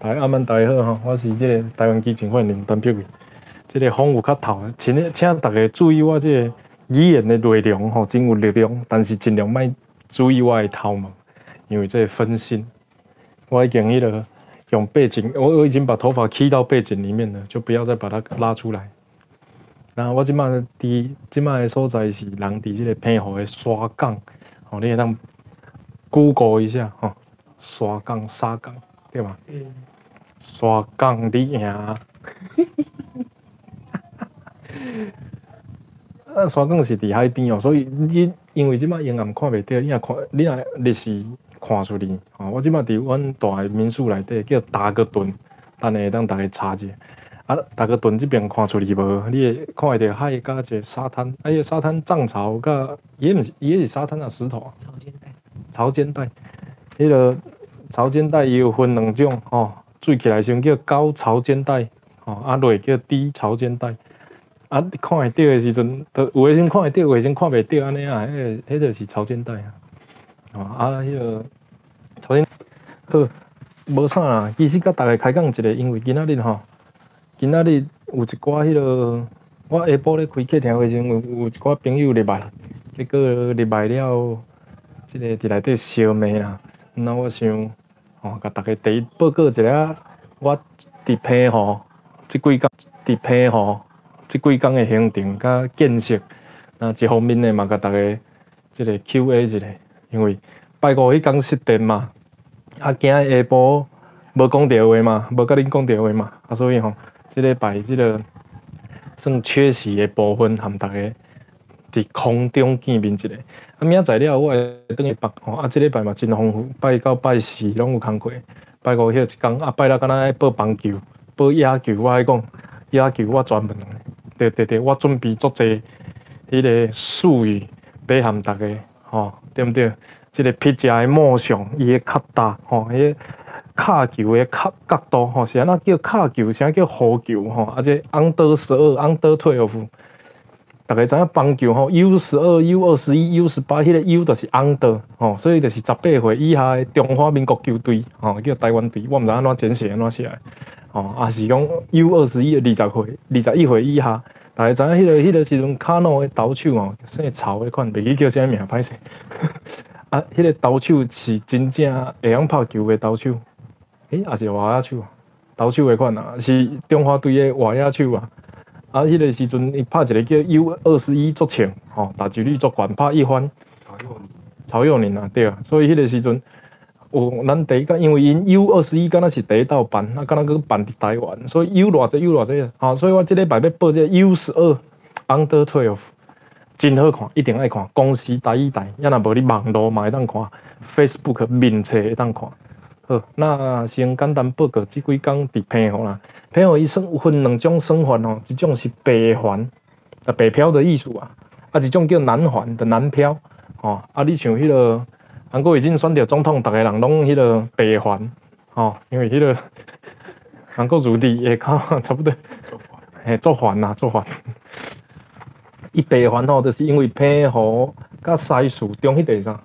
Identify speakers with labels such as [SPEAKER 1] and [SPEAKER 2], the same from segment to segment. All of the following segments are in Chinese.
[SPEAKER 1] 大家阿曼大家好吼，我是即个台湾基金会林丹碧伟。即个风有较透，请请大家注意我即个语言的内容吼，真有力量，但是尽量莫注意我的头毛，因为这分心。我已经迄个用背景，我我已经把头发剃到背景里面了，就不要再把它拉出来。然后我即摆伫即摆的所在是人伫即个平湖的沙港，吼，你会当 Google 一下吼，沙港沙港对吧？嗯。沙港你赢。啊，沙港是伫海边哦，所以你因为即摆阴暗看袂到，你若看你若日时看出去，哦，我即摆伫阮大个民宿内底叫达格顿，等下会当逐个查者。啊，达格顿即边看出去无？你会看会到海甲一个沙滩，啊，迄个沙滩涨潮甲伊毋是伊是沙滩啊，石头。
[SPEAKER 2] 潮间带。
[SPEAKER 1] 潮间带，迄个潮间带伊有分两种吼。水起来先叫高潮间带，吼，啊落叫低潮间带，啊看会到的时阵，有诶先看会到，有诶先看袂到安尼啊，迄个迄个是潮间带啊，哦啊迄个潮间好，无啥啦，其实甲逐个开讲一个，因为今仔日吼，今仔日有一寡迄个，我下晡咧开客厅诶时阵，有有一寡朋友入来，结果入来了，即个伫内底烧麦啦，那我想。哦，甲大家第一报告一下，我伫平湖即几工，伫平湖即几工的行程甲建设，那一方面呢嘛，甲大家即个 Q&A 一下，因为拜五迄工失电嘛，啊，今下晡无讲电话嘛，无甲恁讲电话嘛，啊，所以吼，即礼拜即个算缺席的部分，含大家。伫空中见面一下，啊，明仔载了我会倒去北吼，啊，即礼拜嘛真丰富，拜到拜四拢有工课，拜五迄一工，啊，拜六敢若爱报棒球，报野球，我爱讲野球我专门，对对对，我准备足济迄个术语，要含逐个吼，对毋对？即个 pitch 的模像，伊的较大吼，迄个卡球的角角度吼，是安怎叫卡球，啥叫弧球吼，啊，即 under 十二，under twelve。大家知影棒球吼，U 十二、U 二十一、U 十八，迄个 U 就是 under 吼，所以就是十八岁以下的中华民国球队吼，叫台湾队。我毋知安怎简写安怎写来，吼，也是讲 U 二十一二十岁、二十一岁以下。大家知影迄个、迄个时阵卡诺的投手吼，姓曹迄款，袂记叫啥名，歹势。啊，迄个投手是真正会晓拍球的投手，诶，也是外野手，投手迄款啊，是中华队的外野手啊。啊，迄个时阵，伊拍一个叫 U 二十一足球，吼，打击率足悬，拍一番。曹佑宁。曹佑宁啊，对啊，所以迄个时阵，有咱第一个，因为因 U 二十一敢若是第一道办，啊，敢若佫办伫台湾，所以 U 偌济 U 偌济，吼，所以我即礼拜要报这 U 十二 Under Twelve，真好看，一定爱看，公司台一台，要若无你网络嘛会当看，Facebook 面册会当看。好，那先简单报告即几工伫平湖啦。平湖伊生分两种生环吼，一种是北环，啊北漂的艺术啊，啊一种叫南环的南漂，吼啊你像迄个韩国已经选着总统，逐个人拢迄个北环，吼，因为迄个 韩国入地下骹差不多，嘿做环呐做环，伊北环吼，就是因为平湖甲西树中迄地啥？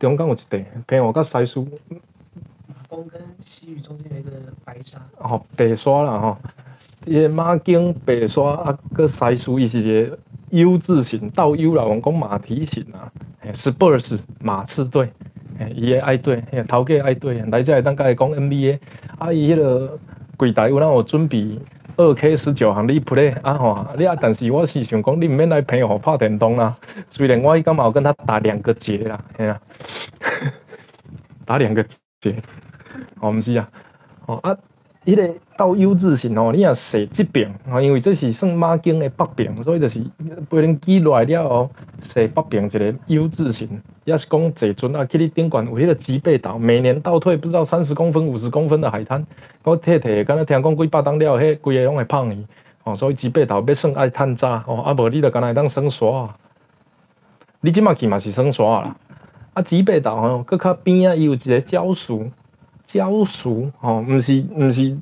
[SPEAKER 1] 中间有一地，平湖甲西苏。
[SPEAKER 2] 马公跟西屿中间有一个白沙。
[SPEAKER 1] 哦，白沙啦吼，伊个马经白沙啊，佮西苏伊是一个 U 字型，倒 U 啦，我讲马蹄形啊。Spurs 马刺队，诶，伊个爱队，嘿，头家爱队，来遮会当甲伊讲 NBA，啊，伊迄个柜台有哪有准备。二 K 十九行你 play 啊吼，你啊，但是我是想讲，你毋免来陪我拍电动啦。虽然我伊感觉有跟他打两个结啦，吓啊，打两个结，哦，毋是啊，哦啊。迄个到 U 字形吼，你若坐即边吼，因为这是算马经的北边，所以就是不能记落来了后，坐北边一个 U 字形，也是讲坐船啊，去你顶悬有迄个吉贝岛，每年倒退不知道三十公分、五十公分的海滩，我睇睇，敢若听讲几百当了，迄规个拢会胖去，哦，所以吉贝岛要算爱探渣，哦，啊无你就干那当耍啊，你即马去嘛是耍啦，啊吉贝岛吼，搁较边啊伊有一个礁石。焦熟哦，不是不是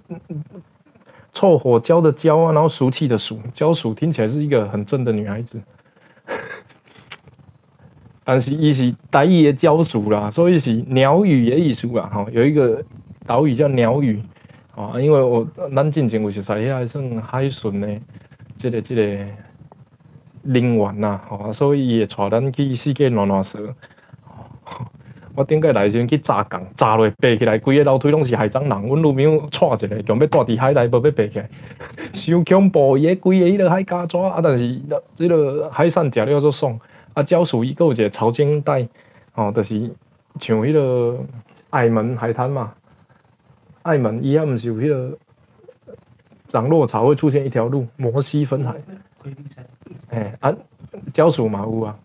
[SPEAKER 1] 臭火焦的焦啊，然后俗气的俗，焦熟听起来是一个很正的女孩子，但是伊是台语的焦熟啦，所以是鸟语的意思啦，哈，有一个岛屿叫鸟屿，哦，因为我咱进前有熟悉遐算海巡的，即个即个人员呐，哦，所以伊会带咱去世界乱乱踅。我顶过来时阵去炸港，炸落爬起来，规个楼梯拢是海蟑螂。阮女朋友带一个，强要带伫海内，无要爬起来，伤恐怖。伊个规个迄个海加抓，啊，但是即个海产食了足爽。啊，礁属伊有一个潮间带，哦，就是像迄个爱门海滩嘛。爱门伊遐毋是有迄个涨落潮会出现一条路，摩西分海。哎，啊，礁属嘛有啊。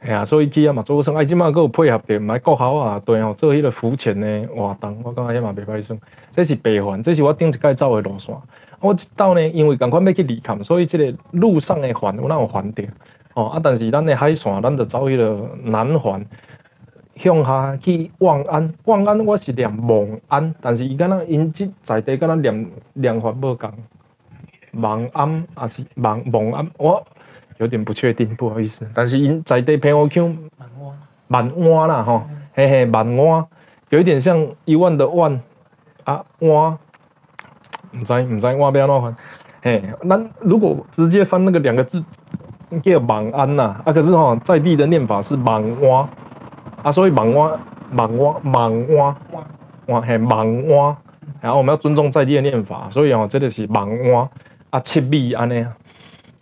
[SPEAKER 1] 哎呀，所以去遐嘛做算，哎，即马佫有配合着，毋爱国校啊，对吼，做迄个浮潜的活动，我感觉遐嘛袂歹算。这是白环，这是我顶一届走的路线。我即道呢，因为赶快要去离坎，所以即个路上的环有哪有环着？哦，啊，但是咱的海线，咱就走迄个南环，向下去望安。望安我是念望安，但是伊敢若因即在地敢若念念法无共。望安还是望望安？我。有点不确定，不好意思。但是因在地偏我腔，万万啦吼，嘿嘿，万万，有一点像一万的万啊万，唔知唔知万要安怎翻？嘿，那如果直接翻那个两个字叫万安呐，啊可是吼在地的念法是万万，啊所以万万万万万万万嘿万万，然后我们要尊重在地的念法，所以哦这个是万万啊七米安尼。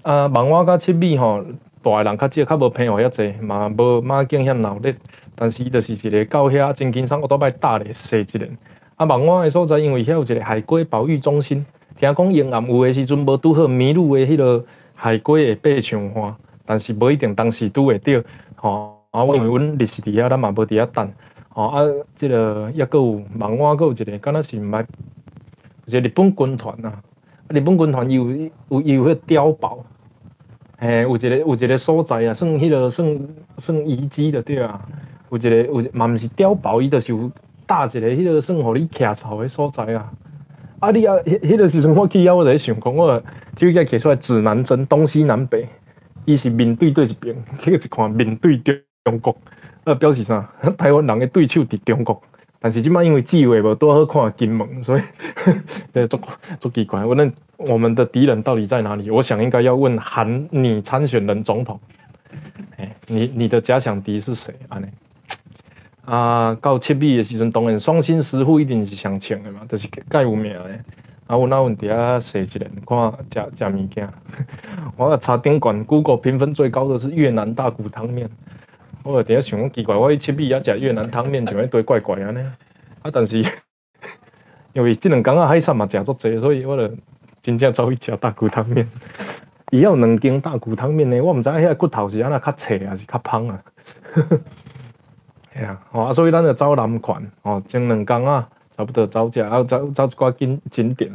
[SPEAKER 1] 啊万华甲七米吼，大个人较少，较无偏互遐济，嘛无马竞遐闹热，但是伊就是一个到遐真轻松，我倒摆搭咧踅一个。啊，万华诶所在，因为遐有一个海龟保育中心，听讲沿岸有诶时阵无拄好迷路诶迄个海龟会爬上岸，但是无一定当时拄会着。吼。啊，我因为阮日时伫遐，咱嘛无伫遐等。吼啊，即个抑佫有万华佫有一个，敢若是毋捌，一个日本军团啊，日本军团伊有有伊有迄碉堡。嘿，有一个有一个所在啊，算迄个算算遗迹的对啊。有一个有嘛毋是碉堡，伊就是有搭一个迄个算互你徛巢的所在啊。啊，你啊，迄迄个时阵我去遐，我就想讲，我就甲摕出来指南针，东西南北，伊是面对对一边，迄个一看面对中国，啊表示啥？台湾人的对手伫中国。但是即摆因为机会无多好看金门，所以 对足足奇怪。我那我们的敌人到底在哪里？我想应该要问韩你参选人总统。哎，你你的假想敌是谁？安尼啊，到七米的时阵，当然双星师傅一定是上请的嘛，就是介有名的。啊，我那问底下谁一人看食食物件？我查顶管 Google 评分最高的是越南大骨汤面。我伫遐想讲奇怪，我去七米也食越南汤面，像一堆怪怪安尼。啊，但是 因为即两工啊海产嘛食足济，所以我就真正走去食大骨汤面。伊有两间大骨汤面呢，我毋知影遐骨头是安那较脆还是较芳啊。系啊，哦，所以咱就走南款，哦，前两工啊，差不多走食，啊走走一寡景景点。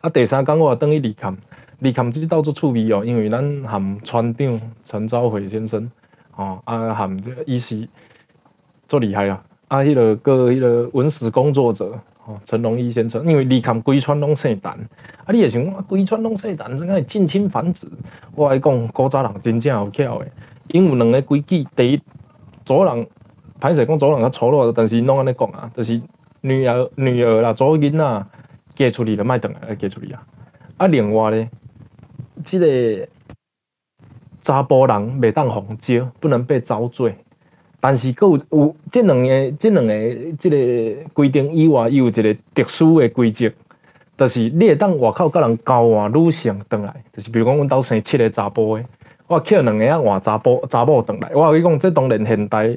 [SPEAKER 1] 啊，第三工我等于离坎，离坎即到做趣味哦，因为咱含船长陈昭辉先生。哦，啊，含这伊是做厉害啊！啊，迄个个迄个文史工作者，哦，陈荣义先生，因为离坎规川拢姓陈，啊，你也想讲规川拢姓陈，怎个近亲繁殖？我来讲，古早人真正有巧诶，因有两个规矩，第一，左人歹势讲左人较粗鲁，但是拢安尼讲啊，就是女儿女儿啦，左囡仔嫁出去就莫等来嫁出去啊！啊，另外咧，即个。查甫人袂当红招，不能被遭罪。但是，佫有有即两个、即两个即个规定以外，伊有一个特殊的规则，就是你会当外口甲人交换女性倒来，就是比如讲，阮兜生七个查甫的，我捡两个啊换查甫查某倒来。我跟你讲，这当然现代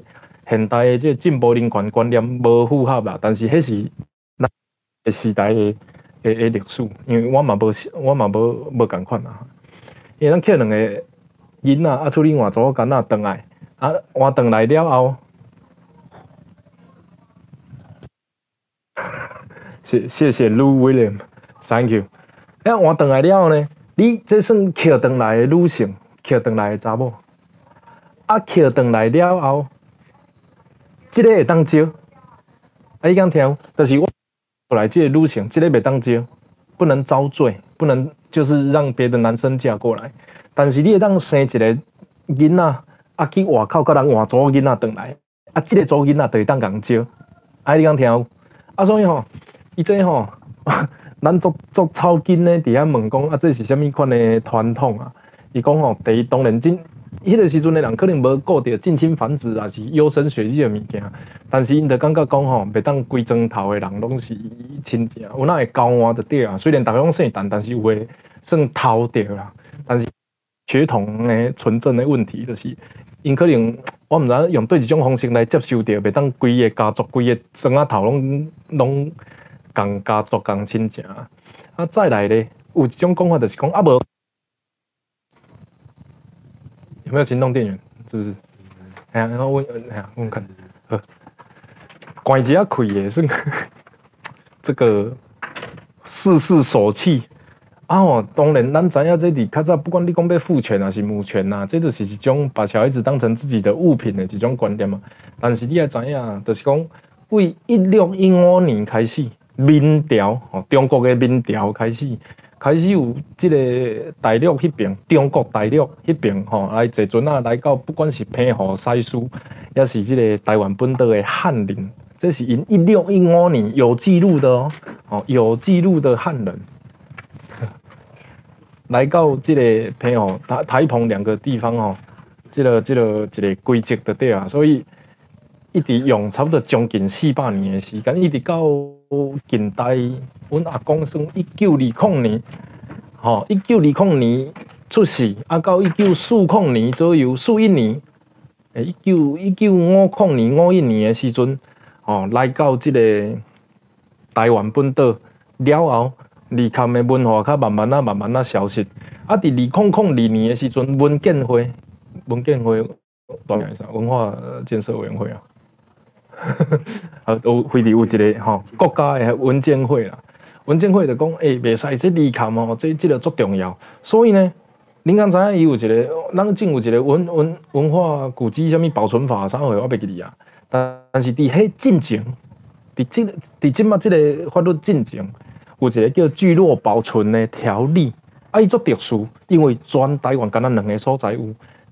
[SPEAKER 1] 现代的这进步人权观念无符合啦，但是迄是那时代的的的历史，因为我嘛无我嘛无无共款啊，因为咱捡两个。囡仔啊，出去换做囡仔倒来，啊换倒来了后，谢谢谢 Lu William，Thank you。啊换倒来了后呢，你这算捡倒来的女性，捡倒来的查某，啊捡倒来了后，这个会当招，啊你讲听，就是我来这个女性，这个袂当招，不能遭罪，不能就是让别的男生嫁过来。但是你会当生一个囡仔，啊去外口甲人换组囡仔倒来，啊，即个组囡仔就会当共招，啊你讲听有？啊，所以吼，伊这吼，咱做做草根的伫遐问讲啊，这是虾物款诶传统啊？伊讲吼，第一当然真。迄个时阵诶人可能无顾着近亲繁殖，啊是优生学习诶物件，但是因着感觉讲吼，袂当规砖头诶人拢是亲情，有哪会交换着对啊？虽然大家拢姓陈，但是有诶算偷着啦。但是血统的纯正的问题，就是因可能我毋知用对一种方式来接受着，袂当规个家族、规个庄仔头拢拢共家族、共亲情。啊，再来咧，有一种讲法就是讲啊无。有没有行动电源？是不是？哎呀，然后问，哎呀，问看，呃，拐子要开也是 这个事事手气啊！哦，当然，咱知影这里较早，不管你讲要父权还是母权呐，这就是一种把小孩子当成自己的物品的一种观点嘛。但是你也知影，就是讲，为一六一五年开始，民调哦，中国的民调开始。开始有即个大陆迄边，中国大陆迄边吼来坐船啊，来到不管是平湖、西施，也是即个台湾本岛的汉人，这是因一六一五年有记录的哦，哦有记录的汉人，来到即个平湖、台台澎两个地方哦，即个即个一个规则的对啊，所以一直用差不多将近四百年的时间，一直到。近代，阮阿公算一九二零年，吼，一九二零年出世，啊，到一九四零年左右，四一年，诶，一九一九五零年五一年的时阵，吼，来到即个台湾本岛了后，离坎的文化较慢慢啊，慢慢啊消失。啊，伫二零零二年诶时阵，文建会，文建会，多名啥？文化建设委员会啊。啊，都非得有一个吼国家的文件会啦，文件会就讲，诶，袂使这离坎哦，这这个足重要。所以呢，恁刚才伊有一个，咱政有一个文文文化古迹，啥物保存法，啥货我袂记哩啊。但但是伫迄进程，伫即伫即马即个法律进程，有一个叫聚落保存的条例，啊，伊足特殊，因为全台湾敢若两个所在有，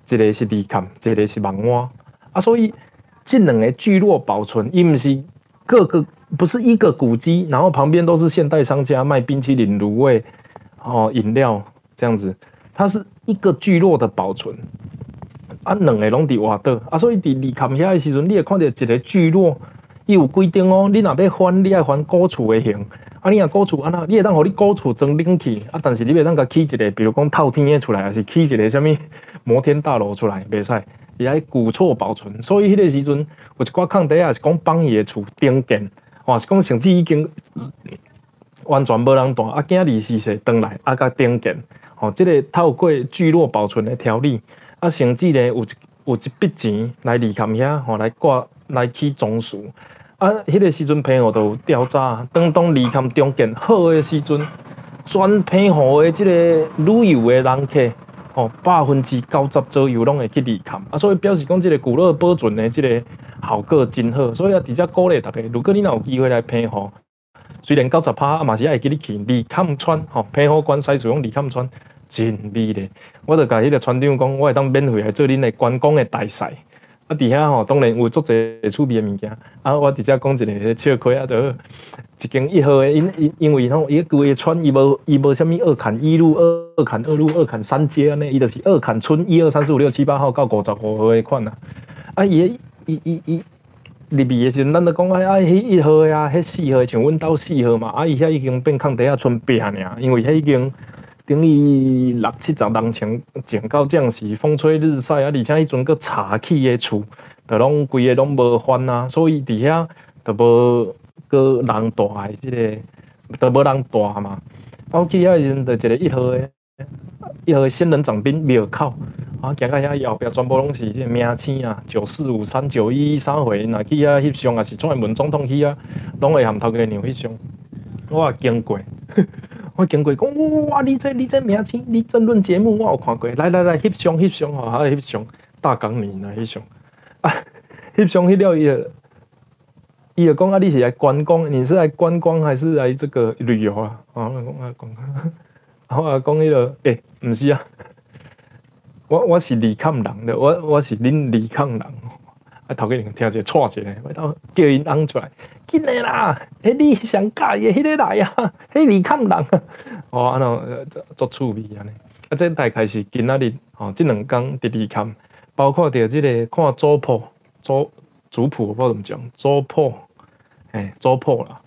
[SPEAKER 1] 一个是离坎，一个是网湾，啊，所以。这两个聚落保存，伊毋是各个不是一个古迹，然后旁边都是现代商家卖冰淇淋、卤味、哦饮料这样子，它是一个聚落的保存。啊，两个拢伫外岛，啊，所以伫离坎遐诶时阵，你会看到一个聚落，伊有规定哦，你若要翻，你爱翻古厝的形。啊，你啊古厝安那，你会当互你古厝装冷气，啊，但是你袂当甲起一个，比如讲透天的出来，还是起一个什么摩天大楼出来，袂使。伊爱古厝保存，所以迄个时阵有一寡空地啊，是讲帮伊的厝重建，或是讲甚至已经完全无人住，啊，囝儿是说转来啊，甲重建，吼，即个透过聚落保存的条例，啊，甚至咧有一有一笔钱来离坎遐，吼，来挂来起总数，啊，迄个时阵平湖都有调查，当当离坎重建好的时阵，全平湖的即个旅游的人客。哦，百分之九十左右拢会去离坎，啊，所以表示讲，即个古乐保存的即个效果真好，所以啊，直接鼓励大家，如果你若有机会来平湖，虽然九十趴，啊嘛是爱记你去离坎川，吼，平湖关西水用离坎川真美咧。我著甲迄个船长讲，我会当免费来做恁的观光的大使。啊，伫遐吼，当然有足侪趣味诶物件。啊，我直接讲一个笑亏啊，着一间一号诶，因因因为吼，伊迄规个村伊无伊无啥物二坎一路、二二坎二路、二坎三街安尼，伊着是二坎村一二三四五六七八号到五十五号的款呐。啊，伊伊伊伊入面诶时阵，咱着讲啊，啊，迄一号呀，迄四号像阮兜四号嘛，啊，伊遐已经变空地啊村边尔，因为遐已经。等于六七十人前前到这样时，风吹日晒啊，而且迄阵个茶气的厝，就拢规个拢无翻啊，所以伫遐就无个人住的即个，就无人住嘛。我去遐时阵，就一个一号的，一号仙人掌兵庙口，啊，行到遐后壁全部拢是即个明星啊，九四五三九一三回，若去遐翕相，也是专门总统去啊，拢会含头家娘翕相，我也经过。我经过讲，哇！你这你这明星，你争论节目我有看过。来来来，翕相翕相吼，翕相大港年来翕相。啊，翕相翕了伊个，伊个讲啊，你是来观光，你是来观光还是来这个旅游啊？啊，我讲啊讲，我讲迄个，诶，毋是啊，我我是离抗人的，我我是恁离抗人。啊，头家听者错一个，我到叫因翁出来，紧来啦！迄你上介意迄个来啊，迄李康人啊，哦，安怎做趣味安尼。啊，这大概是今仔日哦，即两工伫李康，包括着即个看族谱、族族谱，我怎么讲？族谱，嘿，族谱啦。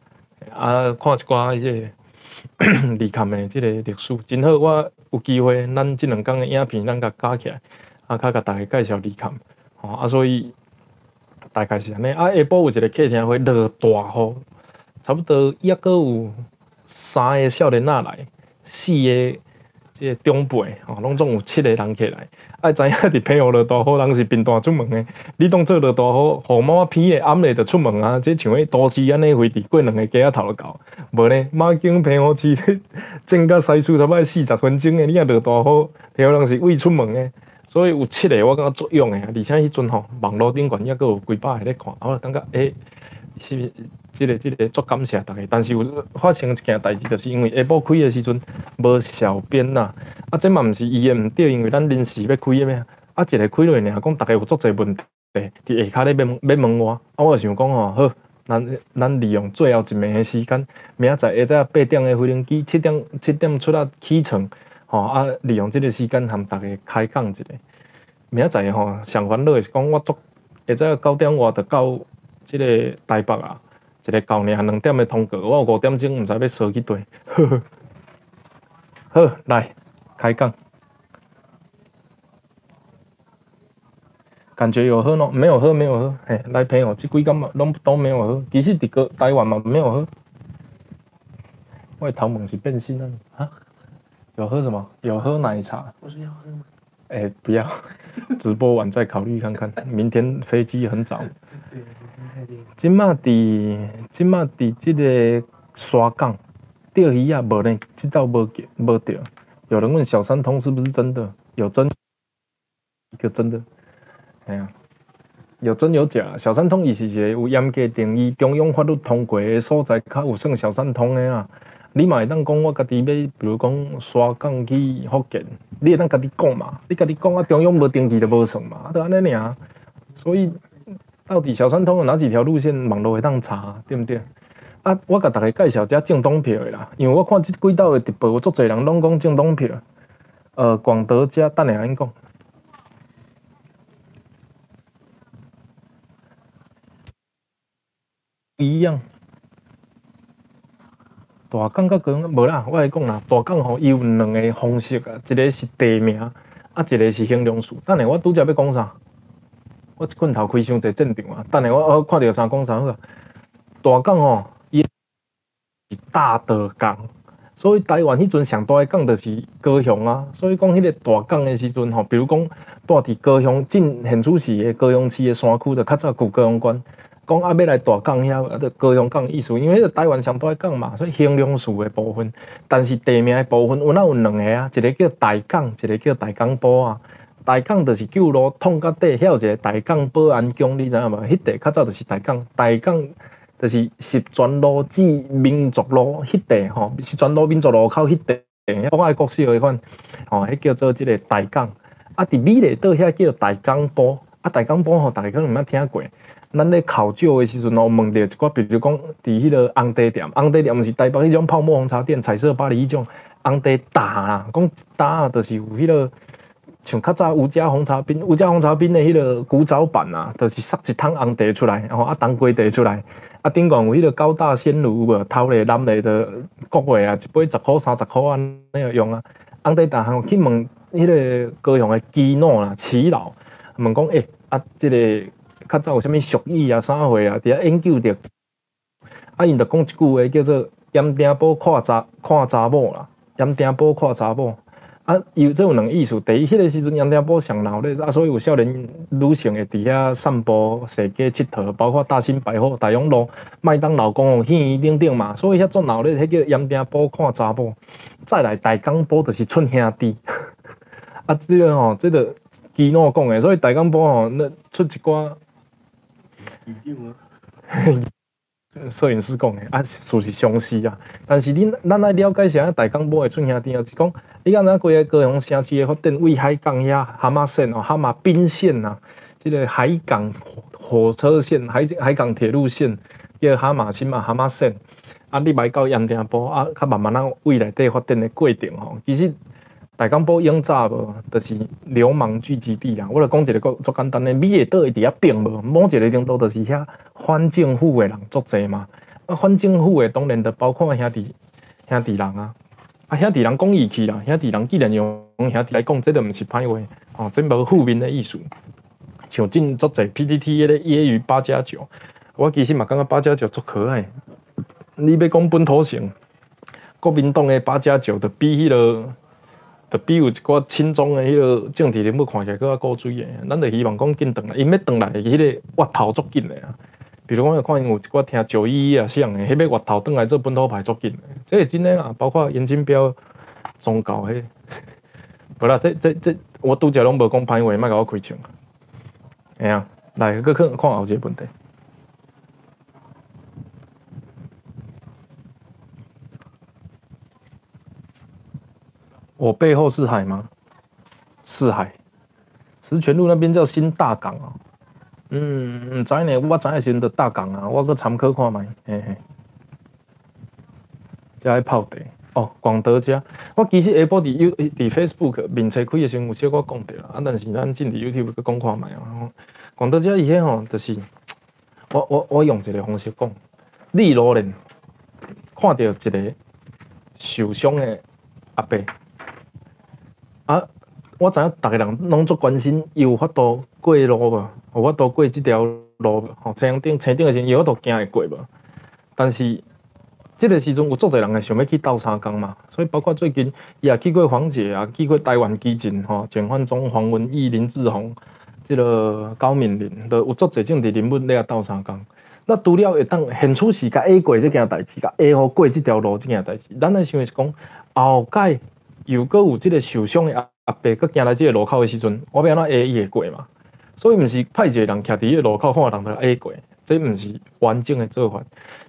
[SPEAKER 1] 啊，看一寡迄个 李康的即个历史，真好。我有机会，咱即两工的影片，咱甲加起来，啊，较甲大家介绍李康。哦，啊，所以大概是安尼。啊，下晡有一个客厅会落大雨，差不多抑阁有三个少年仔来，四个。即个长辈吼，拢总有七个人起来，啊知影伫平湖落大雨，人是平淡出门诶。你当做落大雨，雨毛片诶，暗暝就出门啊！即像迄都市安尼飞伫过两个街仔头就到。无呢，马经平湖市 正甲西厝差不多四十分钟诶，你若落大雨，平湖人是未出门诶。所以有七个我感觉足用诶，而且迄阵吼，网络顶悬抑阁有几百个咧看，我感觉诶，是。即个即个足感谢大家，但是有发生一件代志，就是因为下晡开诶时阵无小编呐，啊，这嘛毋是伊诶毋对，因为咱临时要开诶咩，啊，一个开落去尔，讲逐个有足侪问题，伫下骹咧要要问我，啊，我想讲吼，好，咱咱利用最后一暝诶时间，明仔载下早八点诶飞行机，七点七点出啊起床，吼啊，利用即个时间含逐个开讲一下。明仔载吼上烦恼诶是讲我足下早九点外着到即个台北啊。一个九年两点的通告，我五点钟毋知要坐去对。好，来开讲。感觉有喝喏？没有喝，没有喝。嘿，来朋友，即几工嘛，拢都没有喝。其实伫个台湾嘛，没有喝。我头毛是变性了啊？有喝什么？有喝奶茶。
[SPEAKER 2] 不是要喝吗？
[SPEAKER 1] 哎，不要。直播完再考虑看看。明天飞机很早。今麦伫今麦伫即个沙港钓鱼啊，无呢，即道无钓无钓。有人问小三通是不是真的？有真，一个真的，哎呀，有真有假。小三通伊是一个有严格定义、中央法律通过的所在，较有算小三通的啊。你嘛会当讲我家己要，比如讲刷港去福建，你会当家己讲嘛？你家己讲啊，中央无登记就无算嘛，就安尼尔。所以。到底小三通有哪几条路线？网络会当查，对不对？啊，我甲大家介绍只正东票的啦，因为我看即几道的直播，足侪人拢讲正东票。呃，广德遮等下安讲，一样。大港甲高雄无啦，我来讲啦，大港吼伊有两个方式啊，一个是地名，啊，一个是形容词。等下我拄则要讲啥？我棍头开伤侪战场啊！等下我我看到啥讲啥好。大港吼，伊是大的港，所以台湾迄阵上大的港就是高雄啊。所以讲迄个大港的时阵吼，比如讲住伫高雄进现出市的高雄市的山区，就较早古高雄关。讲啊要来大港遐，啊，就高雄港意思，因为迄个台湾上大港嘛，所以形容词的部分。但是地名的部分，有哪有两个啊？一个叫大港，一个叫大港埔啊。大港就是旧路通到底，遐有一个大港保安宫，你知影无？迄地较早就是大港，大港就是十全路至民族路迄地吼，十全路民族路口迄地，我爱国小迄款，吼，迄叫做即个大港。啊，伫美丽岛遐叫大港埔，啊，大港埔吼，大家可能毋捌听过。咱咧考照的时阵吼，问着一寡，比如讲伫迄个红茶店，红茶店毋是台北迄种泡沫红茶店、彩色巴黎迄种红茶打啦，讲打就是有迄个。像较早吴家红茶冰，吴家红茶冰的迄个古早版啊，就是塞一桶红茶出来，然后啊当归茶出来，啊顶管有迄个高大仙炉无，头咧蓝咧的国货啊，一杯十箍三十箍啊那个用啊，红茶大汉去问迄个高雄的基诺啦、齐老，问讲诶啊，即个较早有啥物俗语啊、啥货啊，伫遐研究着，啊因着讲一句话叫做“盐埕堡看查看查某啦，盐埕堡看查某”。啊，有这有两个意思。第一，迄个时阵杨家堡上闹咧，啊，所以有少年女性会伫遐散步、踅街、佚佗，包括大兴百货、大勇路、麦当劳、公园、园等等嘛。所以遐做闹咧，迄叫杨家堡看查某。再来大港堡就是出兄弟。啊，即个吼，即个基诺讲诶，所以大港堡吼，那出一寡。摄影师讲的啊，属实相似啊。但是恁咱来了解一下大港堡的出兄弟啊，是讲你讲咱规个高雄城市的发展，威海港遐蛤蟆线哦，蛤蟆滨线呐，这个海港火车线、海海港铁路线，叫哈马星嘛，哈马线。啊，你买到盐田埔啊，较慢慢啊，未来底发展的过程吼，其实大港埔永早无，就是流氓聚集地啦。我来讲一个个足简单的，米会倒会伫遐并无，某一个程度就是遐反政府的人足济嘛。啊，反政府诶当然就包括兄弟兄弟人啊。啊，兄弟人讲义气啦，兄弟人既然用兄弟来讲，这都毋是歹话，哦，真无负面的意思。像真足济 PPT 迄个揶揄八加九，我其实嘛感觉八加九足可爱。你要讲本土性，国民党诶八加九的比迄个，就比有一寡亲中的迄个政治人物看起来搁较古锥的，咱就希望讲紧转来，因要转来迄个挖头足紧的啊。比如讲，有看因有一寡听九一一啊，像的，迄个挖头转来做本土派足紧的，这是真的啊。包括严金彪、宗教迄，无啦，这这这，我拄则拢无讲歹话，莫甲我开枪。哎呀，来，搁看看后一个问题。我背后是海吗？是海，石泉路那边叫新大港啊。嗯，知呢，我知影是的大港啊，我搁参考看觅，嘿嘿。遮爱泡茶哦，广德家。我其实下晡伫 U 伫 Facebook 面册开的时阵有小可讲着啦，啊，但是咱进伫 YouTube 去讲看觅啊。广德家伊迄吼，就是我我我用一个方式讲，你路人看到一个受伤的阿伯。啊！我知影逐个人拢足关心，伊有法度过路无？有法度过即条路无？吼，车顶车顶的时阵有法度行会过无？但是即个时阵有足侪人会想要去斗三工嘛，所以包括最近伊也去过黄姐啊，去过台湾基进吼，简焕忠、黄文义、林志宏，即个高敏玲，都有足侪政治人物咧斗三工。那除了会当现出时甲 A 过即件代志，甲 A 好过即条路即件代志，咱来想是讲后盖。又搁有即个受伤的阿阿伯，搁行来即个路口的时阵，我要安怎 A 伊会过嘛？所以毋是派一个人徛伫个路口看人就 A 过，这毋是完整的做法。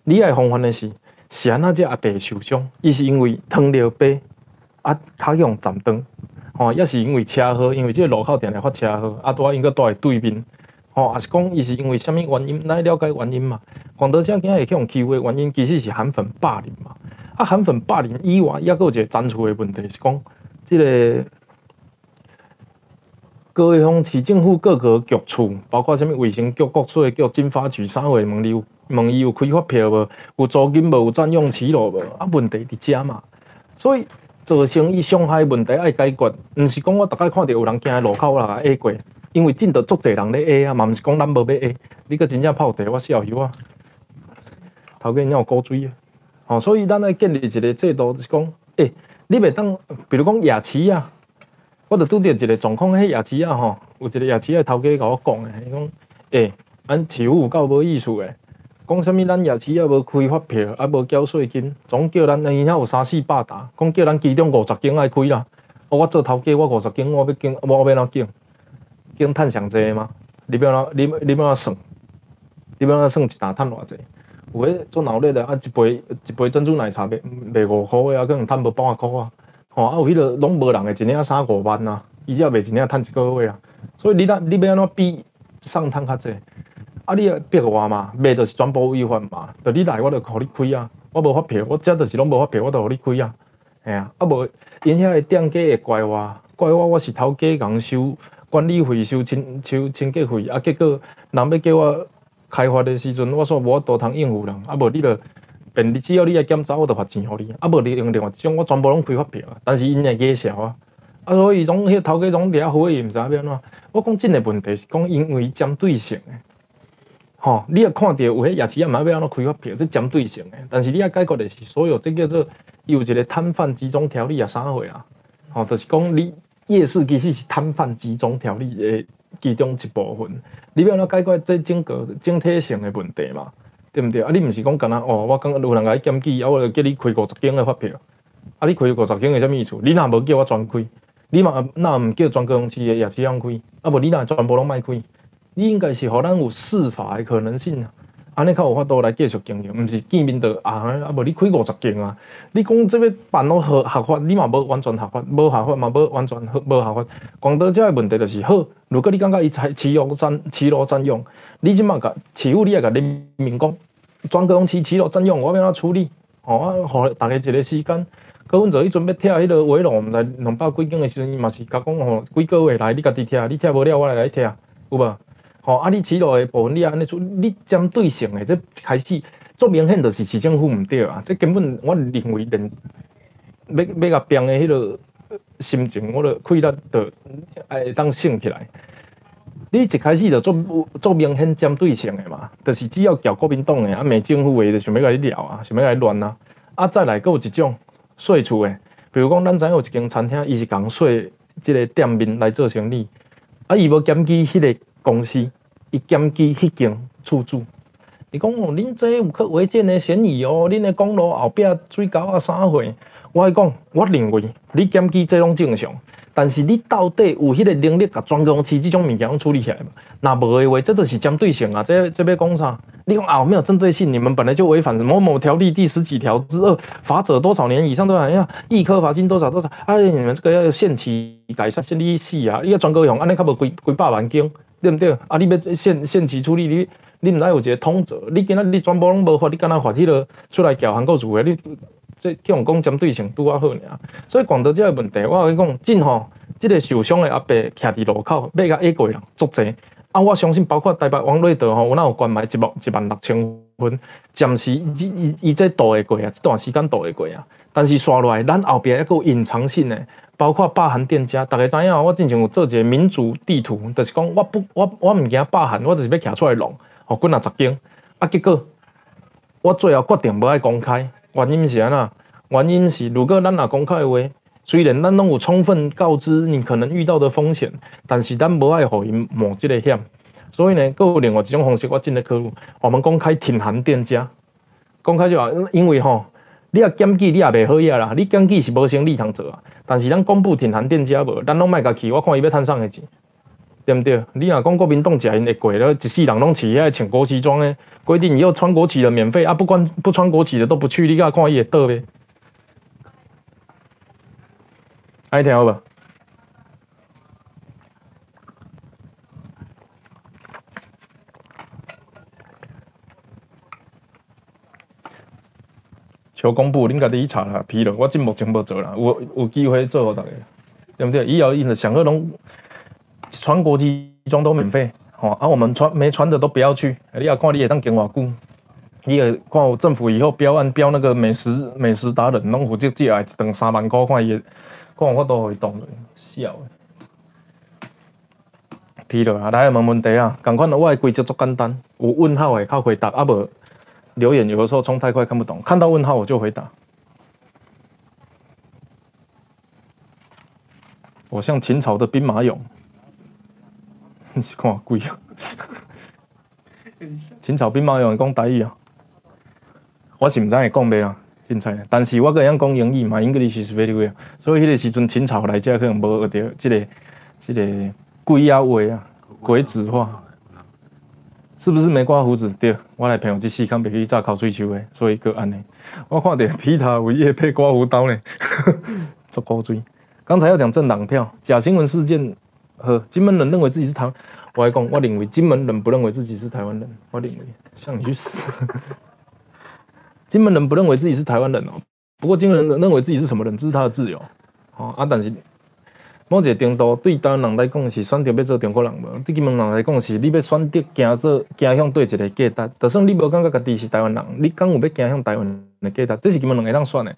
[SPEAKER 1] 你爱防范的是，是安怎只阿伯受伤？伊是因为糖尿病啊，脚用站断，吼，也是因为车祸，因为即个路口定定发车祸，啊，拄啊应该住在对面，吼，也是讲伊是因为虾米原因？来了解原因嘛？广德遮囝会去用欺负的原因，其实是韩粉霸凌嘛。啊，韩粉霸凌以外，也有一个残处的问题是讲，即个高雄市政府各个局处，包括什么卫生局、国税局、经发局，三位问你有问伊有开发票无？有租金无？有占用期路无？啊，问题伫遮嘛。所以造成伊伤害问题爱解决，毋是讲我逐摆看到有人行路口啦 A 过，因为真得足侪人咧 A 啊，嘛毋是讲咱无要 A，你个真正泡茶，我笑死我。头家你有古水啊！哦，所以咱来建立一个制度，是讲，诶，你袂当，比如讲夜市啊，我着拄着一个状况，迄夜市啊，吼，有一个夜市诶头家甲我讲诶，伊讲，诶，咱市府有够无意思诶，讲啥物咱夜市啊无开发票，啊无缴税金，总叫咱，因遐有三四百单，讲叫咱其中五十间爱开啦，我做头家，我五十间我要经，我要哪经，经趁上济吗？你要哪，你你要哪算？你要哪算一单趁偌济？有诶做闹热的啊，一杯一杯珍珠奶茶卖卖五箍的啊，可能趁无半箍啊。吼啊，有迄落拢无人诶，一领三五万啊，伊只卖一领趁一个月啊。所以你咱你要安怎比上趁较济？啊，你啊逼我嘛，卖就是全部违法嘛。就你来，我就互你开啊。我无发票，我遮就是拢无发票，我就互你开啊。吓啊，啊无因遐个店家会怪我，怪我我是头家，共收管理费、收清收清洁费，啊结果人要叫我。开发的时阵，我说无多通应付人，啊无你著，便你只要你来检查，我著罚钱互你，啊无你用另外一种，我全部拢开发票，但是因会介绍啊，啊所以种迄头家种掠好伊毋知影要安怎。我讲真诶问题是讲因为针对性诶，吼，你也看着有迄夜市啊，嘛要安怎开发票，这针对性诶，但是你要解决的是所有这叫做有一个摊贩集中条例啊，啥货啊，吼，就是讲你夜市其实是摊贩集中条例诶。其中一部分，你要怎解决这整个整体性的问题嘛？对毋对？啊，你毋是讲干那哦？我讲有人来检举，啊，我就叫你开五十间的发票，啊，你开五十间的什么意思？你若无叫我全开，你嘛若毋叫全公司的夜市样开，啊，无你若全部拢卖开，你应该是互咱有司法的可能性啊。安尼较有法度来继续经营，毋是见面就啊啊无你开五十间啊，你讲即要办到合合法，你嘛无完全合法，无合法嘛无完全无合法。广岛遮个问题就是好，如果你感觉伊采骑路占骑路占用，你即马甲市府你也甲人民讲，专公司骑路占用，我要安怎处理？吼啊，互逐个一个时间。搁阮做迄阵要拆迄个围路，毋知两百几间的时阵，伊嘛是甲讲吼，几个月来你家己拆，你拆无了我来甲你拆，有无？吼啊！你起路的部分，你安尼做，你针对性的，这开始做明显就是市政府毋对啊！这根本我认为连要要甲变的迄落心情，我著开力著会当醒起来。你一开始就做做明显针对性的嘛，就是只要交国民党的啊，骂政府的，就想要甲你聊啊，想要甲你乱啊。啊，再来搁有一种税厝的，比如讲咱知影有一间餐厅，伊是共税即个店面来做生意，啊，伊无检举迄个。公司伊检举迄间厝主，伊讲哦，恁这有去违建的嫌疑哦，恁的公路后壁水沟啊啥货？我讲，我认为你检举这拢正常，但是你到底有迄个能力甲专公司这种物件拢处理起来嘛？那无的话，这都是针对性啊！这这要讲啥？你讲啊，没有针对性，你们本来就违反某某条例第十几条之二，罚者多少年以上多少呀，一颗罚金多少多少？哎，你们这个要限期改善，限利息啊！你个专高用，安尼较无几几百万斤。对毋对？啊，你要限限期处理，你你毋知有一个通则，你今仔你全部拢无法，你敢若发迄个出来交韩国厝诶，你这叫人讲针对性拄啊好尔。所以广州这个问题，我跟你讲，真吼，即个受伤诶阿伯徛伫路口，要甲 A 过人足济。啊，我相信包括台北王瑞德吼，有哪有关卖一万一万六千分，暂时伊伊伊这渡会过啊，这段时间渡会过啊。但是刷落来，咱后壁还有隐藏性诶。包括霸韩店家，大家知影我之前有做一个民主地图，就是讲我不我我毋惊霸韩，我就是要徛出来弄，吼，几若十间，啊，结果我最后决定无爱公开，原因是安那？原因是如果咱若公开的话，虽然咱拢有充分告知你可能遇到的风险，但是咱无爱互伊冒即个险，所以呢，有另外一种方式，我正在考虑，我们公开挺韩店家，公开就好，因为吼。你也检举，你也袂好呀啦。你检记是无生理通做啊。但是咱公布停韩电价无，咱拢卖家去，我看伊要趁啥个钱，对毋对？你若讲国民党食因会过了，一世人拢饲遐穿国旗装诶，规定以后穿国旗的免费啊，不管不穿国旗的都不去，你甲看伊会倒呗？爱听好无？求公布，恁家己去查啦，批了。我真目前无做啦，有有机会做互大家，对不对？以后因着上个拢穿国际装都免费，吼啊，我们穿没穿的都不要去。你也看你会当经偌久，你也看有政府以后标案标那个美食美食达人，拢负责寄来等三万块，看伊看有法度互伊动了，笑诶。批了啊，来问问题啊，共款我诶规则足简单，有问号诶较回答，啊无。留言有的时候冲太快看不懂，看到问号我就回答。我像秦朝的兵马俑，你是看鬼啊？秦朝兵马俑讲台语啊？我是唔知会讲袂啊，精彩。但是我个样讲英语嘛，英语是 very well。所以迄个时阵秦朝来遮可能无学到即个即个鬼啊话啊，鬼子话。是不是没刮胡子？对，我来朋友这细看，别去炸烤水球的，所以个安尼。我看到皮塔为叶配刮胡刀呢，做高追。刚才要讲政党票假新闻事件，和金门人认为自己是台，我来讲，我认为金门人不认为自己是台湾人，我认为，像你去死。金门人不认为自己是台湾人哦，不过金门人认为自己是什么人，这是他的自由。哦啊，但是。某一个程度对台湾人来讲是选择要做中国人无？对金门人来讲是你要选择行做行向对一个价值。就算你无感觉家己是台湾人，你敢有要行向台湾的价值？这是金门人会当选的。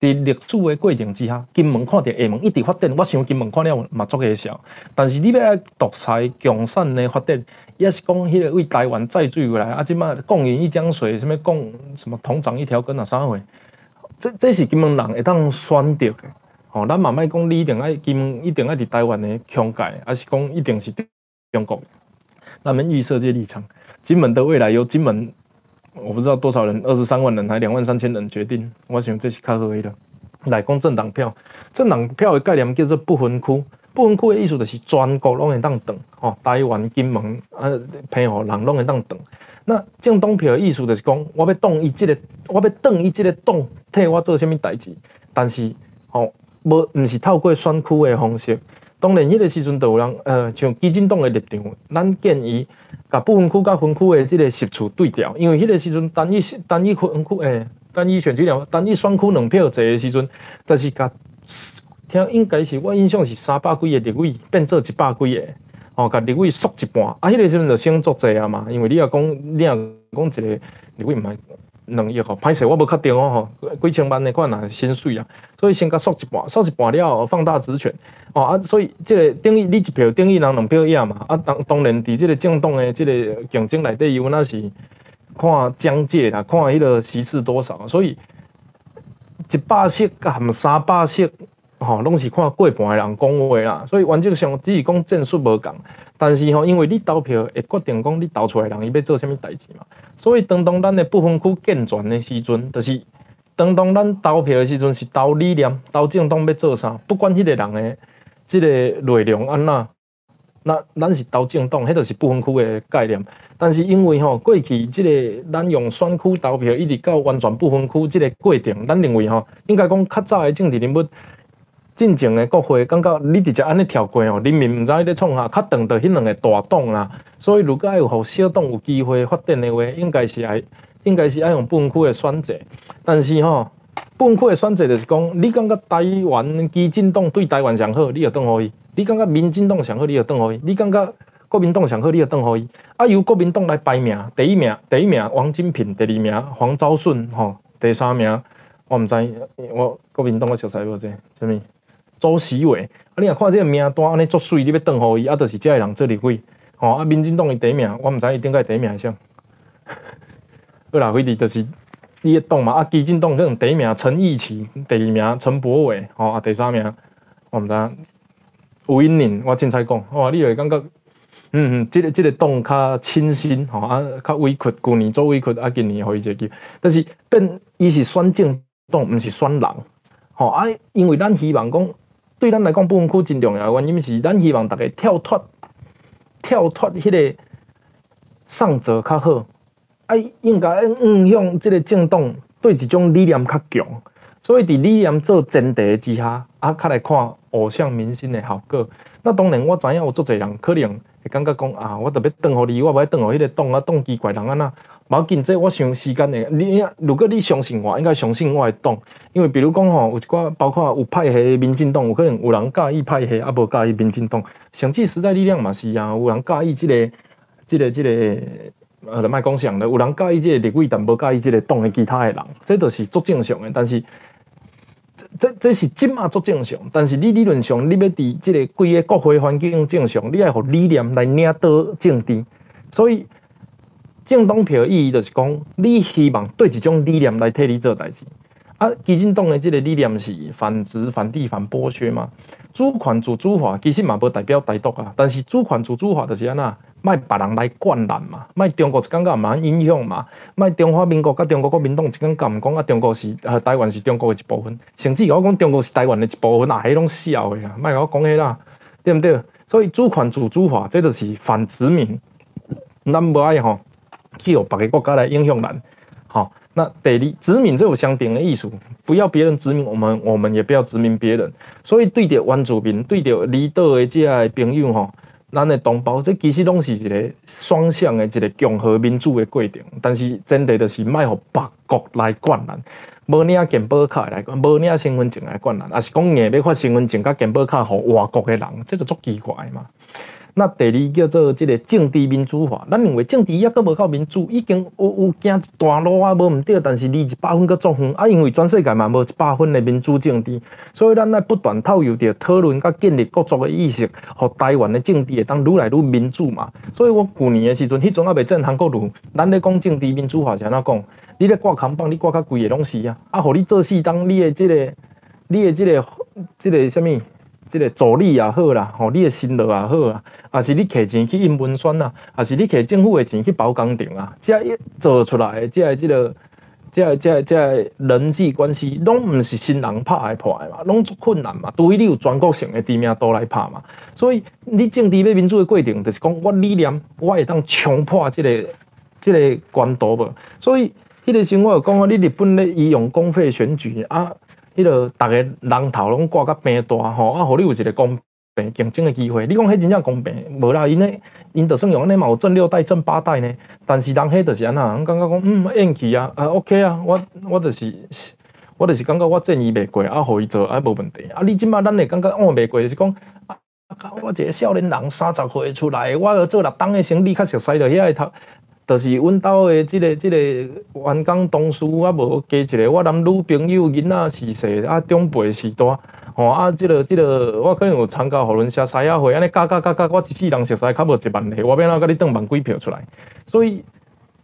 [SPEAKER 1] 伫历史的过程之下，金门看到厦门一直发展，我想金门看了嘛足个笑。但是你要独裁共产的发展，也是讲迄个为台湾再追回来啊！即马共饮一江水，什么共什么同长一条根啊？啥货？这这是金门人会当选择的。哦，咱慢慢讲，你一定爱金门，一定爱伫台湾的疆界，还是讲一定是中国？咱们预设这立场，金门的未来由金门，我不知道多少人，二十三万人还两万三千人决定。我想这是较合理的。来讲政党票，政党票的概念叫做不分区，不分区的意思就是全国拢会当等，哦，台湾、金门啊，偏互人拢会当等。那政党票的意思就是讲，我要当伊即个，我要当伊即个党替我做啥物代志，但是吼，无毋是透过选区的方式。当然，迄个时阵就有人，呃，像基进党的立场，咱建议甲部分区甲分区的即个实处对调，因为迄个时阵单一单一分区诶，单一选举两单一选区两票制的时阵，但是甲听应该是我印象是三百几个立委变做一百几个。哦，甲立委缩一半，啊，迄个时阵就先足侪啊嘛，因为你若讲，你若讲一个立委毋系两亿吼，歹势我无确定哦吼，几千万的款啊薪水啊，所以先甲缩一半，缩一半了后放大职权，哦啊，所以即个等于你一票等于人两票赢嘛，啊当当然伫即个政党的即个竞争内底，有那是看疆界啦，看迄个席次多少，所以一百席甲含三百席。吼，拢是看过半的人讲话啦，所以原则上只是讲战术无共，但是吼，因为你投票会决定讲你投出来人伊要做啥物代志嘛，所以当当咱的不分区健全的时阵，就是当当咱投票的时阵是投理念、投政党要做啥，不管迄个人的即个内容安怎，那咱是投政党，迄就是不分区的概念。但是因为吼过去即个咱用选区投票一直到完全不分区即个过程，咱认为吼应该讲较早的政治人物。进前的国会感觉你直接安尼跳过哦，人民毋知咧创啥，较长到迄两个大党啦。所以如果要互小党有机会发展的话，应该是爱，应该是爱用分区的选择。但是吼，分区的选择就是讲，你感觉台湾基进党对台湾上好，你就当互伊；你感觉民进党上好，你就当互伊；你感觉国民党上好，你就当互伊。啊，由国民党来排名，第一名，第一名王金平，第二名黄昭顺，吼，第三名我毋知，我国民党我熟悉无者，啥物？周习伟，啊，你若看这个名单安尼足水，你要当互伊，啊，就是这个人做立委，吼，啊，民进党伊第一名，我毋知伊顶个第一名是啥。好啦，回弟就是你党嘛，啊，基进党可能第一名陈义奇，第二名陈柏伟，吼，啊，第三名我毋知。吴英宁，我凊彩讲，哇，你会感觉，嗯嗯，这个这个党较清新，吼，啊，较委屈，旧年做委屈，啊，今年互伊一个机，但是变伊是选政党，毋是选人，吼，啊，因为咱希望讲。对咱来讲，部分区真重要，原因是咱希望大家跳脱、跳脱迄个上者较好，啊，应该向向即个政党对一种理念较强，所以伫理念做前提之下，啊，较来看偶像明星的效果。那当然，我知影有足侪人可能会感觉讲啊，我特别当互你，我要当互迄个党啊，党奇怪人安那。无要紧，这我想时间的。你如果你相信我，应该相信我会懂。因为比如讲吼，有一寡包括有派系民进党，有可能有人介意派系，啊无介意民进党。甚至时代力量嘛是啊，有人介意即个、即个、即个，呃，莫讲啥了。有人介意即个立委，但无介意即个党的其他的人，这都是足正常的。但是，这这是即马足正常。但是你理论上，你要伫即个规个国会环境正常，你要互理念来领导政治，所以。政党票的意义就是讲，你希望对一种理念来替你做代志。啊，基金党的这个理念是反殖、反地、反剥削嘛。主权自主化其实嘛无代表台独啊，但是主权自主化就是安那，卖别人来灌染嘛，卖中国一感觉蛮影响嘛，卖中华民国甲中国国民党一感觉毋讲啊，中国是啊台湾是中国的一部分，甚至我讲中国是台湾的一部分，啊，迄拢笑的啊，卖我讲迄啦，对毋对？所以主权自主化，这就是反殖民，咱无爱吼。去有别个国家来影响咱，好，那第二殖民这有相定的意思，不要别人殖民我们，我们也不要殖民别人。所以对着原住民，对着离岛的这些朋友吼，咱的同胞，这其实拢是一个双向的一个共和民主的过程。但是前提就是卖互别国来管咱，无领健保卡来管，无领身份证来管咱，也是讲硬要发身份证甲健保卡互外国的人，这个足奇怪嘛。那第二叫做即个政治民主化，咱认为政治抑阁无够民主，已经有有行一段路啊，无毋对，但是离一百分阁足远啊，因为全世界嘛无一百分的民主政治，所以咱来不断透入着讨论甲建立各族的意识，互台湾的政治会当愈来愈民主嘛。所以我旧年的时阵，迄阵还未正韩国路，咱咧讲政治民主化是安怎讲？你咧挂扛棒，你挂较贵的拢是啊，啊，互你做事当你的即个，你的即个，即个什物？即个助理也好啦，吼，你的薪劳也好啊，啊是你摕钱去印文宣啊，啊是你摕政府的钱去包工程啊，这一做出来，这即个，这这这人际关系，拢毋是新人拍来破的嘛，拢足困难嘛，除非你有全国性的知名度来拍嘛。所以你政治要民主的过程，就是讲我理念，我会当冲破即个即个关度无。所以，迄个时我有讲啊，你日本咧伊用公费选举啊，迄个逐个人头拢挂甲平大吼，啊，互你有一个公平竞争的机会。你讲迄真正公平，无啦，因咧因着算用安尼嘛有正六代、正八代呢。但是人迄就是安那，人感觉讲嗯运气啊，啊 OK 啊，我我就是。我就是感觉我正伊袂过，啊，互伊做啊无问题。啊，你即摆咱会感觉我袂过，就是讲啊，我一个少年人三十岁出来，我做六档的生理较熟悉着遐个头，就是阮兜的即个即个员工同事啊，无加一个我男女朋友囡仔是细啊，长辈是大，吼啊，即个即个我可能有参加互伦社西啊会，安尼加加加加，我一世人熟识较无一万个，我变哪甲你转万几票出来？所以，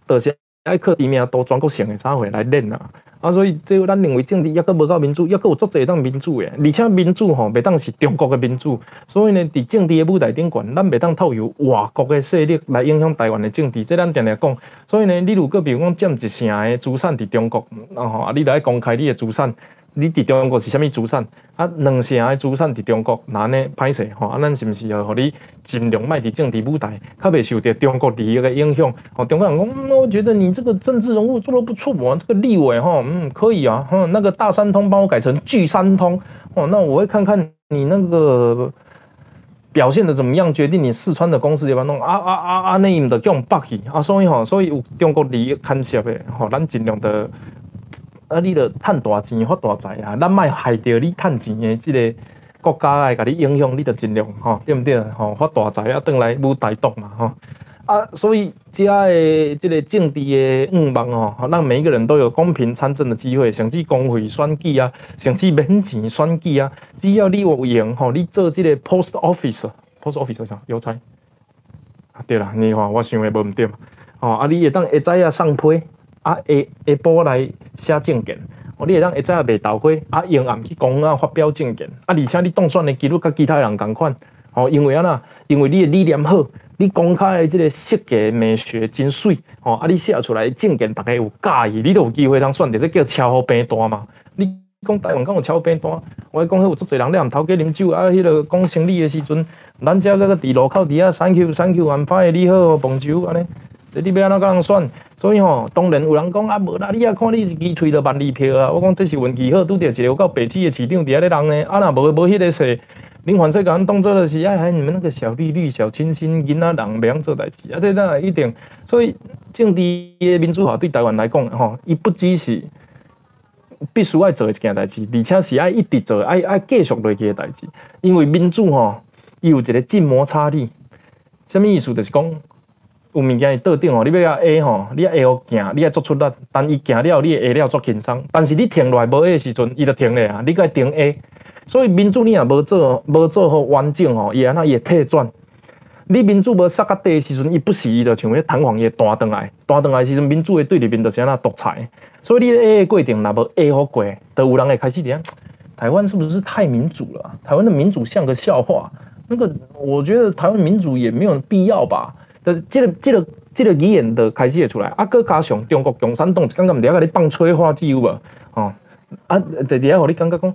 [SPEAKER 1] 就是爱靠地面多全国性的 xã 会来练啊。啊，所以即咱认为政治抑阁无够民主，抑阁有足侪当民主诶，而且民主吼袂当是中国诶民主，所以呢，伫政治诶舞台顶悬，咱袂当透由外国诶势力来影响台湾诶政治，即咱定定讲。所以呢，你如果比如讲占一成诶资产伫中国，然后啊，你来公开你诶资产。你伫中国是啥物资产？啊，两成诶资产伫中国，那呢歹势吼？啊，咱是毋是要互你尽量卖伫政治舞台，较袂受到中国利益诶影响？哦，中国人讲，我觉得你这个政治人物做得不错嘛，这个立委吼，嗯，可以啊，哼，那个大三通帮我改成巨三通，哦，那我会看看你那个表现的怎么样，决定你四川的公司要不要弄。啊啊啊啊，那样的叫我们北去啊，所以吼，所以有中国利益牵涉诶，吼，咱尽量的。啊！你著趁大钱发大财啊！咱莫害着你趁钱的即个国家来甲你影响，你著尽量吼，对毋对？吼，发大财啊，转来舞台动嘛，吼啊！所以遮的即个政治的愿望吼，让每一个人都有公平参政的机会，甚至公费选举啊，甚至免钱选举啊，只要你有闲吼，你做即个 post office，post office 啥？邮差啊？对啦，你看我想的无毋对嘛？吼啊！你会当会知影送批。啊，下下晡来写证件，哦，你会当一早卖豆花，啊，用暗去公啊发表证件，啊，而且你当选的几率甲其他人共款，哦，因为安那，因为你的理念好，你公开的即个设计美学真水，哦，啊，你写出来证件，大家有介意，你都有机会通选，这叫超好平单嘛。你讲台湾讲有超好平单，我讲迄有足侪人咧含头家啉酒，啊，迄落讲生理的时阵，咱遮个伫路口伫遐，thank you，thank you，安排你好，棒球安尼，你要安怎甲人选？所以吼，当然有人讲啊，无啦，你啊看你一支吹着万二票啊！我讲这是运气好，拄着一个有够白痴的市长伫遐咧人呢。啊，若无无迄个势，恁凡说甲阮当做就是爱喊你们那个小绿绿、小清新囡仔人袂晓做代志啊！这那一定。所以政治的民主化对台湾来讲吼，伊不只是必须爱做一件代志，而且是爱一直做，爱爱继续落去的代志。因为民主吼，伊有一个静摩擦力。什么意思？就是讲。有物件伊倒顶吼，你要下吼，你要下好行，你要做出力，但伊行了，你 A 了做轻松。但是你停落来无的时阵，伊就停咧啊！你该停 A，。所以民主你也无做，无做好完整吼，伊安那会退转。你民主无杀到底时阵，伊不时伊就像迄弹簧会弹转来，弹转来时阵，民主的对立面就是安那独裁。所以你 A 的过程若无 A 好过，都有人会开始讲台湾是不是太民主了？台湾的民主像个笑话。那个，我觉得台湾民主也没有必要吧。就是这个、这个、这个语言就开始会出来，啊，佮加上中国共产党刚刚毋知甲你放催化剂有无？哦，啊，第第下互你感觉讲。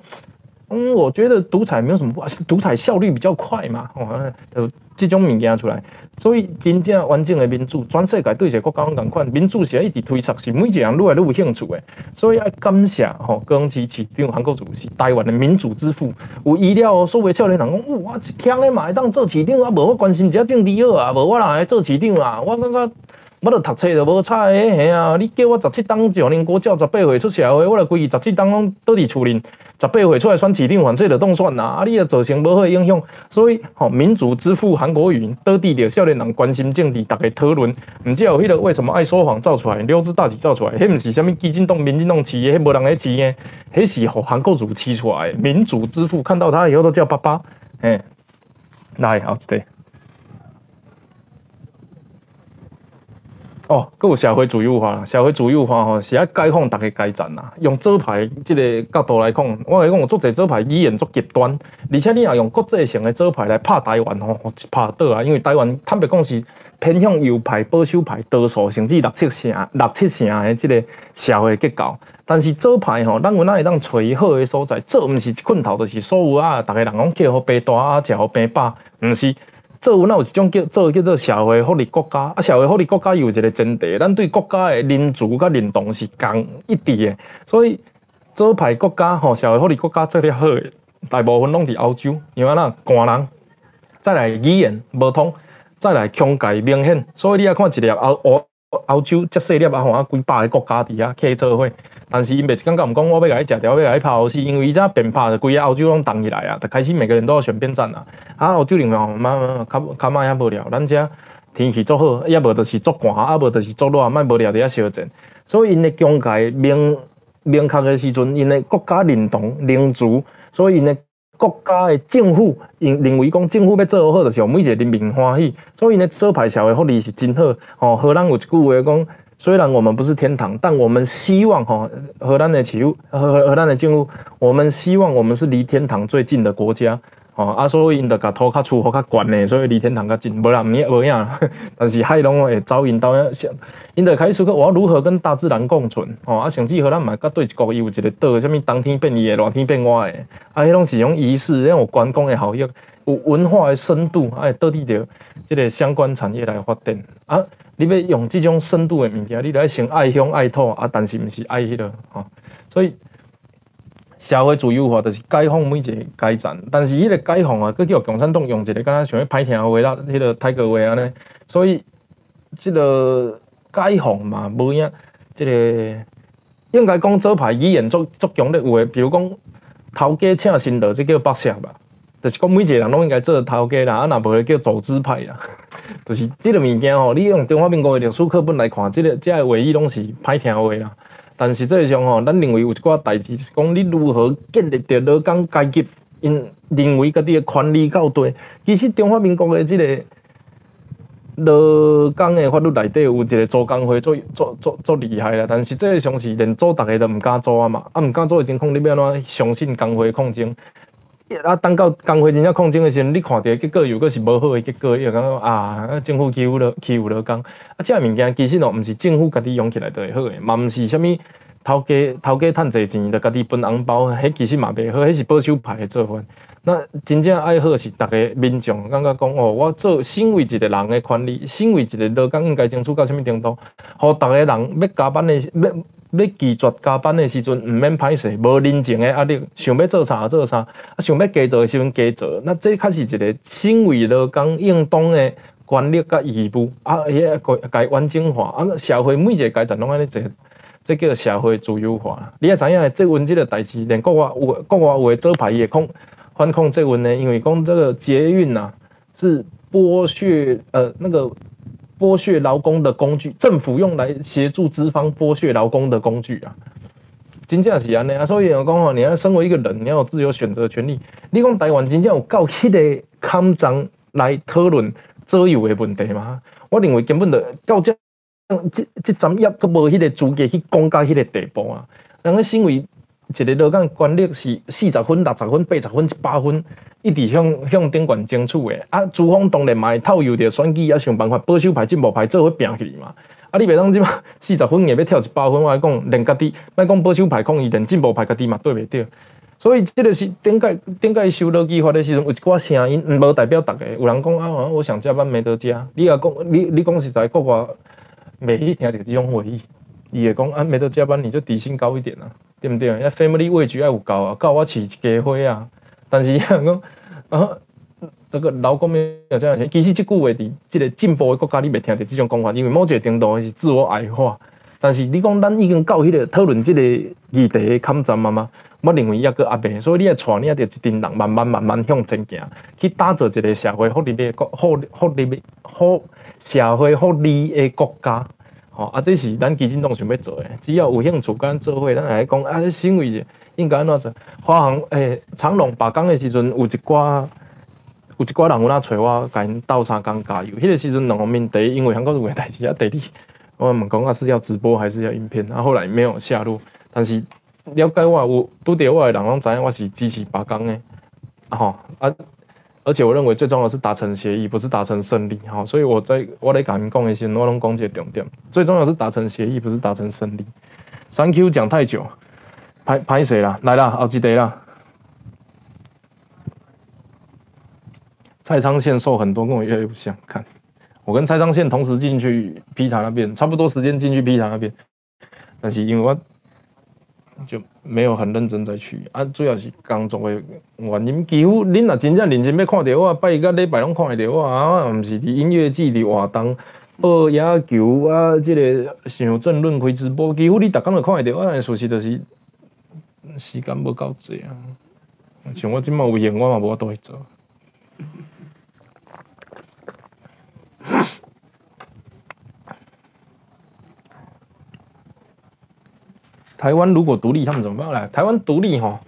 [SPEAKER 1] 嗯，我觉得独裁没有什么不好，是独裁效率比较快嘛。哦，有这种物件出来，所以真正完整的民主，全世界对一个国家共款，民主是要一直推测，是每一个人愈来愈有兴趣的。所以要感谢吼，高雄市市长韩国主席，台湾的民主之父。有意料，所谓少年人讲，哇，一腔的嘛会当做市长，啊，无我关心只政治好啊，无我哪会做市长啊？我感觉。我著读册著无差诶，嘿啊！你叫我十七档上年国教十八岁出社会，我来规十七档拢倒伫厝里，十八岁出来选市长，反正著当选啦。啊，你著造成无好影响，所以吼，民主之父韩国瑜倒伫着少年人关心政治，逐个讨论，毋知有迄个为什么爱说谎造出来，溜之大吉造出来，迄毋是虾米基金党、民进党饲诶，迄无人来饲诶，迄是互韩国瑜饲出来。民主之父看到他以后都叫爸爸，嘿，来，好，对。哦，佮有社会主义化，社会主义化吼是爱解放大家阶层啦。用左派即个角度来讲，我来讲有足侪左派语言足极端，而且你若用国际性的左派来拍台湾吼，拍倒啊！因为台湾坦白讲是偏向右派、保守派多数，甚至六七成、六七成的即个社会结构。但是左派吼，咱有哪会当找伊好的所在？这毋是困头，就是所有啊，逐个人讲叫好白大啊，食好白饱，毋是。做有哪有一种叫做叫做社会福利国家？啊，社会福利国家有一个前提，咱对国家的认主甲认同是共一致的。所以做派国家吼，社会福利国家做得好，大部分拢伫欧洲，因为呐寒人，再来语言无通，再来穷界明显。所以你啊看一粒欧欧欧洲遮细粒啊吼，啊几百个国家伫遐开做伙。但是因袂感觉毋讲，我要甲伊食掉，要甲伊拍是因为伊只变拍着，规个欧洲拢动起来啊，就开始每个人都要选边站啊。啊，欧洲另外慢慢较较慢也无聊，咱遮天气足好，也无就是足寒，啊无就是足热，莫无聊伫遐烧战。所以因的疆界明明确的时阵，因的国家认同民族，所以因的国家的政府因认为讲政府要做好，就是让每一个人民欢喜。所以呢，招牌社会福利是真好。哦，荷兰有一句话讲。虽然我们不是天堂，但我们希望哈荷兰的政府荷荷兰的政府，我们希望我们是离天堂最近的国家。哦，啊，所以因得甲土较粗好较悬诶，所以离天堂较近。无啦，唔无影，但是海拢会走因到遐，因得开始说我如何跟大自然共存。哦，啊，甚至荷咱嘛，甲对一国有一个岛，什物冬天变热，热天变热的，啊，迄拢是种仪式，迄种观光的效益，有文化的深度，哎，倒伫着即个相关产业来发展啊。你要用这种深度的物件，你得先爱乡爱土啊，但是毋是爱迄个吼。所以社会自由化就是解放每一个阶层，但是迄个解放啊，佮叫共产党用一个敢若想要歹听话啦，迄个泰国话安尼。所以即个解放嘛，无影，即个应该讲左派语言足足强烈有，比如讲头家请新道，即叫北社吧，就是讲每一个人拢应该做头家啦，啊，若无叫走资派啦。就是即个物件吼，你用中华民国的历史课本来看，即个即个话语拢是歹听话啦。但实际上吼，咱认为有一寡代志是讲你如何建立着劳工阶级，因认为家己的权利够大。其实中华民国的即个劳工的法律内底有一个做工会做做做做厉害啦。但是这个上是连做逐个都毋敢做啊嘛，啊毋敢做的情况，你要安怎相信工会抗争？啊，等到工会真正抗争的时阵，你看到结果又阁是无好的结果，你就感觉啊，政府欺负了欺负了工。啊，这物件其实哦，毋是政府家己用起来就会好诶，嘛毋是啥物头家头家趁济钱，就家己分红包，迄其实嘛袂好，迄是保守派的做法。那真正爱好是逐个民众感觉讲哦，我做身为一个人的权利，身为一个劳工应该争取到啥物程度，互逐个人要加班的要。要拒绝加班的时阵，毋免歹势，无人情的压力，想要做啥做啥，啊，想要加做的时阵加做，那这确实一个身为劳工应当的权利甲义务，啊，迄个该完整化，啊，社会每一个阶层拢安尼做，这叫社会自由化。你也知影，这运这个代志，连国外有国外有做牌也控反控这运呢，因为讲这个捷运呐是剥削，呃，那个。剥削劳工的工具，政府用来协助资方剥削劳工的工具啊！真正是安尼啊！所以我讲吼，你要身为一个人，你要有自由选择权利。你讲台湾真正有够迄个抗争来讨论自由的问题吗？我认为根本就到这这这站业都无迄个资格去讲到迄个地步啊！人个身为一个劳工权力是四十分、六十分、八十分、一百分。一直向向顶管争取的，啊，资方当然嘛会透油着选举，啊，想办法保守派、进步派做伙拼去嘛。啊，你袂当即嘛 四十分也要跳一百分，我讲连家己，莫讲保守派讲伊，连进步派家己嘛对袂着。所以即个是顶届顶届收劳基法的时阵，有一寡声音无代表逐个。有人讲啊，我想加班没得加。你也讲，你你讲实在国外袂去听着即种回忆，伊会讲啊，没得加班你就底薪高一点啊，对不对？那 family wage 要有够啊，够我饲一家伙啊。但是伊讲啊，这个劳工没有这样其实即句话伫即个进步的国家，你袂听到即种讲法，因为某一个程度是自我矮化。但是你讲咱已经到迄个讨论即个议题的抗战嘛嘛，我认为抑个阿未，所以你要带你也得一群人慢慢慢慢向前行，去打造一个社会福利的国福福利的好社会福利的国家。吼啊，这是咱基金党想要做诶，只要有兴趣跟咱做伙，咱来讲啊，欣慰者。应该安怎做？华航诶，长隆罢工诶时阵，有一寡有一寡人有哪找我，甲因斗相共加油。迄个时阵两方面，第一因为香港有个代志啊，第二我问讲啊是要直播还是要影片？啊后来没有下落。但是了解我有拄着我诶人拢知影我是支持罢工诶，啊吼啊！而且我认为最重要是达成协议，不是达成胜利。吼，所以我在我咧甲因讲诶时，我拢讲一个重点，最重要是达成协议，不是达成胜利。Thank you，讲太久。拍拍谁啦？来啦，后一题啦。蔡昌宪瘦很多，跟我越来越不像。看，我跟蔡昌宪同时进去皮塔那边，差不多时间进去皮塔那边，但是因为我就没有很认真再去啊，主要是工作的原因。几乎恁若真正认真要看到我，拜一个礼拜拢看得到我啊，毋是伫音乐季伫活动。报野球啊，即个上政论开直播，几乎你逐工都看会到。啊，事实就是时间无够济啊。像我即满有闲，我嘛无法度去做。台湾如果独立，他们怎么办嘞？台湾独立哈。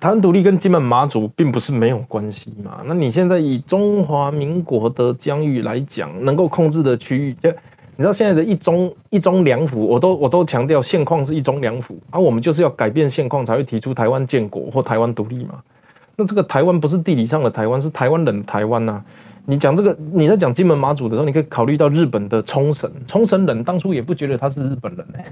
[SPEAKER 1] 台湾独立跟金门马祖并不是没有关系嘛？那你现在以中华民国的疆域来讲，能够控制的区域，就你知道现在的一中一中两府，我都我都强调现况是一中两府，而我们就是要改变现况才会提出台湾建国或台湾独立嘛。那这个台湾不是地理上的台湾，是台湾人台湾呐。你讲这个你在讲金门马祖的时候，你可以考虑到日本的冲绳，冲绳人当初也不觉得他是日本人哎，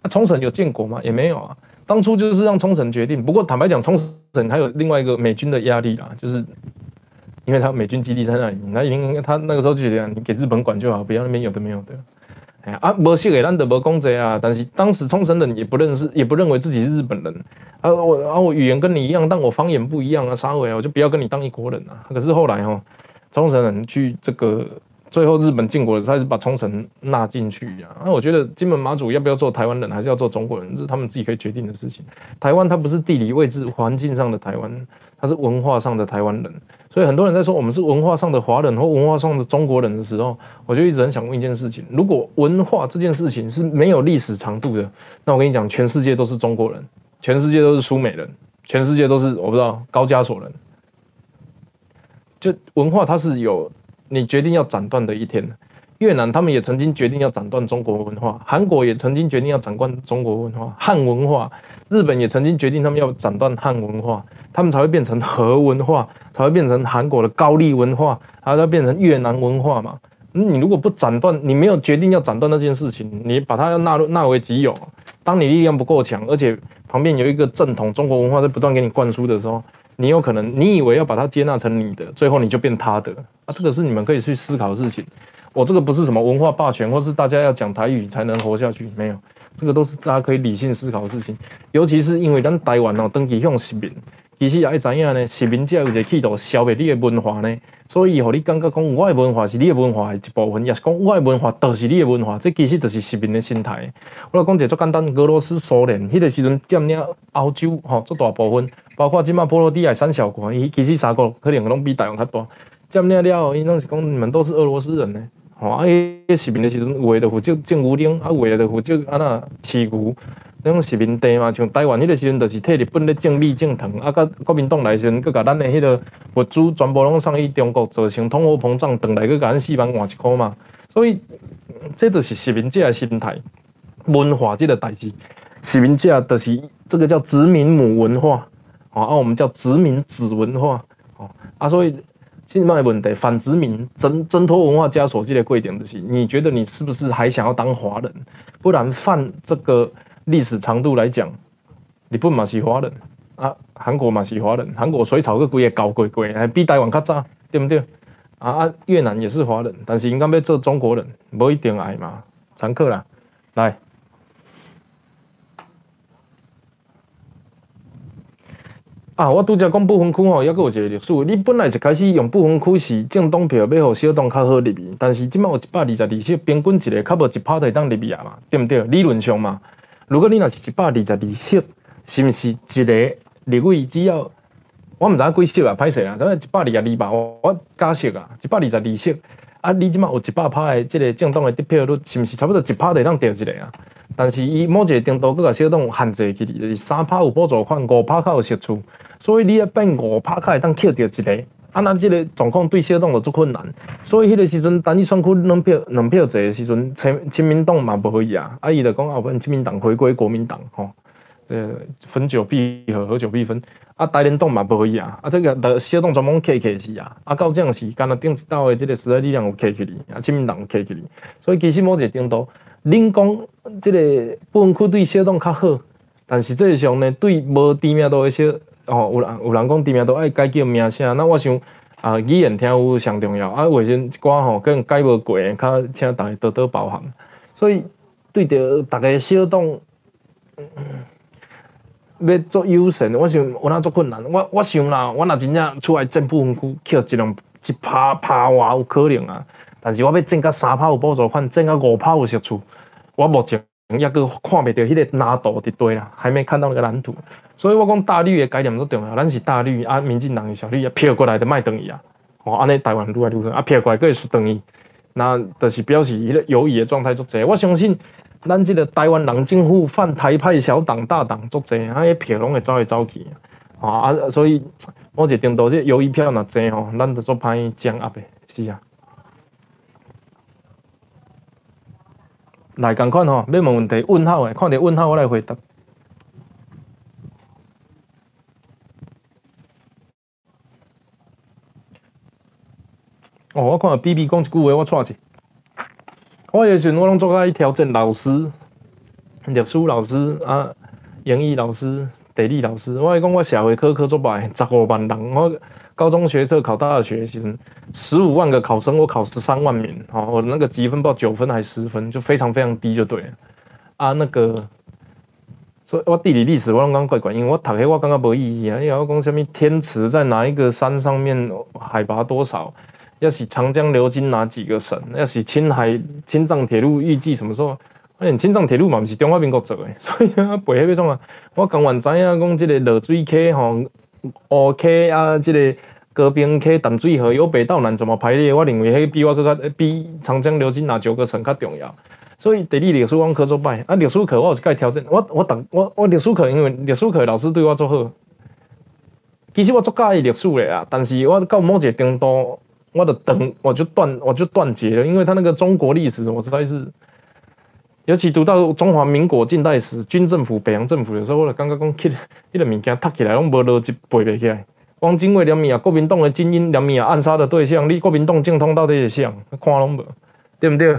[SPEAKER 1] 那冲绳有建国吗？也没有啊。当初就是让冲绳决定，不过坦白讲，冲绳还有另外一个美军的压力啦，就是因为他美军基地在那里，那已经他那个时候就觉得你给日本管就好，不要那边有的没有的。哎啊，无写给咱的无公贼啊，但是当时冲绳人也不认识，也不认为自己是日本人啊。我啊，我语言跟你一样，但我方言不一样啊，啥回啊，我就不要跟你当一国人啊。可是后来哈，冲绳人去这个。最后日本建国的时候，还是把冲绳纳进去呀。那我觉得金门马祖要不要做台湾人，还是要做中国人，这是他们自己可以决定的事情。台湾它不是地理位置、环境上的台湾，它是文化上的台湾人。所以很多人在说我们是文化上的华人或文化上的中国人的时候，我就一直很想问一件事情：如果文化这件事情是没有历史长度的，那我跟你讲，全世界都是中国人，全世界都是苏美人，全世界都是我不知道高加索人。就文化它是有。你决定要斩断的一天，越南他们也曾经决定要斩断中国文化，韩国也曾经决定要斩断中国文化、汉文化，日本也曾经决定他们要斩断汉文化，他们才会变成和文化，才会变成韩国的高丽文化，然后再变成越南文化嘛。你如果不斩断，你没有决定要斩断那件事情，你把它要纳入纳为己有，当你力量不够强，而且旁边有一个正统中国文化在不断给你灌输的时候。你有可能，你以为要把它接纳成你的，最后你就变他的啊！这个是你们可以去思考的事情。我这个不是什么文化霸权，或是大家要讲台语才能活下去，没有，这个都是大家可以理性思考的事情。尤其是因为咱台湾哦，登记向殖民。其实也爱知影呢，殖民者有一个企图消灭你的文化呢，所以互你感觉讲我的文化是你的文化的一部分，也是讲我的文化都是你的文化，这其实就是殖民的心态。我来讲一个最简单，俄罗斯、苏联，迄个时阵占领欧洲吼，足大部分，包括即马波罗的海三小国，伊其实三个可能拢比台湾较大。占领了，伊拢是讲你们都是俄罗斯人呢，吼啊，迄殖民的时阵，有诶就负责种牛奶，啊，有诶就负责安那饲牛。那种殖民地嘛，像台湾迄个时阵，就是替日本咧种米种糖，啊，甲国民党来时阵，佮甲咱的迄个物资全部拢送去中国，造成通货膨胀，倒来佮甲咱四万换一箍嘛。所以，这就是殖民者的心态，文化即个代志，殖民者就是这个叫殖民母文化，哦，啊，我们叫殖民子文化，哦，啊，所以现在问题，反殖民、挣挣脱文化枷锁这个贵点就是，你觉得你是不是还想要当华人？不然犯这个。历史长度来讲，日本嘛是华人啊，韩国嘛是华人，韩国水草个规个搞贵贵，还比台湾较早，对不对？啊啊，越南也是华人，但是应该要做中国人，无一定爱嘛，常客啦，来。啊，我拄则讲不分区吼，抑阁有一个历史。你本来一开始用不分区是政党票，要互小党较好入去，但是即摆有一百二十二席，平均一个较无一拍台当入去啊嘛，对不对？理论上嘛。如果你若是一百二十二席，是毋是一个立委只要我毋知影几席啊？歹势啊，等于一百二十二吧，我假设啊，一百二十二席，啊，你即满有一百拍的即个政党的得票率，是毋是差不多一拍就当调一个啊？但是伊某一个程度佮个小党限制起哩，就是三拍有补助款，五拍较有实处，所以你要变五拍较会当扣到一个。啊，那即个状况对小党就足困难，所以迄个时阵，单一选区两票两票坐的时阵，亲亲民党嘛无可以啊。啊，伊就讲后边亲民党回归国民党吼，这分久必合，合久必分。啊，大连党嘛无可以啊。啊，这个的小党专门 K K 是啊。啊，到这样时，干那顶一道的这个时代力量有 K 起哩，啊，亲民党有 K K 哩。所以其实某一个程度，恁讲这个分区对小董较好。但是这上呢，对无知名度的小哦，有人有人讲知名都爱改叫名声，那我想啊，语言听有上重要啊，卫生一寡吼，更改无过，较请大家多多包涵。所以对着逐个小党。要做优胜，我想有哪做困难？我我想啦，我若真正厝内政府分区，扣一两一拍拍话有可能啊。但是我要挣到三拍有补助款，挣到五拍有实处，我目前也阁看袂到迄个难度伫对啦，还没看到那个蓝图。所以我讲大绿的概念足重要，咱是大绿啊，民进党的小绿啊，飘过来就卖等伊啊。哦，安尼台湾愈来愈好，啊飘过来佫会输等伊，那就是表示迄个犹豫的状态足济。我相信。咱即个台湾人政府泛台派小党大党足济，啊，迄票拢会走来走去，啊啊，所以某一程度即犹豫票若济吼，咱就做歹掌握的，是啊。来共款吼，要问问题问号诶，看着问号我来回答。哦，我看 B B 讲一句话，我错者。我时阵我拢做爱挑战老师、历史老师啊、英语老师、地理老师。我讲我社会科科做歹，十五万人。我高中学测考大学时阵，十五万个考生，我考十三万名。哦，我那个积分报九分还是十分，就非常非常低，就对了。啊，那个，所以我地理历史我拢讲怪怪，因为我读起我感觉无意义啊。因为我讲什么天池在哪一个山上面，海拔多少？要是长江流经哪几个省？要是青海青藏铁路预计什么时候？哎，青藏铁路嘛，不是中华民国做的，所以啊，背迄个种啊，我刚原知影讲，即个落水溪吼，乌溪啊，即个高冰溪淡水河由北到南怎么排列？我认为迄比我搁较比长江流经哪九个省较重要。所以地理历史我课做歹，啊，历史课我有是该调整。我我等我我历史课，因为历史课老师对我做好。其实我足介意历史的啊，但是我到某一个程度。我的等我就断我就断绝了，因为他那个中国历史，我实在是，尤其读到中华民国近代史、军政府、北洋政府的时候，我就感觉讲，迄迄个物件读起来拢无逻辑背袂起来。汪精卫、连米啊，国民党的精英，连米啊，暗杀的对象，你国民党精通到底是啥？看拢无，对不对？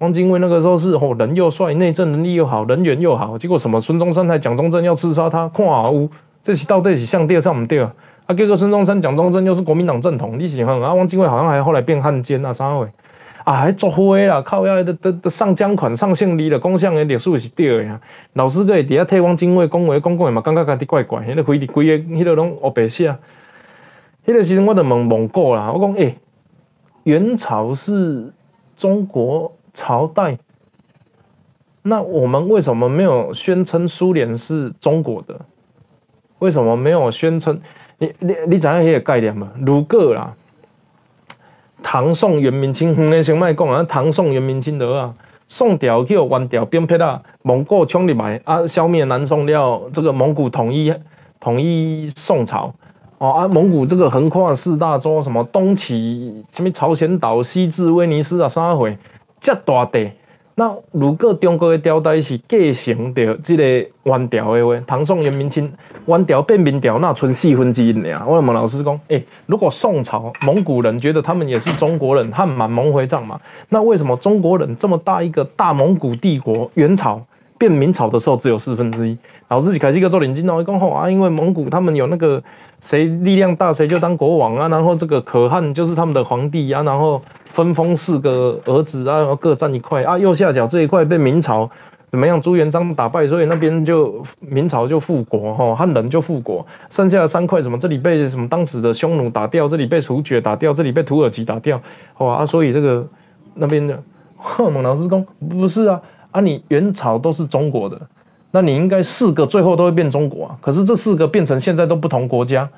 [SPEAKER 1] 汪精卫那个时候是哦，人又帅，内政能力又好，人缘又好，结果什么孙中山还蒋中正要刺杀他，看啊有，这是到底是像对上唔对？啊，结果孙中山、蒋中正又是国民党正统，你喜欢啊？汪精卫好像还后来变汉奸啊，啥会？啊，还作灰啦，靠要的的的上江款、上姓李的，公相的历史是对的呀。老师个底下替汪精卫讲话，讲讲嘛，感觉家己怪怪，迄个规规个，迄个拢黑白写。迄个时阵我就问蒙古啦，我讲诶，元朝是中国朝代，那我们为什么没有宣称苏联是中国的？为什么没有宣称？你你你知影迄个概念无？如果啦，唐宋元明清，远的先莫讲啊，唐宋元明清的啊，宋朝去完掉变撇啊，蒙古冲入来啊，消灭南宋了，这个蒙古统一统一宋朝哦啊，蒙古这个横跨四大洲，什么东起什么朝鲜岛，西至威尼斯啊，啥回，这大地。那如果中国的朝代是继承着这个元朝的话，唐宋元明清，元朝变明朝，那存四分之一尔。我问老师讲，诶，如果宋朝蒙古人觉得他们也是中国人，汉满蒙回藏嘛，那为什么中国人这么大一个大蒙古帝国，元朝变明朝的时候只有四分之一？老师开始一个做领巾哦，讲好啊，因为蒙古他们有那个谁力量大谁就当国王啊，然后这个可汗就是他们的皇帝啊，然后。分封四个儿子啊，然后各占一块啊。右下角这一块被明朝怎么样？朱元璋打败，所以那边就明朝就复国哈，汉人就复国。剩下的三块什么？这里被什么当时的匈奴打掉，这里被突厥打掉，这里被土耳其打掉，哇！所以这个那边的 孟老师公不是啊啊！你元朝都是中国的，那你应该四个最后都会变中国啊。可是这四个变成现在都不同国家。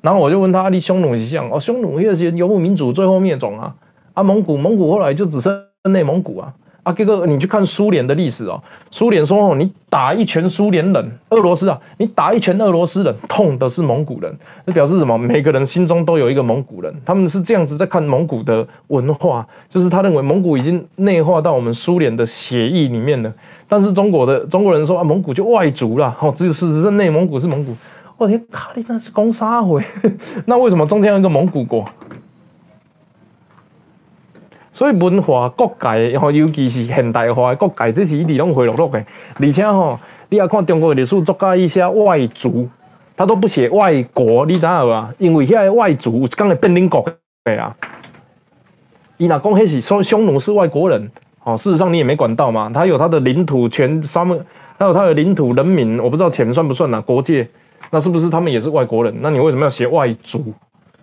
[SPEAKER 1] 然后我就问他，你匈奴是像哦，匈奴也是游牧民族最后灭种啊。啊，蒙古，蒙古后来就只剩内蒙古啊！啊，这个你去看苏联的历史哦，苏联说哦，你打一拳苏联人，俄罗斯啊，你打一拳俄罗斯人，痛的是蒙古人，那表示什么？每个人心中都有一个蒙古人，他们是这样子在看蒙古的文化，就是他认为蒙古已经内化到我们苏联的血液里面了。但是中国的中国人说啊，蒙古就外族了，哦，只是是内蒙古是蒙古。我天，卡利那是攻杀回，那为什么中间有一个蒙古国？所以文化各界吼，尤其是现代化的各界，这是一直拢回落落的。而且吼，你要看中国的历史作家伊写外族，他都不写外国，你知影无啊？因为遐个外族有一天会变恁国的啊。伊若讲迄是说匈奴是外国人，哦，事实上你也没管到嘛，他有他的领土权，他们还有他的领土人民，我不知道钱算不算啊？国界，那是不是他们也是外国人？那你为什么要写外族？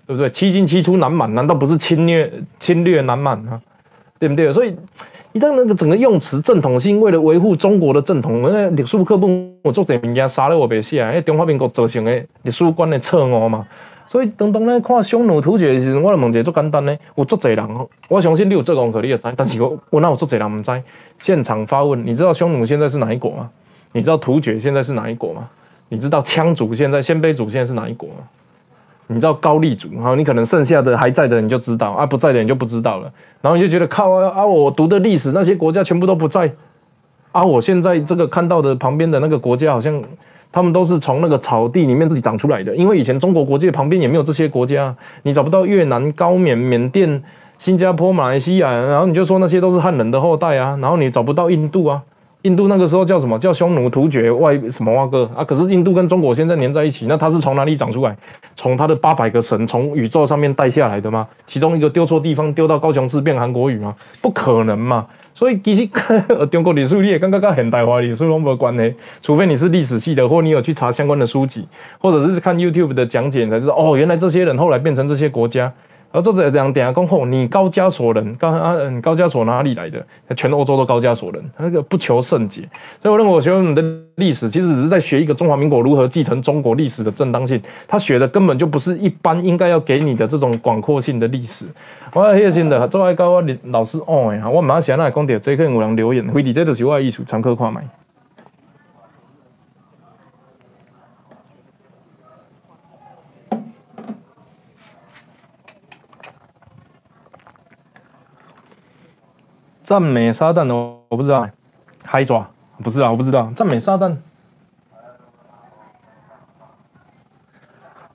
[SPEAKER 1] 对不对？七进七出南满，难道不是侵略侵略南满吗？对不对？所以一旦那个整个用词正统性，为了维护中国的正统，那历史课本我做这物件杀了我别写，因中华民国造成的历史观的错误嘛。所以当当咧看匈奴突厥的时候，我就问一个最简单的，有足侪人，我相信你有做功课，你也知。但是我我那有足侪人唔知。现场发问，你知道匈奴现在是哪一国吗？你知道突厥现在是哪一国吗？你知道羌族现在鲜卑族现在是哪一国吗？你知道高丽族，然后你可能剩下的还在的你就知道，啊不在的你就不知道了，然后你就觉得靠啊我读的历史那些国家全部都不在，啊我现在这个看到的旁边的那个国家好像他们都是从那个草地里面自己长出来的，因为以前中国国界旁边也没有这些国家，你找不到越南、高缅、缅甸、新加坡、马来西亚，然后你就说那些都是汉人的后代啊，然后你找不到印度啊。印度那个时候叫什么叫匈奴、突厥、外什么哇哥啊？可是印度跟中国现在连在一起，那它是从哪里长出来？从他的八百个神从宇宙上面带下来的吗？其中一个丢错地方，丢到高雄市变韩国语吗？不可能嘛！所以其实 中国历史你也刚刚跟现代化历史拢无关系，除非你是历史系的，或你有去查相关的书籍，或者是看 YouTube 的讲解才知道哦，原来这些人后来变成这些国家。而作者这样点下讲后，你高加索人高啊，嗯，高加索哪里来的？全欧洲都高加索人，他那个不求甚解。所以我认为，我学你的历史其实只是在学一个中华民国如何继承中国历史的正当性。他学的根本就不是一般应该要给你的这种广阔性的历史。我热心的，做爱教我老师哦呀，我马上写那讲点，这可能有人留言，回弟这就是我的艺术，常客看麦。赞美撒旦哦，我不知道，嗨爪不是啊，我不知道赞美撒旦，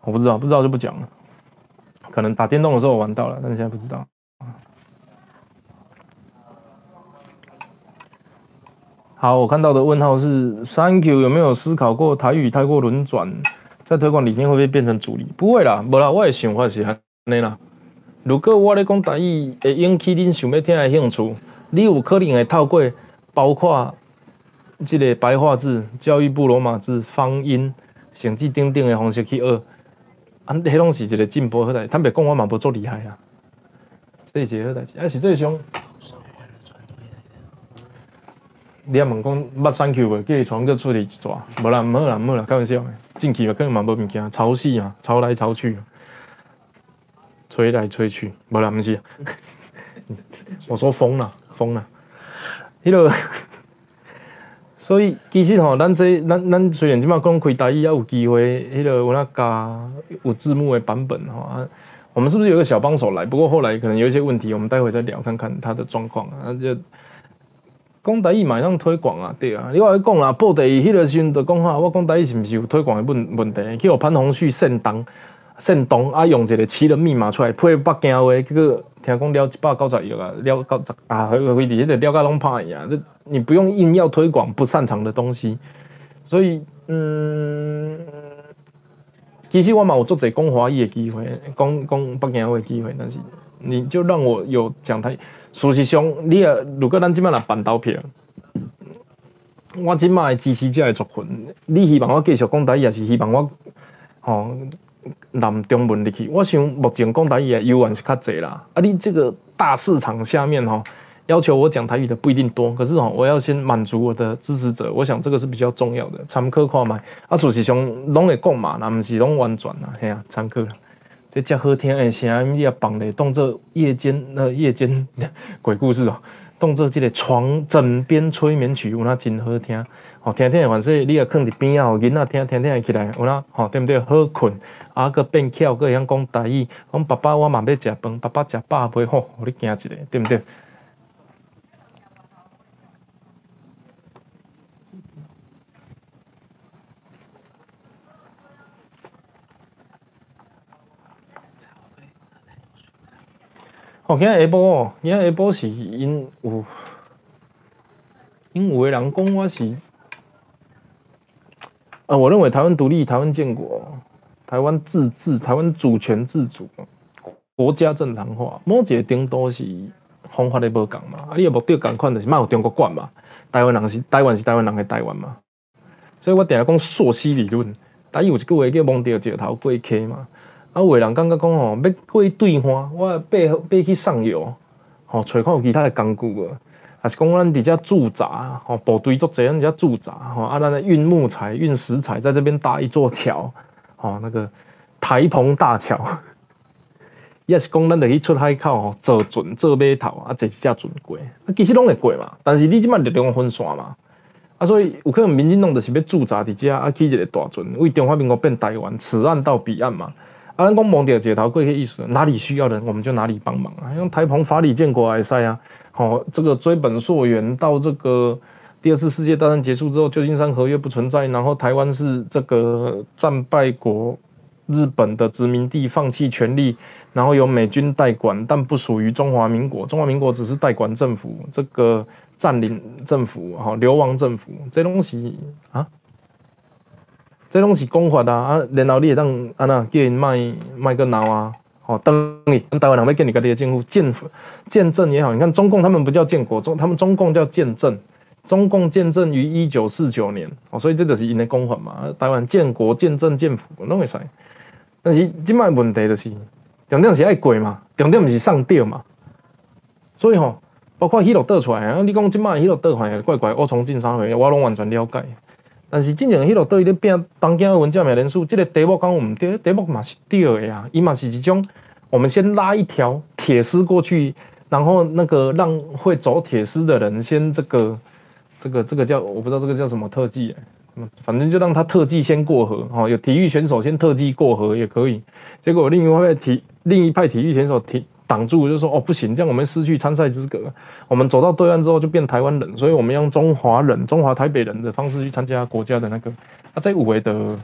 [SPEAKER 1] 我不知道，不知道就不讲了。可能打电动的时候我玩到了，但是现在不知道。好，我看到的问号是 Thank you，有没有思考过台语太过轮转，在推广里面会不会变成主力？不会啦，无啦，我的想法是安尼啦。如果我咧讲台语会引起恁想要听的兴趣。你有可能会透过包括即个白话字、教育部罗马字、方音、甚至等等的方式去学，啊，迄拢是一个进步好代。坦白讲，我嘛无足厉害啊，这是好代志。啊，实际上，你啊问讲捌三 Q 无？叫伊传个出嚟一撮，无啦，毋好啦，毋好啦，开玩笑的。进去嘛，可能嘛无物件，潮汐嘛，潮来潮去，吹来吹去，无啦，毋是。我说疯了。疯了，迄个，所以其实吼，咱这咱咱虽然即马讲开大意，也有机会，迄个有那加有字幕的版本吼，我们是不是有个小帮手来？不过后来可能有一些问题，我们待会再聊看看他的状况啊。就讲大意马上推广啊，对啊，你话讲啦，报地迄个时阵就讲哈，我讲大意是毋是有推广的问问题？去互潘宏旭煽动，煽动啊，用一个七人密码出来配北京话，这个。听讲了一百九十亿啊，了九十啊，回回底下的了解拢怕一样，这你不用硬要推广不擅长的东西，所以嗯，其实我嘛有做者讲华语的机会，讲讲北京话的机会，但是你就让我有讲台。事实上，你啊，如果咱即摆来办投票，我即摆支持者的族群，你希望我继续讲台也，是希望我吼？南中文入去，我想目前讲台语的游玩是较侪啦。啊，你这个大市场下面吼，要求我讲台语的不一定多，可是吼，我要先满足我的支持者，我想这个是比较重要的。参考看卖，啊，事实上拢会讲嘛，那毋是拢完全啦，嘿啊，参考。这遮好听的声音，你也放咧当做夜间那夜间 鬼故事哦，当做这个床枕边催眠曲，有那真好听。哦，听听反正你也放伫边啊，囡仔听听听起来，有那吼对不对？好困。啊，佫变巧，佫会晓讲台语，讲爸爸我嘛要食饭，爸爸食饱袂好，互你惊一下，对毋对？哦，今日下晡哦，今日下晡是因有，因有诶人讲我是，啊，我认为台湾独立、台湾建国、台湾自治、台湾主权自主、国家正常化，某一个程度是方法咧无共嘛，啊，你诶目标共款，就是莫有中国管嘛，台湾人是台湾是台湾人诶台湾嘛，所以我定下讲溯溪理论，台语有一句话叫“摸着石头过溪”嘛。啊，有诶人感觉讲吼，要过去兑换，我爬爬去上游，吼，找看有其他诶工具无？还是讲咱伫遮驻扎，吼，部队足济，咱伫遮驻扎，吼，啊，咱咧运木材、运石材，在这边搭一座桥，哦，那个台澎大桥。也是讲咱着去出海口吼，坐船、坐码头，啊，坐一只船过，啊，其实拢会过嘛。但是你即摆力量分散嘛，啊，所以有可能民进党就是要驻扎伫遮，啊，起一个大船，为中华民国变台湾，此岸到彼岸嘛。啊，咱讲蒙着街头过去意思，哪里需要人我们就哪里帮忙啊。用台澎法理建国来赛啊，好，这个追本溯源到这个第二次世界大战结束之后，旧金山合约不存在，然后台湾是这个战败国，日本的殖民地，放弃权利，然后由美军代管，但不属于中华民国，中华民国只是代管政府，这个占领政府，哈，流亡政府，这东西啊。这拢是公法啊，啊，然后你也当安那叫因卖卖个脑啊，吼，等你台湾人要建立家的政府，建建政也好，你看中共他们不叫建国，中他们中共叫建政，中共建政于一九四九年，哦，所以这就是因的讲法嘛，台湾建国建政建府拢会使，但是即摆问题就是重点是爱过嘛，重点毋是上吊嘛，所以吼，包括迄落倒出来啊，你讲即摆迄落倒出来怪怪，我重进三回，我拢完全了解。但是真正迄落倒伊咧变东京奥运证明人数，即个题目讲毋对，题目嘛是对的呀。伊嘛是一种，我们先拉一条铁丝过去，然后那个让会走铁丝的人先这个这个这个叫我不知道这个叫什么特技，反正就让他特技先过河，哈，有体育选手先特技过河也可以。结果另一派体另一派体育选手体。挡住就说哦不行，这样我们失去参赛资格。我们走到对岸之后就变台湾人，所以我们用中华人、中华台北人的方式去参加国家的那个。啊，这五位的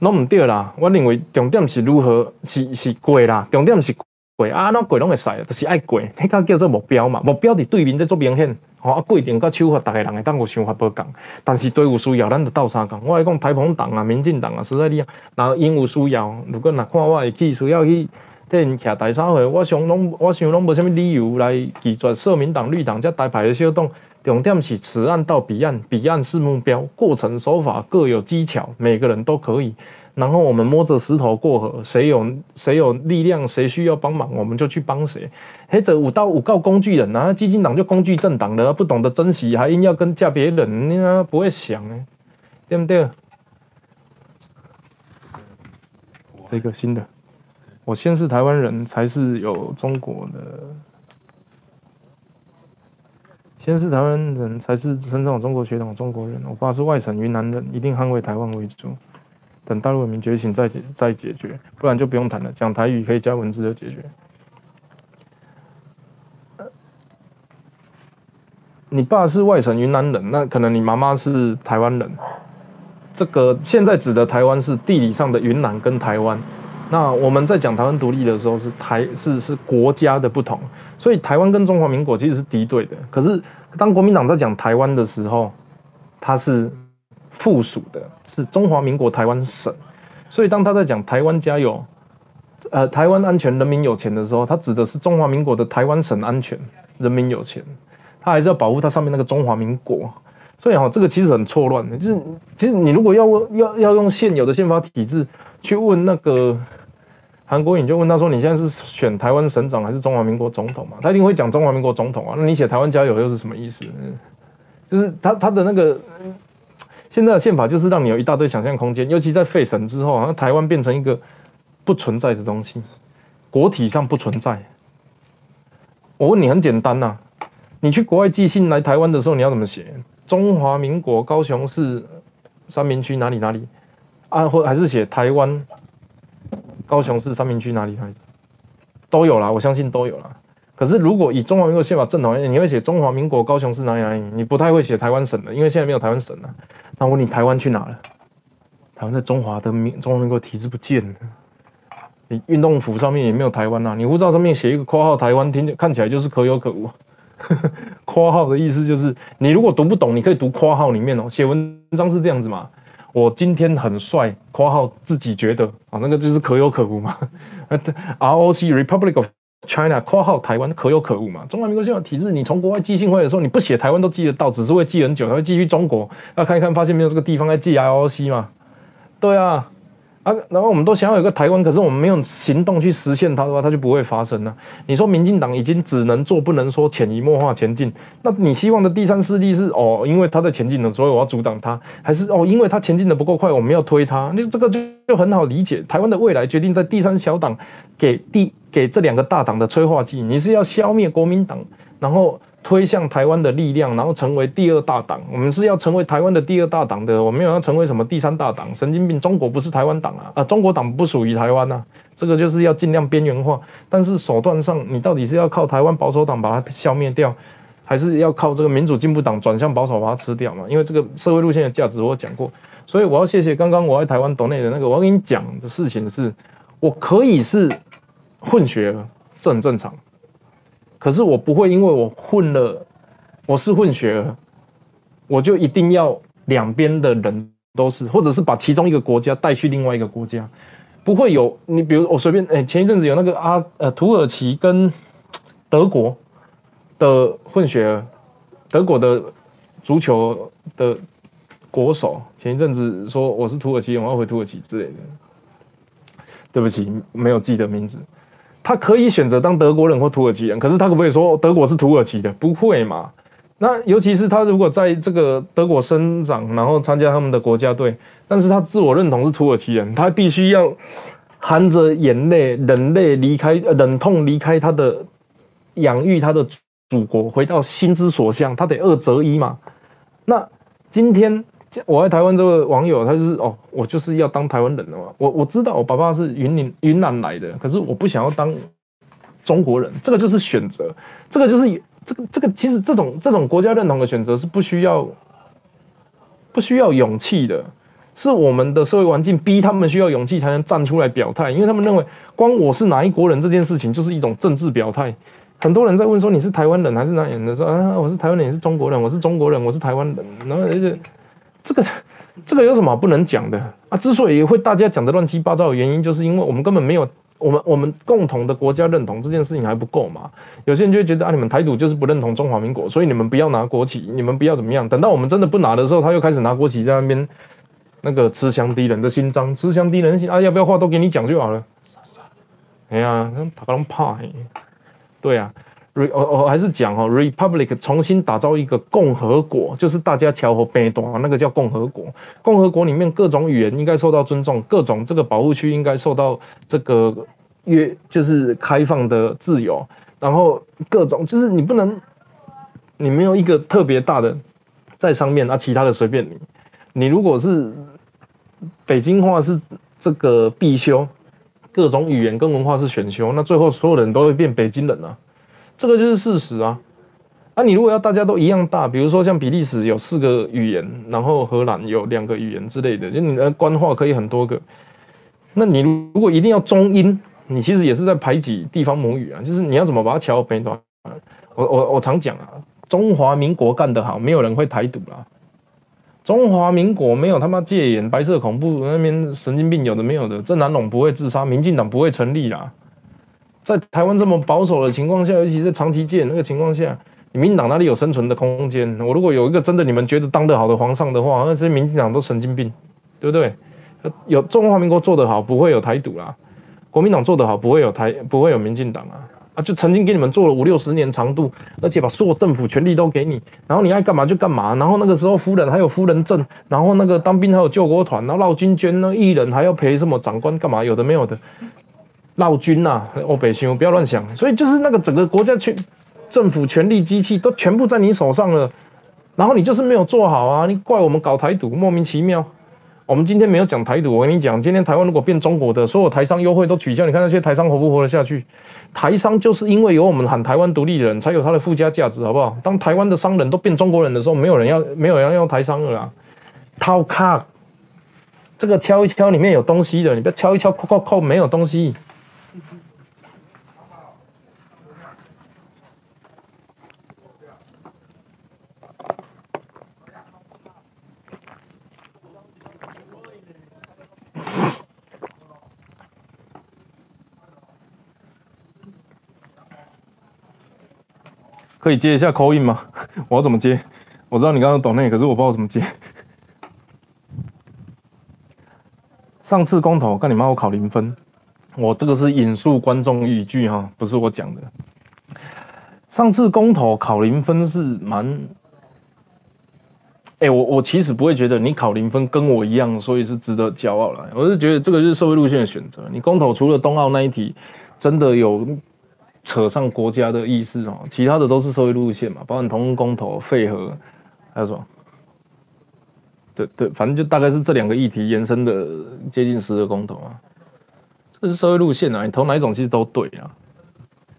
[SPEAKER 1] 拢唔对啦。我认为重点是如何是是过啦，重点是过啊，那过拢会使，就是爱过，迄个叫做目标嘛。目标伫对面在做明显，吼啊规定甲手法，大家人会当有想法不共。但是队伍需要，咱就斗相共。我来讲台澎党啊、民进党啊，实在你啊，然后因有需要，如果若看我会去需要去。替因徛第三回，我想拢我想拢无啥物理由来拒绝社民党、绿党这台牌的小党。重点是此岸到彼岸，彼岸是目标，过程手法各有技巧，每个人都可以。然后我们摸着石头过河，谁有谁有力量，谁需要帮忙，我们就去帮谁。黑者五到五告工具人啊，基金党就工具政党的，不懂得珍惜，还硬要跟嫁别人，你啊不会想哎，对不对？这个新的。我先是台湾人，才是有中国的；先是台湾人，才是真正的中国血统中国人。我爸是外省云南人，一定捍卫台湾为主。等大陆文明觉醒再解再解决，不然就不用谈了。讲台语可以加文字就解决。你爸是外省云南人，那可能你妈妈是台湾人。这个现在指的台湾是地理上的云南跟台湾。那我们在讲台湾独立的时候，是台是是国家的不同，所以台湾跟中华民国其实是敌对的。可是当国民党在讲台湾的时候，它是附属的，是中华民国台湾省。所以当他在讲台湾加油，呃，台湾安全，人民有钱的时候，他指的是中华民国的台湾省安全，人民有钱，他还是要保护他上面那个中华民国。所以哈，这个其实很错乱的，就是其实你如果要要要用现有的宪法体制去问那个。韩国你就问他说：“你现在是选台湾省长还是中华民国总统嘛？”他一定会讲中华民国总统啊。那你写台湾加油又是什么意思？就是他他的那个现在的宪法就是让你有一大堆想象空间，尤其在废省之后，好像台湾变成一个不存在的东西，国体上不存在。我问你很简单呐，你去国外寄信来台湾的时候，你要怎么写？中华民国高雄市三明区哪里哪里啊？或还是写台湾？高雄市三明区哪里哪里都有啦，我相信都有啦。可是如果以中华民国宪法正统，你会写中华民国高雄市哪里哪里？你不太会写台湾省的，因为现在没有台湾省了。那我问你，台湾去哪了？台湾在中华的民中华民国体制不见了。你运动服上面也没有台湾呐、你护照上面写一个括号台湾，听看起来就是可有可无。括号的意思就是，你如果读不懂，你可以读括号里面哦。写文章是这样子嘛？我今天很帅，括号自己觉得啊，那个就是可有可无嘛。ROC Republic of China 括号台湾可有可无嘛？中华民国宪法体制，你从国外寄信回来的时候，你不写台湾都寄得到，只是会寄很久，才会寄去中国。要看一看，发现没有这个地方在寄 IOC 嘛？对啊。啊，然后我们都想要有个台湾，可是我们没有行动去实现它的话，它就不会发生了。你说民进党已经只能做不能说，潜移默化前进。那你希望的第三势力是哦，因为他在前进了，所以我要阻挡他，还是哦，因为他前进的不够快，我们要推他？那这个就就很好理解。台湾的未来决定在第三小党给第给这两个大党的催化剂。你是要消灭国民党，然后。推向台湾的力量，然后成为第二大党。我们是要成为台湾的第二大党的，我们没有要成为什么第三大党。神经病！中国不是台湾党啊，啊，中国党不属于台湾呐。这个就是要尽量边缘化。但是手段上，你到底是要靠台湾保守党把它消灭掉，还是要靠这个民主进步党转向保守把它吃掉嘛？因为这个社会路线的价值我讲过，所以我要谢谢刚刚我在台湾岛内的那个，我要跟你讲的事情是，我可以是混血，这很正常。可是我不会因为我混了，我是混血儿，我就一定要两边的人都是，或者是把其中一个国家带去另外一个国家，不会有你比如我随便哎，前一阵子有那个阿呃土耳其跟德国的混血儿，德国的足球的国手前一阵子说我是土耳其人，我要回土耳其之类的，对不起，没有记得名字。他可以选择当德国人或土耳其人，可是他可不可以说德国是土耳其的？不会嘛？那尤其是他如果在这个德国生长，然后参加他们的国家队，但是他自我认同是土耳其人，他必须要含着眼泪、忍泪离开、忍痛离开他的养育他的祖国，回到心之所向，他得二择一嘛？那今天。我在台湾这个网友，他就是哦，我就是要当台湾人的嘛。我我知道我爸爸是云林云南来的，可是我不想要当中国人，这个就是选择，这个就是这个这个其实这种这种国家认同的选择是不需要不需要勇气的，是我们的社会环境逼他们需要勇气才能站出来表态，因为他们认为光我是哪一国人这件事情就是一种政治表态。很多人在问说你是台湾人还是哪里人的？说啊我是台湾人，你是中国人，我是中国人，我是台湾人，然后而且。这个这个有什么不能讲的啊？之所以会大家讲的乱七八糟的原因，就是因为我们根本没有我们我们共同的国家认同这件事情还不够嘛。有些人就会觉得啊，你们台独就是不认同中华民国，所以你们不要拿国旗，你们不要怎么样。等到我们真的不拿的时候，他又开始拿国旗在那边那个吃香低人的心脏，吃香低人心啊，要不要话都给你讲就好了。哎呀，他可能怕，对呀。我我还是讲哦，Republic 重新打造一个共和国，就是大家调和悲多，那个叫共和国。共和国里面各种语言应该受到尊重，各种这个保护区应该受到这个约，就是开放的自由。然后各种就是你不能，你没有一个特别大的在上面，那其他的随便你。你如果是北京话是这个必修，各种语言跟文化是选修，那最后所有人都会变北京人啊。这个就是事实啊！啊，你如果要大家都一样大，比如说像比利时有四个语言，然后荷兰有两个语言之类的，就你的官话可以很多个。那你如果一定要中英，你其实也是在排挤地方母语啊！就是你要怎么把它调北端？我我我常讲啊，中华民国干得好，没有人会台独啦。中华民国没有他妈戒严、白色恐怖那边神经病有的没有的，郑南榕不会自杀，民进党不会成立啦。在台湾这么保守的情况下，尤其是长期建那个情况下，民进党哪里有生存的空间？我如果有一个真的你们觉得当得好的皇上的话，那些民进党都神经病，对不对？有中华民国做得好，不会有台独啦；国民党做得好，不会有台，不会有民进党啊！啊，就曾经给你们做了五六十年长度，而且把所有政府权力都给你，然后你爱干嘛就干嘛。然后那个时候夫人还有夫人证，然后那个当兵还有救国团，然后绕军捐那艺人还要陪什么长官干嘛？有的没有的。闹军呐，哦，北兄不要乱想，所以就是那个整个国家权政府权力机器都全部在你手上了，然后你就是没有做好啊，你怪我们搞台独莫名其妙。我们今天没有讲台独，我跟你讲，今天台湾如果变中国的，所有台商优惠都取消，你看那些台商活不活得下去？台商就是因为有我们喊台湾独立人，才有它的附加价值，好不好？当台湾的商人都变中国人的时候，没有人要，没有人要台商了啦。掏卡，这个敲一敲里面有东西的，你不要敲一敲扣扣扣没有东西。可以接一下口音吗？我要怎么接？我知道你刚刚懂那，可是我不知道怎么接。上次公投，干你妈！我考零分。我这个是引述观众语句哈，不是我讲的。上次公投考零分是蛮……哎，我我其实不会觉得你考零分跟我一样，所以是值得骄傲了。我是觉得这个是社会路线的选择。你公投除了冬奥那一题真的有扯上国家的意思哦，其他的都是社会路线嘛，包括同公投、废核，还有什么？对对，反正就大概是这两个议题延伸的接近十个公投啊，这是社会路线啊，你投哪一种其实都对啊，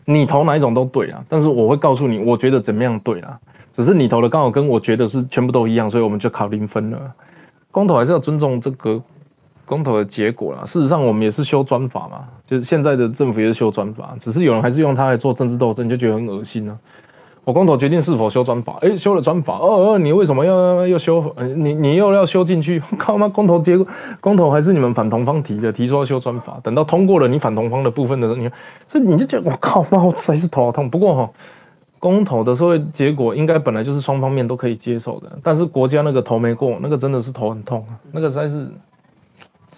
[SPEAKER 1] 你投哪一种都对啊，但是我会告诉你，我觉得怎么样对啊，只是你投的刚好跟我觉得是全部都一样，所以我们就考零分了。公投还是要尊重这个公投的结果啦。事实上，我们也是修专法嘛，就是现在的政府也是修专法，只是有人还是用它来做政治斗争，就觉得很恶心啊。我公投决定是否修专法，哎，修了专法，哦哦，你为什么要要修？你你又要修进去？靠妈，公投结果，公投还是你们反同方提的，提出要修专法，等到通过了你反同方的部分的时候，你这你就觉得我靠妈，我实在是头好痛。不过哈，公投的社会结果应该本来就是双方面都可以接受的，但是国家那个头没过，那个真的是头很痛，那个实在是，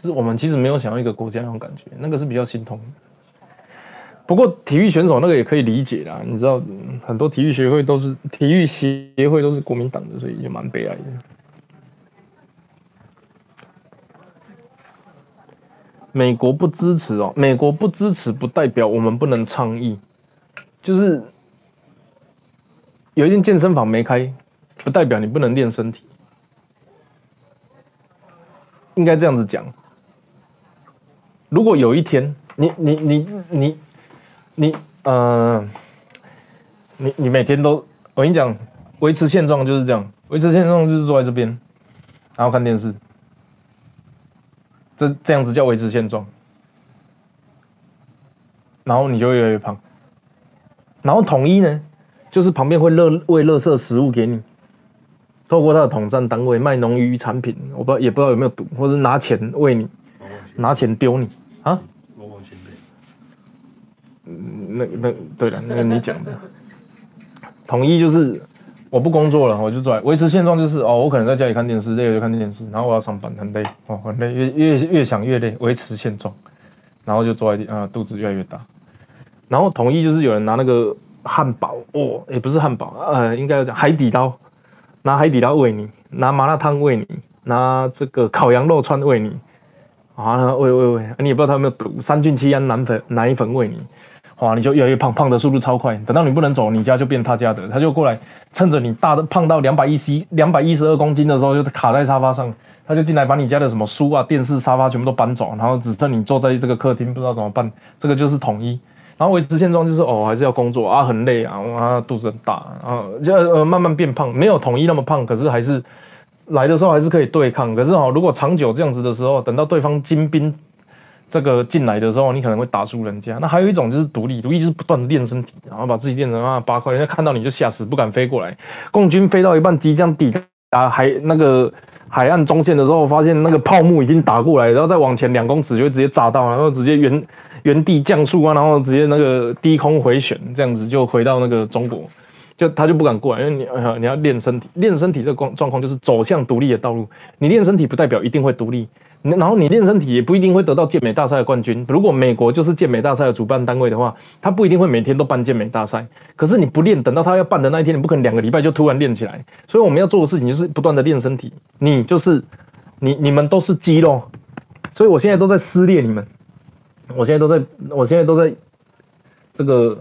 [SPEAKER 1] 就是我们其实没有想要一个国家那种感觉，那个是比较心痛。不过体育选手那个也可以理解啦，你知道很多体育协会都是体育协会都是国民党的，所以也蛮悲哀的。美国不支持哦，美国不支持不代表我们不能倡议，就是有一间健身房没开，不代表你不能练身体，应该这样子讲。如果有一天你你你你。你呃，你你每天都，我跟你讲，维持现状就是这样，维持现状就是坐在这边，然后看电视，这这样子叫维持现状，然后你就越来越胖，然后统一呢，就是旁边会乐喂乐色食物给你，透过他的统战单位卖农渔产品，我不知道也不知道有没有毒，或者拿钱喂你，拿钱丢你啊。那那对了，那个你讲的，统一就是我不工作了，我就在维持现状，就是哦，我可能在家里看电视，累了就看电视，然后我要上班很累哦，很累，越越越想越累，维持现状，然后就坐在啊，肚子越来越大，然后统一就是有人拿那个汉堡哦，也不是汉堡，呃，应该要讲海底捞，拿海底捞喂你，拿麻辣烫喂你，拿这个烤羊肉串喂你，啊，喂喂喂，你也不知道他有没有毒，三聚氰胺奶粉奶粉喂你。哇，你就越来越胖，胖的速度超快。等到你不能走，你家就变他家的，他就过来，趁着你大的胖到两百一十两百一十二公斤的时候，就卡在沙发上，他就进来把你家的什么书啊、电视、沙发全部都搬走，然后只剩你坐在这个客厅，不知道怎么办。这个就是统一，然后维持现状就是哦，还是要工作啊，很累啊，啊，肚子很大啊，就慢慢变胖，没有统一那么胖，可是还是来的时候还是可以对抗。可是哦，如果长久这样子的时候，等到对方精兵。这个进来的时候，你可能会打输人家。那还有一种就是独立，独立就是不断的练身体，然后把自己练成啊八块，人家看到你就吓死，不敢飞过来。共军飞到一半即将抵达海那个海岸中线的时候，发现那个泡沫已经打过来，然后再往前两公尺就会直接炸到，然后直接原原地降速啊，然后直接那个低空回旋，这样子就回到那个中国，就他就不敢过来，因为你你要练身体，练身体这状状况就是走向独立的道路。你练身体不代表一定会独立。然后你练身体也不一定会得到健美大赛的冠军。如果美国就是健美大赛的主办单位的话，他不一定会每天都办健美大赛。可是你不练，等到他要办的那一天，你不可能两个礼拜就突然练起来。所以我们要做的事情就是不断的练身体。你就是你，你们都是肌肉，所以我现在都在撕裂你们。我现在都在，我现在都在这个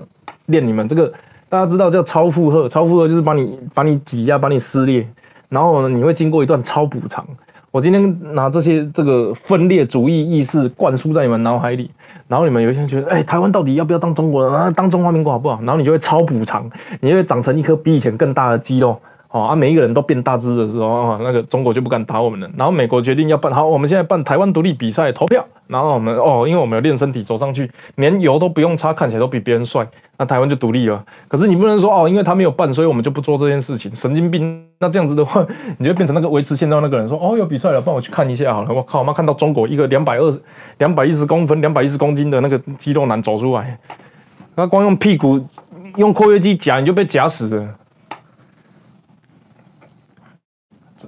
[SPEAKER 1] 练你们。这个大家知道叫超负荷，超负荷就是把你把你挤压，把你撕裂，然后呢，你会经过一段超补偿。我今天拿这些这个分裂主义意识灌输在你们脑海里，然后你们有一天觉得，哎，台湾到底要不要当中国人啊？当中华民国好不好？然后你就会超补偿，你就会长成一颗比以前更大的肌肉。哦啊，每一个人都变大只的时候啊，那个中国就不敢打我们了。然后美国决定要办，好，我们现在办台湾独立比赛投票。然后我们哦，因为我们有练身体，走上去连油都不用擦，看起来都比别人帅，那台湾就独立了。可是你不能说哦，因为他没有办，所以我们就不做这件事情，神经病。那这样子的话，你就变成那个维持现状那个人，说哦有比赛了，帮我去看一下好了。我靠，我妈看到中国一个两百二十、两百一十公分、两百一十公斤的那个肌肉男走出来，他光用屁股。用括约肌夹，你就被夹死了。这个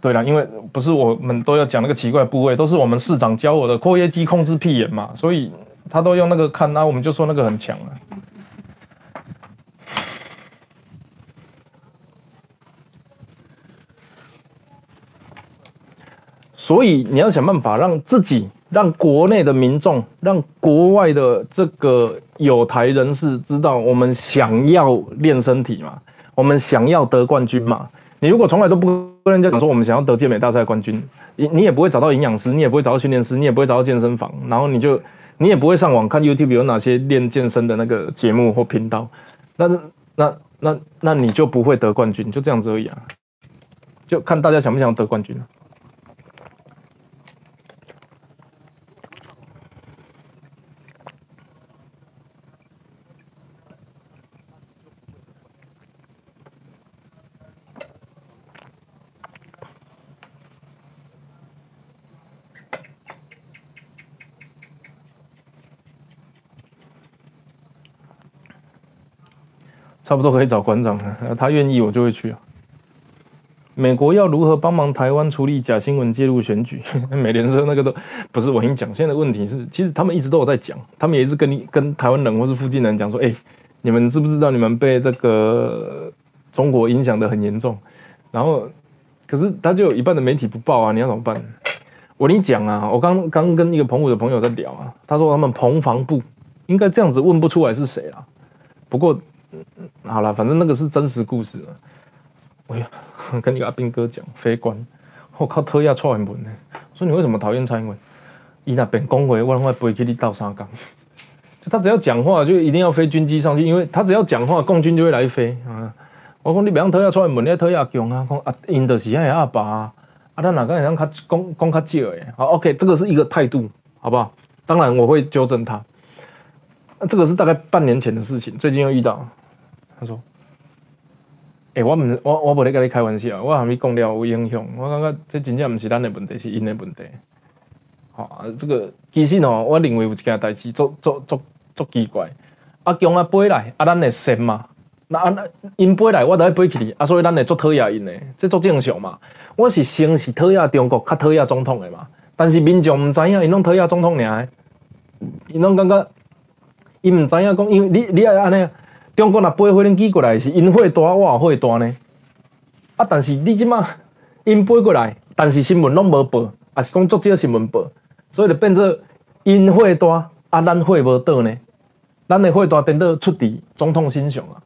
[SPEAKER 1] 对了，因为不是我们都要讲那个奇怪部位，都是我们市长教我的括约肌控制屁眼嘛，所以他都用那个看，那我们就说那个很强啊。所以你要想办法让自己、让国内的民众、让国外的这个有台人士知道，我们想要练身体嘛，我们想要得冠军嘛。你如果从来都不跟人家讲说我们想要得健美大赛冠军，你你也不会找到营养师，你也不会找到训练师，你也不会找到健身房，然后你就你也不会上网看 YouTube 有哪些练健身的那个节目或频道，那那那那你就不会得冠军，就这样子而已啊。就看大家想不想得冠军了。差不多可以找馆长了，他愿意我就会去啊。美国要如何帮忙台湾处理假新闻介入选举？美联社那个都不是我跟你讲，现在的问题是，其实他们一直都有在讲，他们也是跟你跟台湾人或是附近人讲说，哎，你们知不知道你们被这个中国影响的很严重？然后，可是他就有一半的媒体不报啊，你要怎么办？我跟你讲啊，我刚刚跟一个澎湖的朋友在聊啊，他说他们澎防部应该这样子问不出来是谁啊，不过。好了，反正那个是真实故事。哎呀，跟你个阿兵哥讲，飞官，我靠，特亚蔡英文呢？说你为什么讨厌蔡英文？伊那边讲话，我拢会飞去你倒三缸。就他只要讲话，就一定要飞军机上去，因为他只要讲话，共军就会来飞啊。我讲你别让特亚蔡英文，你特亚强啊，讲啊，因就是遐阿爸啊，啊，咱哪个人较讲讲较少诶？好，OK，这个是一个态度，好不好？当然我会纠正他。那这个是大概半年前的事情，最近又遇到。他说：“诶，我唔我我无咧跟你开玩笑，我含你讲了有影响。我感觉这真正唔是咱的问题，是因的问题。好，这个其实哦，我认为有一件代志足足足足奇怪。啊，强啊飞来，啊，咱会先嘛？那啊那因飞来，我就爱飞去啊，所以咱会做讨厌因的，这足正常嘛。我是先是讨厌中国，较讨厌总统的嘛。但是民众唔知影，因拢讨厌总统尔，因拢感觉，因唔知影讲，因为你你爱安尼。”中国若飞飞轮机过来是因火大，我也火大呢。啊，但是你即马因飞过来，但是新闻拢无报，也是讲足少新闻报，所以就变做因火大，啊，咱火无倒呢。咱的火大等到出伫总统身上啊。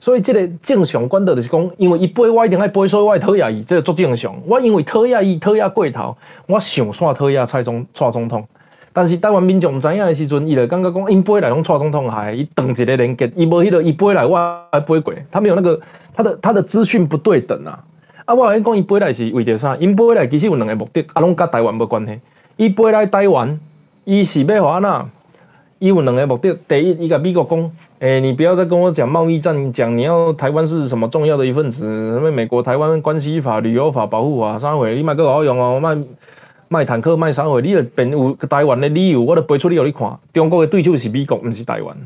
[SPEAKER 1] 所以即个正常管道就是讲，因为伊飞我一定爱飞，所以我讨厌伊，这个足正常。我因为讨厌伊，讨厌过头，我想煞讨厌蔡总蔡总统。但是台湾民众毋知影的时阵，伊就感觉讲，因飞来拢蔡总统害，伊断一个连接，伊无迄个伊飞来我飞过，他没有那个他的他的资讯不对等啊。啊，我跟讲伊飞来是为着啥？因飞来其实有两个目的，啊，拢甲台湾无关系。伊飞来台湾，伊是要安怎？伊有两个目的，第一，伊甲美国讲，诶，你不要再跟我讲贸易战，讲你要台湾是什么重要的一份子，什么美国台湾关系法、旅游法、保护法，啥货，你莫搁好用哦，莫。卖坦克卖啥货，你著变有台湾的理由，我著背出你互你看。中国的对手是美国，毋是台湾，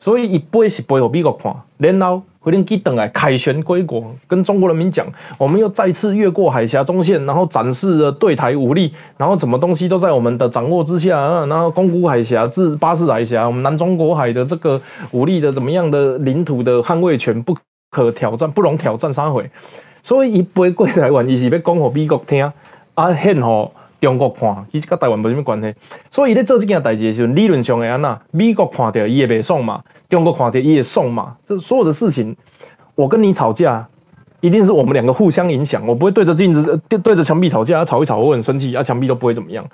[SPEAKER 1] 所以伊背是背互美国看。然后回能机等来凯旋归国，跟中国人民讲，我们又再次越过海峡中线，然后展示了对台武力，然后什么东西都在我们的掌握之下，然后宫古海峡至巴士海峡，我们南中国海的这个武力的怎么样的领土的捍卫权不可挑战，不容挑战啥货。所以伊背过台湾，伊是要讲互美国听。啊，现吼中国看，其实甲台湾无什么关系。所以咧做这件代志的时候，理论上会安那，美国看到伊会袂爽嘛，中国看到伊会爽嘛。这所有的事情，我跟你吵架，一定是我们两个互相影响。我不会对着镜子、对对着墙壁吵架，吵一吵我很生气，啊，墙壁都不会怎么样。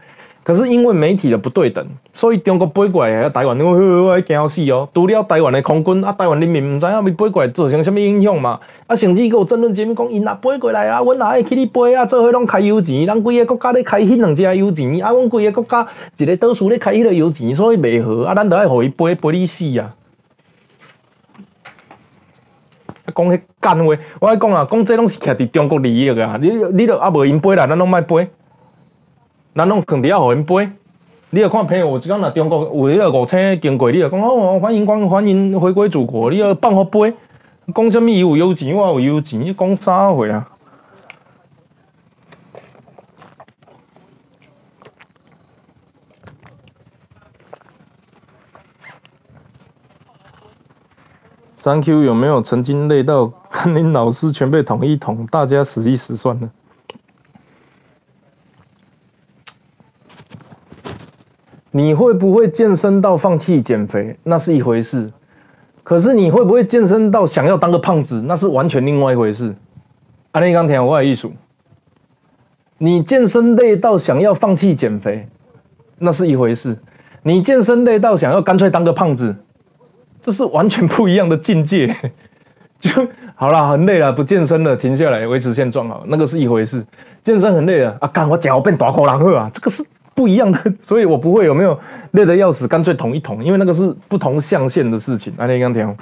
[SPEAKER 1] 可是因为媒体的不对等，所以中国飞过来，台湾因为我惊死哦。除了台湾的空军，啊，台湾人民唔知影要飞过来造成什么影响嘛？啊，甚至有争论节目讲，因若飞过来啊，阮也爱去你飞啊？做伙拢开油钱，咱规个国家咧开迄两只油钱，啊，阮规个国家一个倒数咧开迄个油钱，所以袂好，啊，咱都爱互伊飞，飞你死啊！啊讲迄干话，我爱讲啊，讲这拢是徛伫中国利益啊，你你都啊无因飞来，咱拢莫飞。咱拢肯定要互因飞，你要看朋友有，即讲若中国有迄个五星经过，你就讲哦，欢迎光欢迎回归祖国，你要放好杯，讲什物伊有有钱，我有有钱，你讲啥货啊？三 Q 有没有曾经累到跟您老师全被统一捅，大家死一死算了？你会不会健身到放弃减肥，那是一回事；可是你会不会健身到想要当个胖子，那是完全另外一回事。阿力刚听我的艺术，你健身累到想要放弃减肥，那是一回事；你健身累到想要干脆当个胖子。这是完全不一样的境界，就好了，很累了，不健身了，停下来维持现状好，那个是一回事。健身很累了啊，干我脚变大口狼喝啊，这个是不一样的，所以我不会有没有累得要死，干脆捅一捅，因为那个是不同象限的事情。阿力刚听。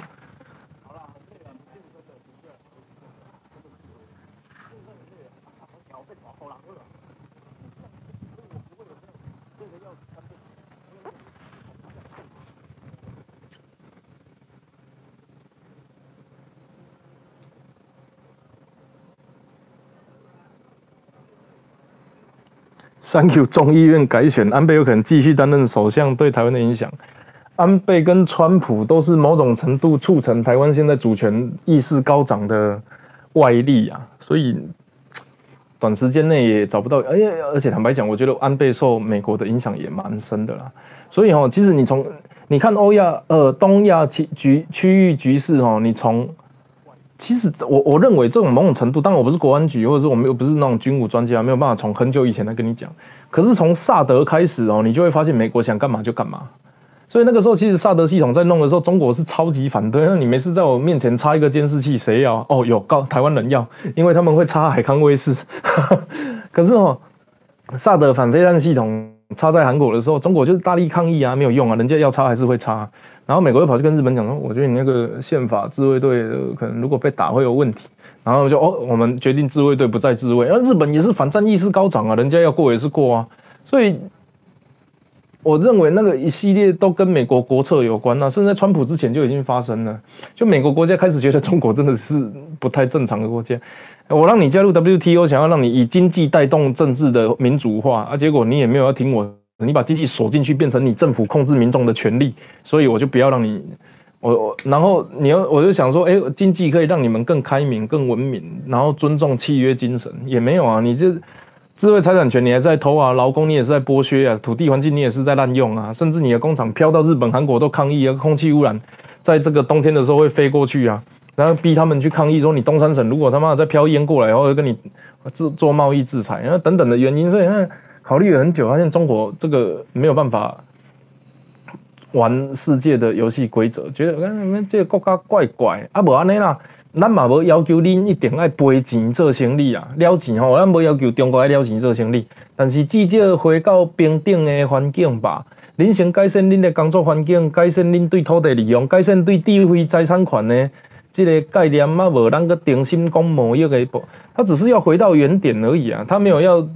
[SPEAKER 1] 三 Q 众议院改选，安倍有可能继续担任首相，对台湾的影响。安倍跟川普都是某种程度促成台湾现在主权意识高涨的外力啊，所以短时间内也找不到。而且而且坦白讲，我觉得安倍受美国的影响也蛮深的啦。所以哈，其实你从你看欧亚呃东亚区局区域局势哈，你从其实我我认为这种某种程度，当然我不是国安局，或者是我们又不是那种军武专家，没有办法从很久以前来跟你讲。可是从萨德开始哦，你就会发现美国想干嘛就干嘛。所以那个时候，其实萨德系统在弄的时候，中国是超级反对。那你没事在我面前插一个监视器，谁要？哦，有告台湾人要，因为他们会插海康威视。可是哦，萨德反飞弹系统插在韩国的时候，中国就是大力抗议啊，没有用啊，人家要插还是会插。然后美国又跑去跟日本讲说，我觉得你那个宪法自卫队可能如果被打会有问题。然后就哦，我们决定自卫队不再自卫。那日本也是反战意识高涨啊，人家要过也是过啊。所以我认为那个一系列都跟美国国策有关啊，甚至在川普之前就已经发生了。就美国国家开始觉得中国真的是不太正常的国家。我让你加入 WTO，想要让你以经济带动政治的民主化啊，结果你也没有要听我。你把经济锁进去，变成你政府控制民众的权利，所以我就不要让你，我我，然后你要，我就想说，哎，经济可以让你们更开明、更文明，然后尊重契约精神，也没有啊，你这智慧财产权你还在偷啊，劳工你也是在剥削啊，土地环境你也是在滥用啊，甚至你的工厂飘到日本、韩国都抗议啊，空气污染，在这个冬天的时候会飞过去啊，然后逼他们去抗议说，你东三省如果他妈再飘烟过来，然后跟你做做贸易制裁，然后等等的原因，所以那。考虑了很久，发现中国这个没有办法玩世界的游戏规则，觉得你们这个国家怪怪啊，无安尼啦，咱嘛无要求恁一定爱赔钱做生意啊，了钱吼，咱无要求中国爱了钱做生意，但是至少回到平等的环境吧。恁先改善恁的工作环境，改善恁对土地利用，改善对智慧财产权的这个概念啊，无咱个定心讲某一个不，他只是要回到原点而已啊，他没有要。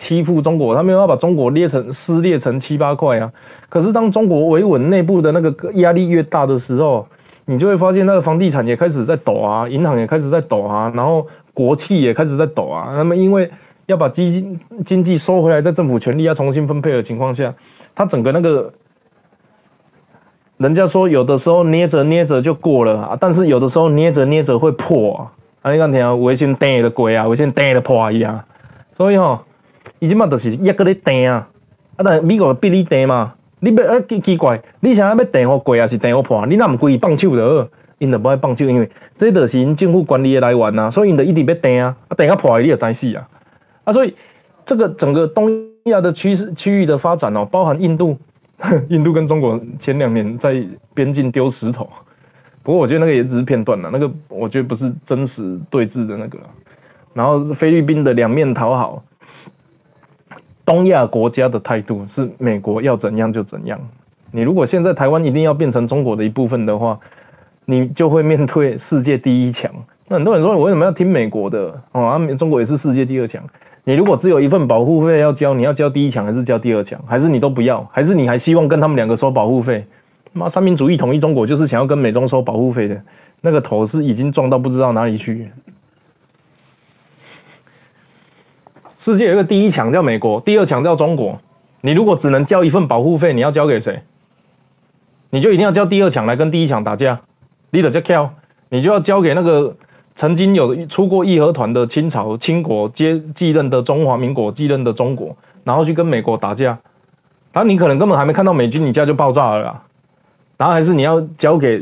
[SPEAKER 1] 欺负中国，他没有要把中国裂成撕裂成七八块啊。可是当中国维稳内部的那个压力越大的时候，你就会发现那个房地产也开始在抖啊，银行也开始在抖啊，然后国企也开始在抖啊。那么因为要把基金经济收回来，在政府权力要重新分配的情况下，它整个那个，人家说有的时候捏着捏着就过了啊，但是有的时候捏着捏着会破啊。你看听，微信跌的鬼啊，微信跌的破啊一样，所以哈。伊即马就是一个咧订啊，啊但美国逼你订嘛，你要啊奇奇怪，你想要要订好贵啊是订好破？你若毋规伊放手就好，因就无爱放手，因为这就是因政府管理的来源啊，所以因就一直要订啊，啊订啊破你就知死啊，啊所以这个整个东亚的趋势区域的发展哦，包含印度，印度跟中国前两年在边境丢石头，不过我觉得那个也只是片段了，那个我觉得不是真实对峙的那个，然后菲律宾的两面讨好。东亚国家的态度是美国要怎样就怎样。你如果现在台湾一定要变成中国的一部分的话，你就会面对世界第一强。那很多人说，我为什么要听美国的？哦，啊中国也是世界第二强。你如果只有一份保护费要交，你要交第一强还是交第二强？还是你都不要？还是你还希望跟他们两个收保护费？妈，三民主义统一中国就是想要跟美中收保护费的，那个头是已经撞到不知道哪里去。世界有个第一强叫美国，第二强叫中国。你如果只能交一份保护费，你要交给谁？你就一定要交第二强来跟第一强打架。你得叫 kill，你就要交给那个曾经有出过义和团的清朝清国接继任的中华民国继任的中国，然后去跟美国打架。然后你可能根本还没看到美军，你家就爆炸了啦。然后还是你要交给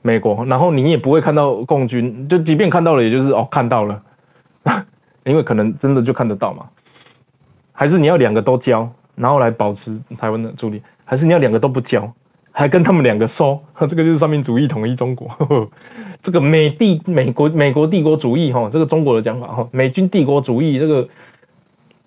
[SPEAKER 1] 美国，然后你也不会看到共军，就即便看到了，也就是哦看到了，因为可能真的就看得到嘛。还是你要两个都交，然后来保持台湾的助力，还是你要两个都不交，还跟他们两个说？这个就是三民主义统一中国，这个美帝美国美国帝国主义哈，这个中国的讲法哈，美军帝国主义这个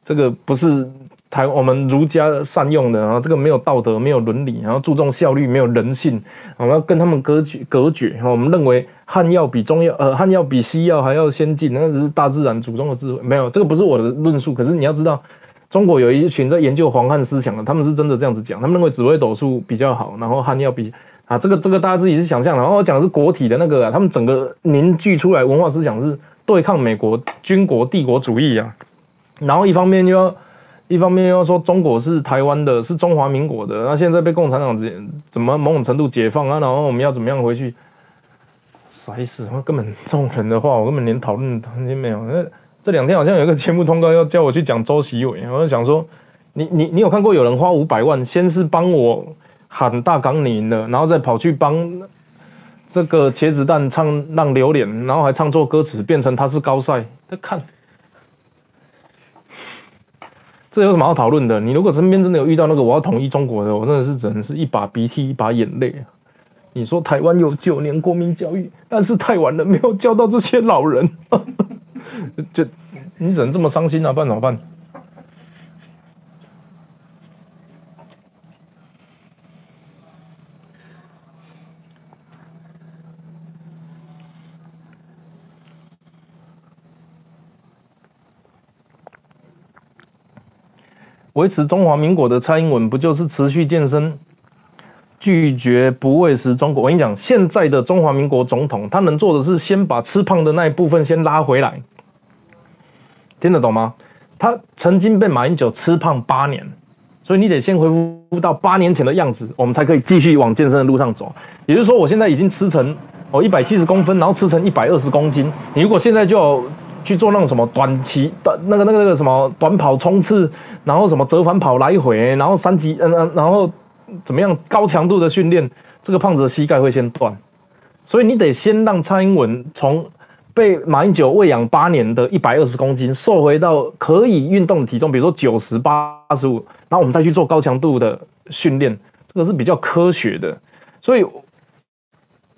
[SPEAKER 1] 这个不是。台我们儒家善用的，然后这个没有道德，没有伦理，然后注重效率，没有人性，我们要跟他们隔绝隔绝。我们认为汉药比中药，呃，汉药比西药还要先进，那只是大自然祖宗的智慧。没有，这个不是我的论述。可是你要知道，中国有一群在研究黄汉思想的，他们是真的这样子讲。他们认为紫微斗数比较好，然后汉药比啊，这个这个大家自己是想象。然后我讲的是国体的那个，他们整个凝聚出来文化思想是对抗美国军国帝国主义啊。然后一方面又要。一方面又说中国是台湾的，是中华民国的，那现在被共产党怎怎么某种程度解放啊？然后我们要怎么样回去？啥意思？我根本这种人的话，我根本连讨论空间没有。那这两天好像有一个节目通告要叫我去讲周习伟，我就想说，你你你有看过有人花五百万，先是帮我喊大港你赢了，然后再跑去帮这个茄子蛋唱让榴莲，然后还唱错歌词，变成他是高赛，在看。这有什么好讨论的？你如果身边真的有遇到那个我要统一中国的，我真的是只能是一把鼻涕一把眼泪啊！你说台湾有九年国民教育，但是太晚了，没有教到这些老人，就你只能这么伤心啊？办怎么办？维持中华民国的蔡英文不就是持续健身，拒绝不喂食中国？我跟你讲，现在的中华民国总统，他能做的是先把吃胖的那一部分先拉回来，听得懂吗？他曾经被马英九吃胖八年，所以你得先恢复到八年前的样子，我们才可以继续往健身的路上走。也就是说，我现在已经吃成哦一百七十公分，然后吃成一百二十公斤，你如果现在就。去做那种什么短期短那个那个那个什么短跑冲刺，然后什么折返跑来回，然后三级嗯嗯，然后怎么样高强度的训练，这个胖子的膝盖会先断，所以你得先让蔡英文从被马英九喂养八年的一百二十公斤瘦回到可以运动的体重，比如说九十八十五，然后我们再去做高强度的训练，这个是比较科学的，所以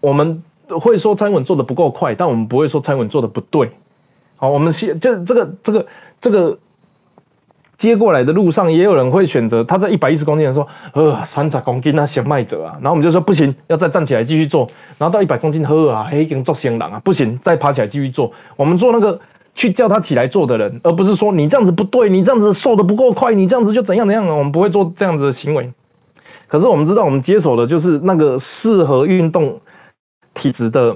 [SPEAKER 1] 我们会说蔡英文做的不够快，但我们不会说蔡英文做的不对。好，我们先就这个这个这个接过来的路上，也有人会选择他在一百一十公斤的时候，呃，三十公斤那先卖者啊，然后我们就说不行，要再站起来继续做，然后到一百公斤呵啊，已经做先郎啊，不行，再爬起来继续做。我们做那个去叫他起来做的人，而不是说你这样子不对，你这样子瘦的不够快，你这样子就怎样怎样啊，我们不会做这样子的行为。可是我们知道，我们接手的就是那个适合运动体质的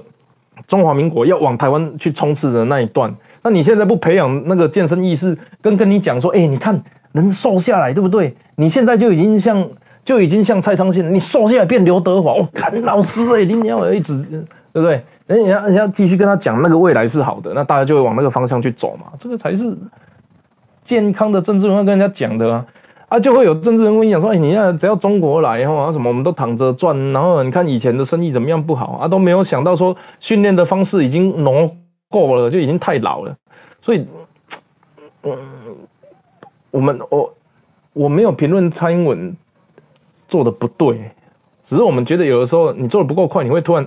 [SPEAKER 1] 中华民国要往台湾去冲刺的那一段。那你现在不培养那个健身意识，跟跟你讲说，哎，你看能瘦下来，对不对？你现在就已经像就已经像蔡昌信，你瘦下来变刘德华，我看老师哎，你要一直对不对？人家人家继续跟他讲那个未来是好的，那大家就会往那个方向去走嘛，这个才是健康的政治文化跟人家讲的啊，啊，就会有政治人物讲说，哎，你要只要中国来后啊，什么我们都躺着赚，然后你看以前的生意怎么样不好啊，都没有想到说训练的方式已经挪。够了，就已经太老了，所以，嗯，我们我我没有评论蔡英文做的不对，只是我们觉得有的时候你做的不够快，你会突然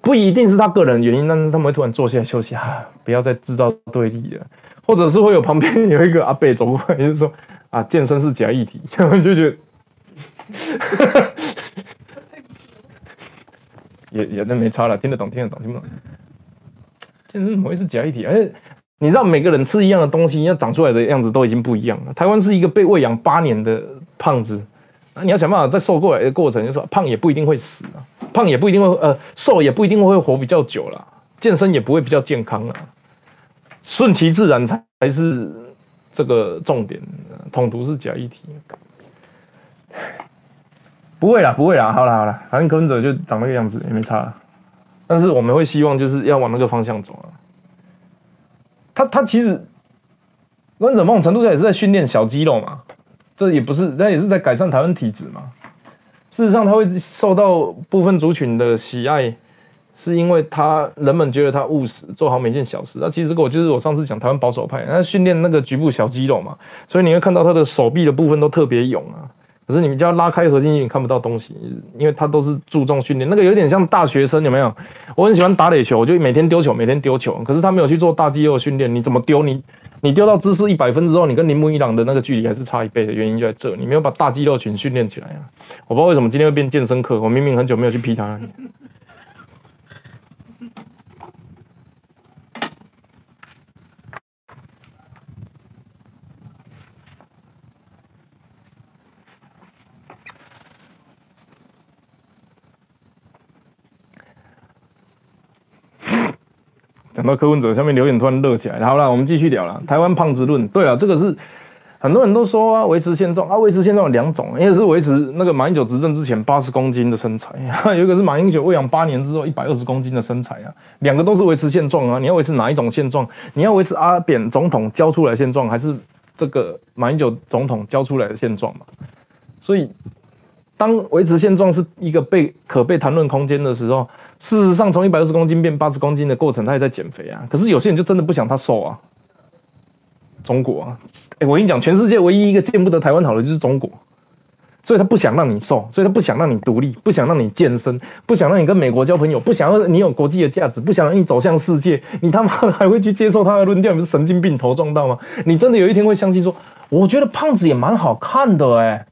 [SPEAKER 1] 不一定是他个人原因，但是他们会突然坐下来休息啊，不要再制造对立了，或者是会有旁边有一个阿贝走过来，就是说啊，健身是假议题，就觉得，也也那没差了，听得懂听得懂听不懂。健身怎么会是假议题？而且你知道每个人吃一样的东西，要长出来的样子都已经不一样了。台湾是一个被喂养八年的胖子，那你要想办法在瘦过来的过程，就说胖也不一定会死啊，胖也不一定会呃瘦也不一定会活比较久了，健身也不会比较健康啊，顺其自然才才是这个重点，统独是假议题。不会啦，不会啦，好啦好啦，反正柯文哲就长那个样子也没差啦。但是我们会希望就是要往那个方向走啊。他他其实，柯文哲某种程度上也是在训练小肌肉嘛，这也不是，那也是在改善台湾体质嘛。事实上，他会受到部分族群的喜爱，是因为他人们觉得他务实，做好每件小事。那其实我就是我上次讲台湾保守派，他训练那个局部小肌肉嘛，所以你会看到他的手臂的部分都特别勇啊。可是你们家拉开核心你看不到东西，因为他都是注重训练，那个有点像大学生，有没有？我很喜欢打垒球，我就每天丢球，每天丢球。可是他没有去做大肌肉训练，你怎么丢？你你丢到姿势一百分之后，你跟铃木一朗的那个距离还是差一倍的原因就在这，你没有把大肌肉群训练起来啊！我不知道为什么今天会变健身课，我明明很久没有去批他。讲到柯文哲，下面留言突然热起来。好了，我们继续聊了。台湾胖子论，对了，这个是很多人都说啊，维持现状啊，维持现状有两种，一个是维持那个马英九执政之前八十公斤的身材，有一个是马英九喂养八年之后一百二十公斤的身材啊，两个都是维持现状啊。你要维持哪一种现状？你要维持阿扁总统交出来现状，还是这个马英九总统交出来的现状嘛？所以，当维持现状是一个被可被谈论空间的时候。事实上，从一百二十公斤变八十公斤的过程，他也在减肥啊。可是有些人就真的不想他瘦啊。中国啊，哎，我跟你讲，全世界唯一一个见不得台湾好的就是中国，所以他不想让你瘦，所以他不想让你独立，不想让你健身，不想让你跟美国交朋友，不想让你有国际的价值，不想让你走向世界。你他妈还会去接受他的论调？你是神经病头撞到吗？你真的有一天会相信说，我觉得胖子也蛮好看的哎。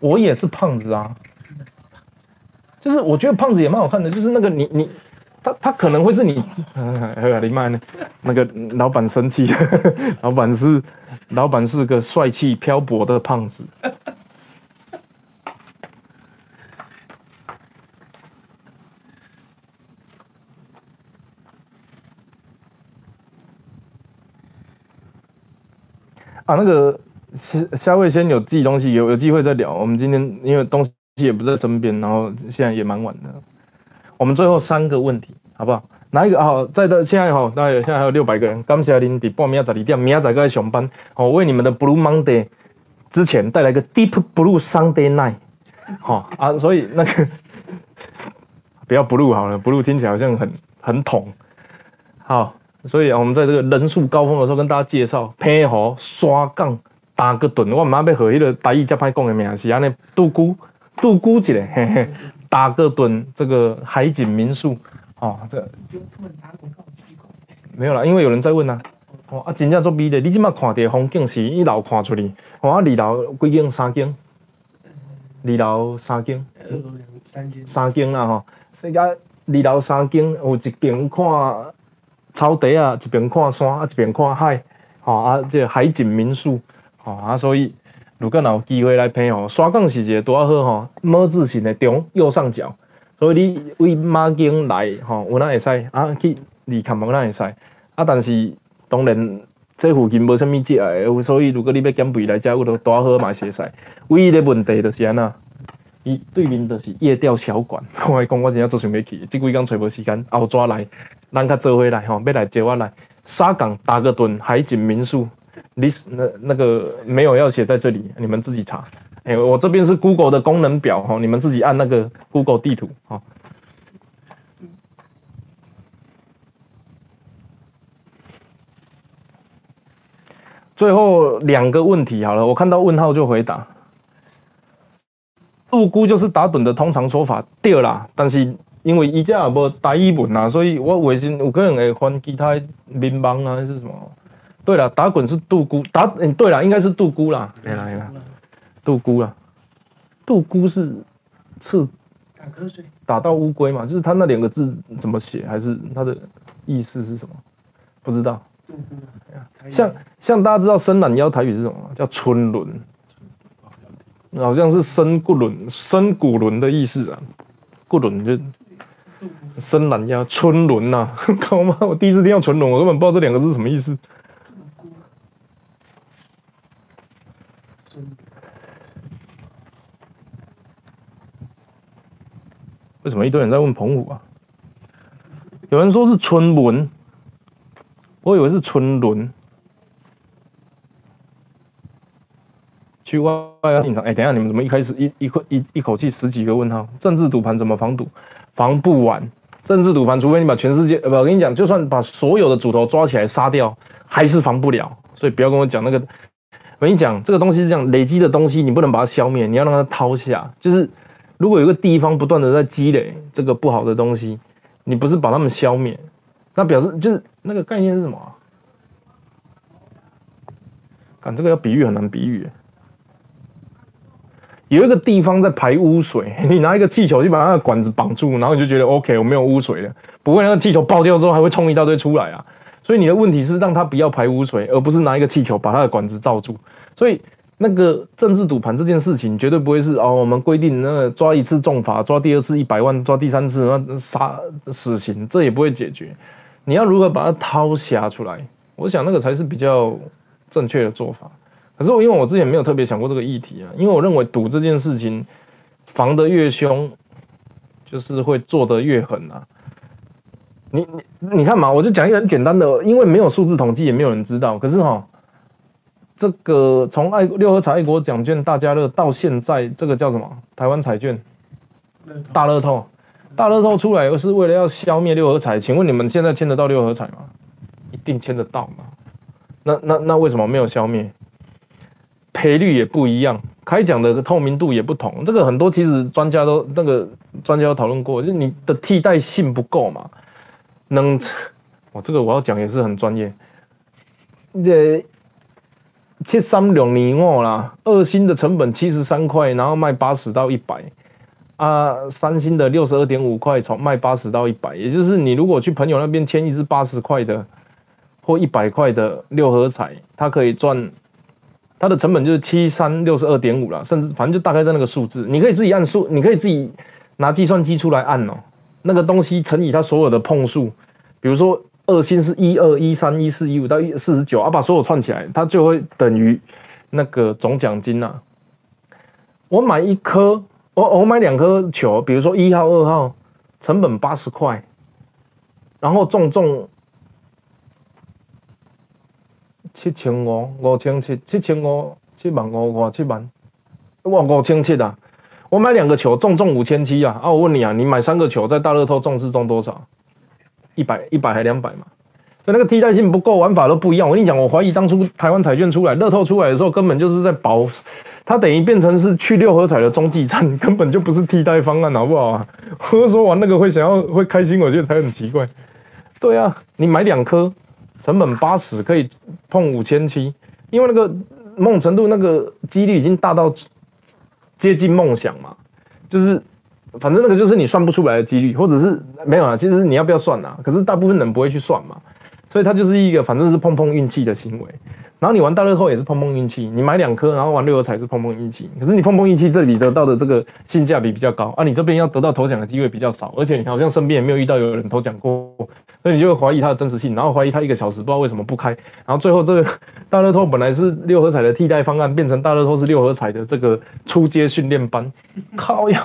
[SPEAKER 1] 我也是胖子啊，就是我觉得胖子也蛮好看的，就是那个你你他他可能会是你，林麦呢？那个老板生气，老板是老板是个帅气漂泊的胖子。啊，那个。下下位先有寄东西，有有机会再聊。我们今天因为东西也不在身边，然后现在也蛮晚的。我们最后三个问题，好不好？哪一个好？在的现在好，大概现在还有六百个人。感谢您伫半明仔十二点，明仔载过来上班。哦，为你们的 Blue Monday 之前带来个 Deep Blue Sunday Night。好啊，所以那个 不要 Blue 好了，Blue 听起来好像很很统。好，所以啊，我们在这个人数高峰的时候跟大家介绍配合刷杠。大个顿，我毋捌要和迄个台语遮歹讲诶名是安尼，杜姑杜姑一个，嘿嘿，大个顿这个海景民宿，哦，这没有啦，因为有人在问呐，哦啊，真正足美的，你即马看的风景是一楼看出去，哦啊，二楼几间？三间，二楼三间，三间。三间啦吼，所以啊，二楼三间有一边看草地啊，一边看山啊，一边看海，哦啊，这海景民宿。哦啊，所以如果若有机会来配哦，沙港是一个多好吼，么字形的中右上角，所以你为马经来吼，有哪会使啊？去离坎门哪会使啊？但是当然这附近无啥物食的，所以如果你要减肥来遮，有都多好嘛是，会使。唯一的问题就是安那，伊对面就是夜钓小馆，我讲我真正做想要去，即几工找无时间，后抓来，咱较做回来吼，要来接我来沙港打个盹，海景民宿。List 那那个没有要写在这里，你们自己查。哎，我这边是 Google 的功能表哈，你们自己按那个 Google 地图哈。最后两个问题好了，我看到问号就回答。杜姑就是打盹的通常说法对啦，但是因为伊家也无大译文啊，所以我微信有可能会翻其他民邦啊还是什么。对了，打滚是杜姑打，嗯，对了，应该是杜姑啦，没啦没啦，杜姑啦，杜姑是刺，
[SPEAKER 2] 打瞌睡，
[SPEAKER 1] 打到乌龟嘛，就是它那两个字怎么写，还是它的意思是什么？不知道。像像大家知道伸懒腰台语是什么吗？叫春轮，好像是伸骨轮、伸骨轮的意思啊。骨轮就伸懒腰，春轮呐、靠妈！我第一次听到春轮，我根本不知道这两个字是什么意思。
[SPEAKER 2] 杜姑，孙
[SPEAKER 1] 为什么一堆人在问澎湖啊？有人说是春轮，我以为是春轮。去外要进场，哎、等一下，你们怎么一开始一一口一一口气十几个问号？政治赌盘怎么防赌？防不完。政治赌盘，除非你把全世界，呃，不，我跟你讲，就算把所有的主头抓起来杀掉，还是防不了。所以不要跟我讲那个，我跟你讲，这个东西是这样，累积的东西你不能把它消灭，你要让它掏下。就是如果有一个地方不断的在积累这个不好的东西，你不是把它们消灭，那表示就是那个概念是什么啊？看这个要比喻很难比喻。有一个地方在排污水，你拿一个气球去把那个管子绑住，然后你就觉得 OK，我没有污水了。不会，那个气球爆掉之后还会冲一大堆出来啊。所以你的问题是让它不要排污水，而不是拿一个气球把它的管子罩住。所以那个政治赌盘这件事情绝对不会是哦，我们规定那个抓一次重罚，抓第二次一百万，抓第三次那杀死刑，这也不会解决。你要如何把它掏瞎出来？我想那个才是比较正确的做法。可是我因为我之前没有特别想过这个议题啊，因为我认为赌这件事情防得越凶，就是会做得越狠啊。你你你看嘛，我就讲一个很简单的，因为没有数字统计，也没有人知道。可是哈，这个从爱六合彩爱国奖券大家乐到现在，这个叫什么？台湾彩券大乐透，大乐透出来是为了要消灭六合彩。请问你们现在签得到六合彩吗？一定签得到吗？那那那为什么没有消灭？赔率也不一样，开奖的透明度也不同。这个很多其实专家都那个专家都讨论过，就是你的替代性不够嘛。能，我这个我要讲也是很专业。这七三两年五啦，二星的成本七十三块，然后卖八十到一百。啊，三星的六十二点五块，从卖八十到一百，也就是你如果去朋友那边签一支八十块的或一百块的六合彩，它可以赚，它的成本就是七三六十二点五啦，甚至反正就大概在那个数字，你可以自己按数，你可以自己拿计算机出来按哦，那个东西乘以它所有的碰数，比如说二星是一二一三一四一五到一四十九，啊，把所有串起来，它就会等于那个总奖金呐、我买一颗，我我买两颗球，比如说一号、二号，成本八十块，然后中中七千五、五千七、七千五、七万五、五七万，哇，五千七啊！我买两个球中中五千七啊！啊，我问你啊，你买三个球在大乐透中是中多少？一百、一百还两百嘛？所以那个替代性不够，玩法都不一样。我跟你讲，我怀疑当初台湾彩券出来、乐透出来的时候，根本就是在保，它等于变成是去六合彩的中继站，根本就不是替代方案，好不好啊？我就说玩那个会想要会开心，我觉得才很奇怪。对啊，你买两颗，成本八十，可以碰五千七，因为那个某种程度那个几率已经大到接近梦想嘛，就是反正那个就是你算不出来的几率，或者是没有啊，其实是你要不要算啊？可是大部分人不会去算嘛，所以它就是一个反正是碰碰运气的行为。然后你玩大乐透也是碰碰运气，你买两颗，然后玩六合彩是碰碰运气。可是你碰碰运气这里得到的这个性价比比较高啊，你这边要得到头奖的机会比较少，而且你好像身边也没有遇到有人头奖过，所以你就会怀疑它的真实性，然后怀疑它一个小时不知道为什么不开，然后最后这个 大乐透本来是六合彩的替代方案，变成大乐透是六合彩的这个初阶训练班，靠呀，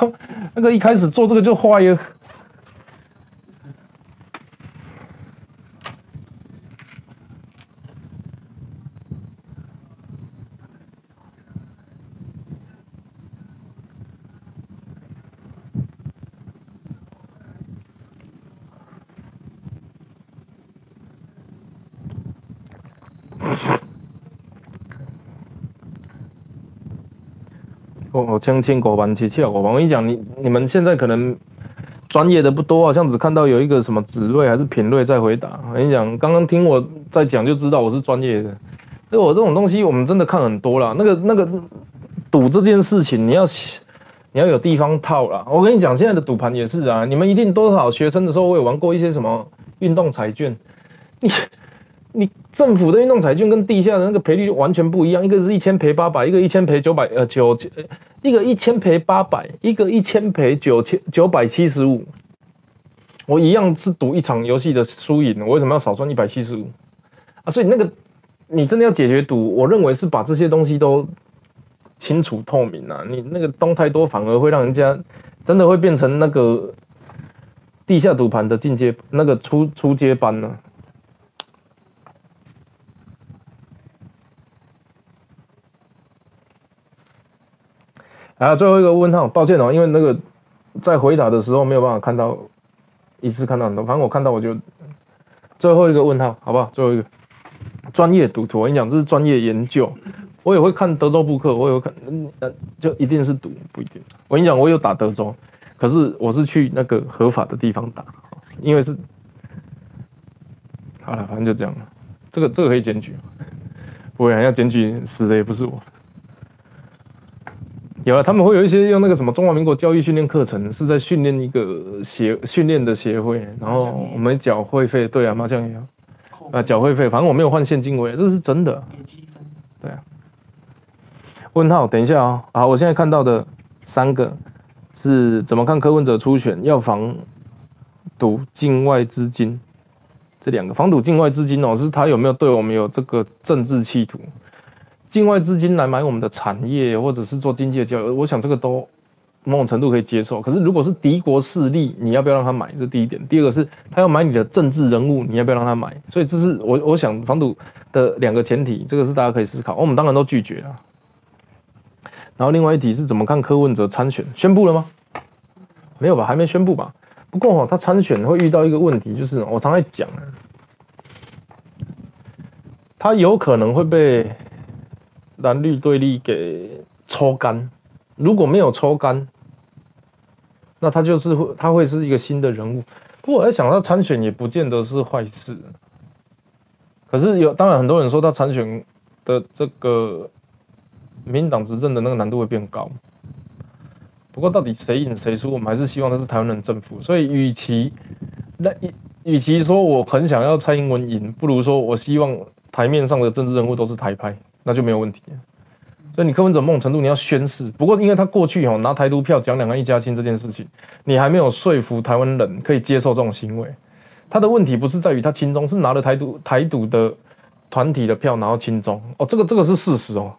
[SPEAKER 1] 那个一开始做这个就坏了。我我签签狗班七七狗班，我跟你讲，你你们现在可能专业的不多，好像只看到有一个什么子睿还是品睿在回答。我跟你讲，刚刚听我在讲就知道我是专业的。所以我这种东西我们真的看很多了。那个那个赌这件事情，你要你要有地方套了。我跟你讲，现在的赌盘也是啊，你们一定多少学生的时候，我有玩过一些什么运动彩券，你你政府的运动彩券跟地下的那个赔率完全不一样，一个是一千赔八百，一个一千赔九百呃九，一个一千赔八百，一个一千赔九千九百七十五。我一样是赌一场游戏的输赢，我为什么要少赚一百七十五啊？所以那个你真的要解决赌，我认为是把这些东西都清楚透明啊。你那个东太多，反而会让人家真的会变成那个地下赌盘的进阶那个初初阶班呢。最后一个问号，抱歉哦，因为那个在回答的时候没有办法看到。一次看到很多，反正我看到我就最后一个问号，好不好？最后一个专业赌徒，我跟你讲，这是专业研究。我也会看德州扑克，我也会看，嗯，就一定是赌不一定。我跟你讲，我有打德州，可是我是去那个合法的地方打，因为是好了，反正就这样了。这个这个可以检举，不会要检举死的也不是我。有啊，他们会有一些用那个什么中华民国教育训练课程，是在训练一个协训练的协会，然后我们缴会费，对啊，麻将一样，啊，缴会费，反正我没有换现金我也，这是真的，对啊。问号，等一下啊，好，我现在看到的三个是怎么看柯文哲初选要防赌境外资金，这两个防赌境外资金哦，是他有没有对我们有这个政治企图？境外资金来买我们的产业，或者是做经济的交流，我想这个都某种程度可以接受。可是如果是敌国势力，你要不要让他买？这第一点。第二个是他要买你的政治人物，你要不要让他买？所以这是我我想防堵的两个前提，这个是大家可以思考。我们当然都拒绝了。然后另外一题是怎么看柯文哲参选？宣布了吗？没有吧，还没宣布吧。不过哈，他参选会遇到一个问题，就是我常在讲，他有可能会被。蓝绿对立给抽干，如果没有抽干，那他就是会，他会是一个新的人物。不过我在想，他参选也不见得是坏事。可是有，当然很多人说他参选的这个民党执政的那个难度会变高。不过到底谁赢谁输，我们还是希望他是台湾人政府。所以与其那与其说我很想要蔡英文赢，不如说我希望台面上的政治人物都是台派。那就没有问题，所以你柯文哲某种程度你要宣誓。不过因为他过去哦拿台独票讲两岸一家亲这件事情，你还没有说服台湾人可以接受这种行为。他的问题不是在于他亲中，是拿了台独台独的团体的票然后亲中哦，这个这个是事实哦。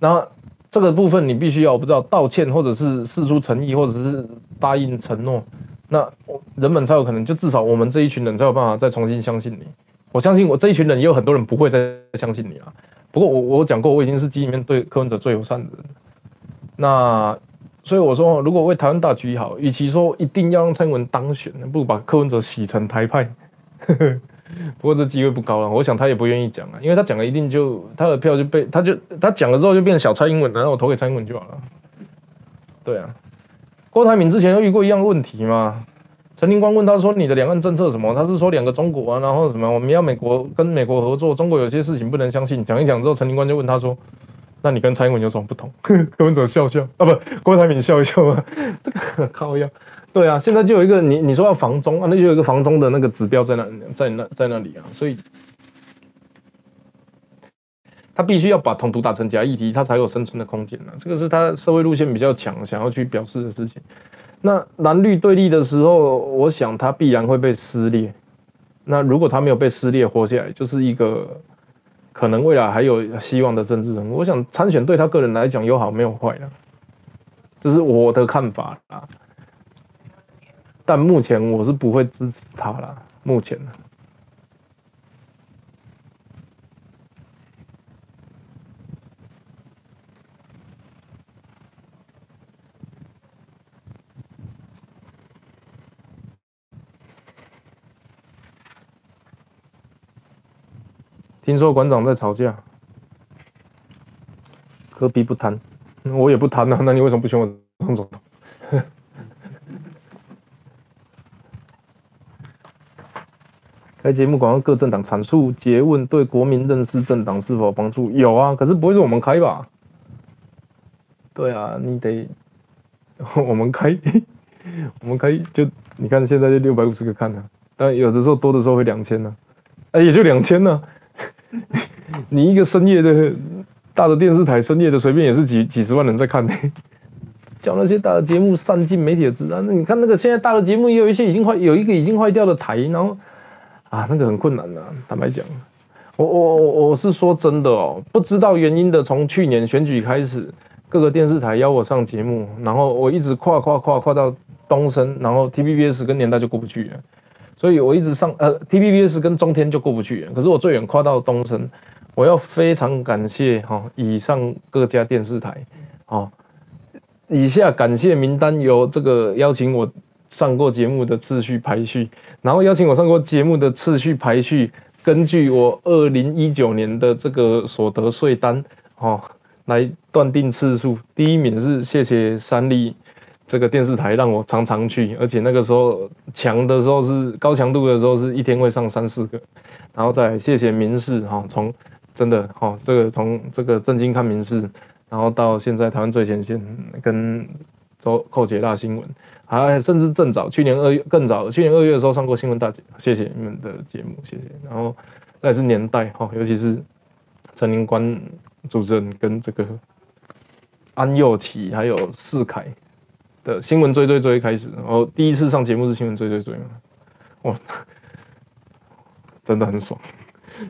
[SPEAKER 1] 那这个部分你必须要不知道道歉，或者是示出诚意，或者是答应承诺，那人们才有可能就至少我们这一群人才有办法再重新相信你。我相信我这一群人也有很多人不会再相信你了。不过我我讲过，我已经是基里面对柯文哲最友善的人。那所以我说，如果为台湾大局好，与其说一定要让蔡英文当选，不如把柯文哲洗成台派。不过这机会不高了，我想他也不愿意讲啊，因为他讲了一定就他的票就被他就他讲了之后就变小蔡英文，然后我投给蔡英文就好了。对啊，郭台铭之前有遇过一样问题吗？陈林光问他说：“你的两岸政策什么？”他是说两个中国啊，然后什么我们要美国跟美国合作，中国有些事情不能相信。讲一讲之后，陈林光就问他说：“那你跟蔡英文有什么不同？”柯文哲笑笑啊，不，郭台铭笑一笑啊，这个靠呀，对啊，现在就有一个你你说要防中啊，那就有一个防中的那个指标在那在那在那里啊，所以他必须要把统独打成假议题，他才有生存的空间啊。这个是他社会路线比较强，想要去表示的事情。那蓝绿对立的时候，我想他必然会被撕裂。那如果他没有被撕裂活下来，就是一个可能未来还有希望的政治人物。我想参选对他个人来讲有好没有坏的，这是我的看法啊。但目前我是不会支持他了，目前。听说馆长在吵架，何必不谈？我也不谈呐，那你为什么不选我当总统？开节目广告，各政党阐述诘问，对国民认识政党是否帮助？有啊，可是不会是我们开吧？对啊，你得 我们开 我们开就你看现在就六百五十个看了，但有的时候多的时候会两千呢，哎也就两千呢。你一个深夜的大的电视台，深夜的随便也是几几十万人在看呢。叫那些大的节目散尽媒体的治安，那你看那个现在大的节目也有一些已经坏，有一个已经坏掉的台，然后啊那个很困难的，坦白讲，我我我我是说真的哦，不知道原因的，从去年选举开始，各个电视台邀我上节目，然后我一直跨跨跨跨到东升，然后 TVBS 跟年代就过不去了，所以我一直上呃 TVBS 跟中天就过不去，可是我最远跨到东升，我要非常感谢哈以上各家电视台，哦。以下感谢名单由这个邀请我上过节目的次序排序，然后邀请我上过节目的次序排序，根据我二零一九年的这个所得税单哦来断定次数。第一名是谢谢三立这个电视台让我常常去，而且那个时候强的时候是高强度的时候是一天会上三四个，然后再谢谢民事哈，从真的哈这个从这个正经看民事。然后到现在台湾最前线跟周寇杰大新闻，还甚至更早，去年二月更早，去年二月的时候上过新闻大姐，谢谢你们的节目，谢谢。然后再是年代哈，尤其是陈林官主持人跟这个安佑琪还有世凯的新闻追追追开始，然后第一次上节目是新闻追追追嘛，哇，真的很爽。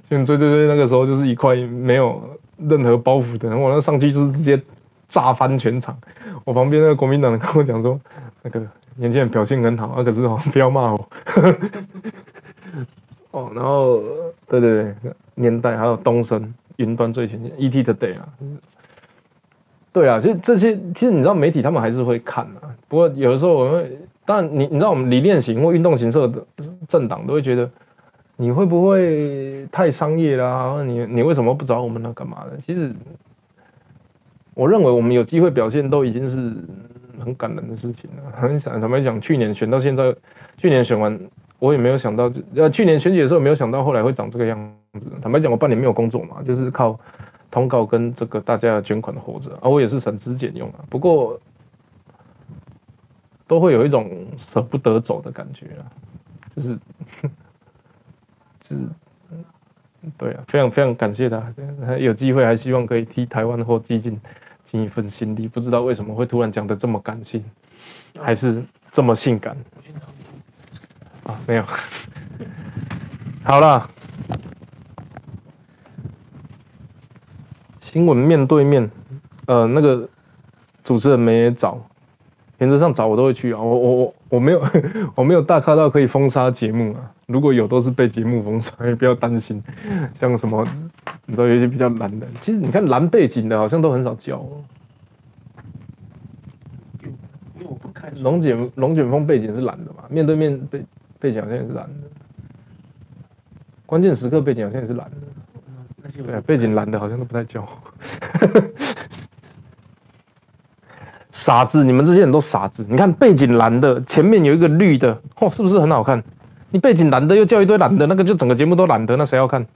[SPEAKER 1] 新闻追追追那个时候就是一块没有。任何包袱的，我那上去就是直接炸翻全场。我旁边那个国民党的跟我讲说，那个年轻人表现很好，啊，可是哦不要骂我。哦，然后对对对，年代还有东升云端最前线，ET Today 啊。对啊，其实这些其实你知道媒体他们还是会看啊，不过有的时候我们，但你你知道我们理念型或运动型社的政党都会觉得。你会不会太商业啦？你你为什么不找我们呢？干嘛的？其实，我认为我们有机会表现都已经是很感人的事情了。很想坦白讲，去年选到现在，去年选完，我也没有想到，呃，去年选举的时候没有想到后来会长这个样子。坦白讲，我半年没有工作嘛，就是靠通告跟这个大家捐款的活着啊。我也是省吃俭用啊，不过都会有一种舍不得走的感觉啊，就是就。是，对啊，非常非常感谢他，有机会还希望可以替台湾或基金尽一份心力。不知道为什么会突然讲的这么感性，还是这么性感？啊，没有，好了，新闻面对面，呃，那个主持人没找。原则上找我都会去啊，我我我我没有 我没有大咖到可以封杀节目啊，如果有都是被节目封杀，也不要担心。像什么，你知道有一些比较蓝的，其实你看蓝背景的好像都很少叫。
[SPEAKER 2] 因为我不看。
[SPEAKER 1] 龙卷龙卷风背景是蓝的嘛？面对面背背景好像也是蓝的。关键时刻背景好像也是蓝的。对，背景蓝的好像都不太叫。傻子，你们这些人都傻子。你看背景蓝的，前面有一个绿的，嚯，是不是很好看？你背景蓝的又叫一堆蓝的，那个就整个节目都蓝的，那谁要看？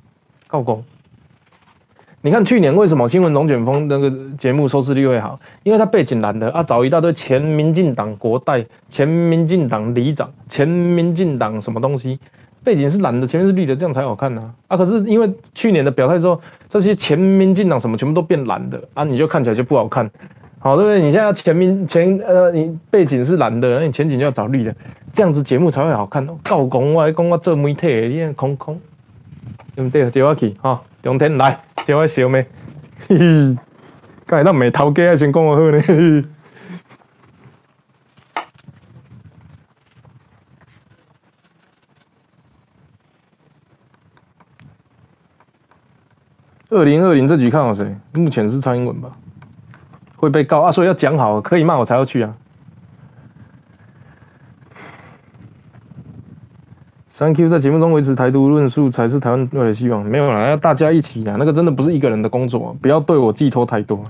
[SPEAKER 1] 告公。你看去年为什么新闻龙卷风那个节目收视率会好？因为它背景蓝的啊，找一大堆前民进党国代、前民进党里长、前民进党什么东西，背景是蓝的，前面是绿的，这样才好看呢。啊，可是因为去年的表态之后，这些前民进党什么全部都变蓝的啊，你就看起来就不好看。好，对不对？你现在前面前呃，你背景是蓝的，那你前景就要找绿的，这样子节目才会好看哦。告公我讲我做媒体，你看空空，对不对？接我去哈，中天来接我笑咩？嘿嘿，刚才那眉头家先讲我好呢。二零二零这局看好谁？目前是蔡英文吧。会被告啊，所以要讲好，可以骂我才要去啊。Thank you，在节目中维持台独论述才是台湾未来希望。没有啦，要大家一起啊，那个真的不是一个人的工作，不要对我寄托太多。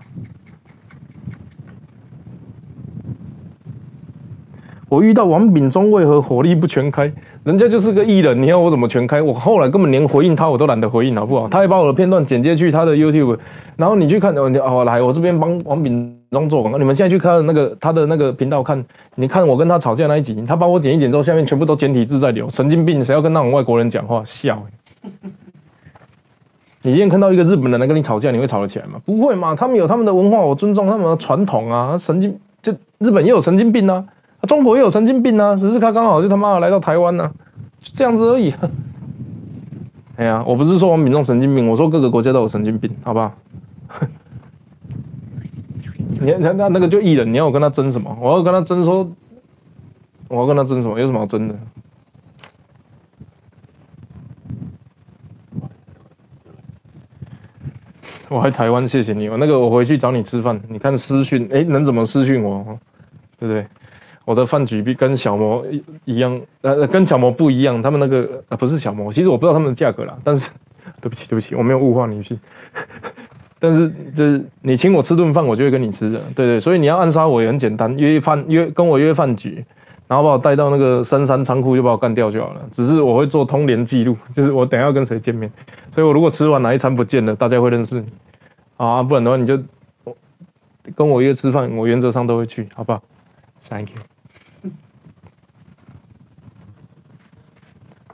[SPEAKER 1] 我遇到王炳忠为何火力不全开？人家就是个艺人，你要我怎么全开？我后来根本连回应他我都懒得回应，好不好？他还把我的片段剪接去他的 YouTube。然后你去看，你哦来，我这边帮王炳忠做广告。你们现在去看那个他的那个频道看，你看我跟他吵架那一集，他把我剪一剪之后，下面全部都简体字在流，神经病，谁要跟那种外国人讲话？笑、你今天看到一个日本人来跟你吵架，你会吵得起来吗？不会嘛，他们有他们的文化，我尊重他们的传统啊。神经就日本也有神经病啊，中国也有神经病啊，只是他刚好就他妈的来到台湾呢、就这样子而已。哎呀，我不是说我们民众神经病，我说各个国家都有神经病，好不好？你那那那个就艺人，你要我跟他争什么？我要跟他争说，我要跟他争什么？有什么好争的？我来台湾，谢谢你哦。那个我回去找你吃饭，你看私讯，哎，能怎么私讯我？对不对？我的饭局比跟小魔一一样，呃，跟小魔不一样。他们那个呃不是小魔，其实我不知道他们的价格啦。但是对不起，对不起，我没有物化女性。但是就是你请我吃顿饭，我就会跟你吃的，对对。所以你要暗杀我也很简单，约饭约跟我约饭局，然后把我带到那个深山仓库，就把我干掉就好了。只是我会做通联记录，就是我等下要跟谁见面。所以我如果吃完哪一餐不见了，大家会认识你啊，不然的话你就跟我约吃饭，我原则上都会去，好不好？Thank you。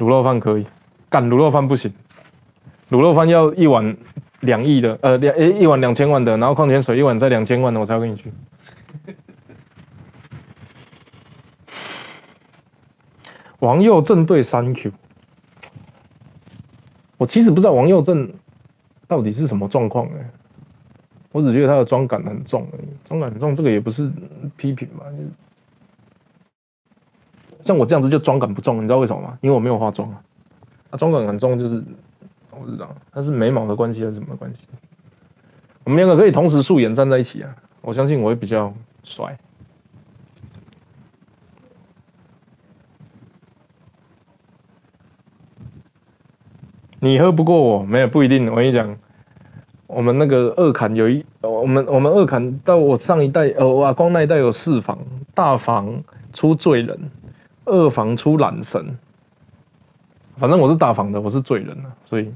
[SPEAKER 1] 卤肉饭可以，干卤肉饭不行，卤肉饭要一碗两亿的，呃两诶一碗两千万的，然后矿泉水一碗再两千万的，我才要跟你去。王佑正对三 Q，我其实不知道王佑正到底是什么状况呢？我只觉得他的妆感很重而已，妆感很重，这个也不是批评吧？就是像我这样子就妆感不重，你知道为什么吗？因为我没有化妆啊。啊，妆感很重就是我知道，它是眉毛的关系还是什么关系？我们两个可以同时素颜站在一起啊，我相信我会比较帅。你喝不过我，没有不一定。我跟你讲，我们那个二坎有一，我们我们二坎到我上一代，呃，我阿公那一代有四房，大房出罪人，二房出懒神。反正我是大房的，我是罪人啊，所以，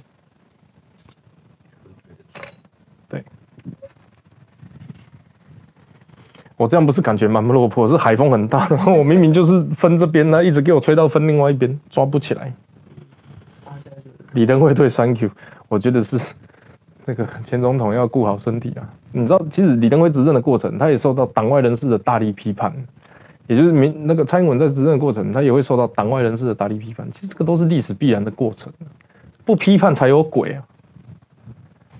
[SPEAKER 1] 对，我这样不是感觉蛮落魄，是海风很大，然后我明明就是分这边呢，一直给我吹到分另外一边，抓不起来。李登辉对 Thank you，我觉得是那个前总统要顾好身体啊。你知道，其实李登辉执政的过程，他也受到党外人士的大力批判，也就是民那个蔡英文在执政的过程，他也会受到党外人士的大力批判。其实这个都是历史必然的过程，不批判才有鬼啊。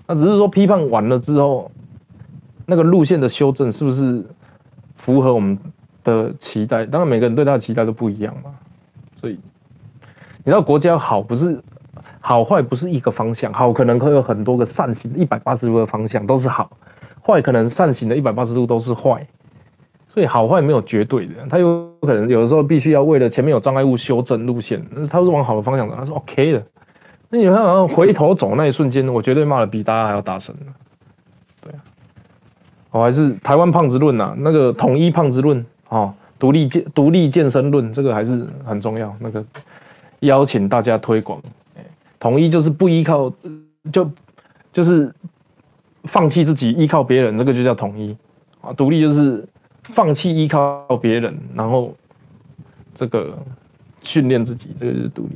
[SPEAKER 1] 那只是说批判完了之后，那个路线的修正是不是符合我们的期待？当然，每个人对他的期待都不一样嘛。所以，你知道国家好不是好坏不是一个方向，好可能会有很多个扇形一百八十度的方向都是好，坏可能扇形的一百八十度都是坏，所以好坏没有绝对的，他有可能有的时候必须要为了前面有障碍物修正路线，但是往好的方向走，他是 OK 的。那你看，好像回头走那一瞬间，我绝对骂的比大家还要大声对啊，我还是台湾胖子论呐、那个统一胖子论哦，独立健独立健身论，这个还是很重要。那个邀请大家推广，统一就是不依靠，就就是放弃自己，依靠别人，这个就叫统一啊。独立就是放弃依靠别人，然后这个训练自己，这个就是独立。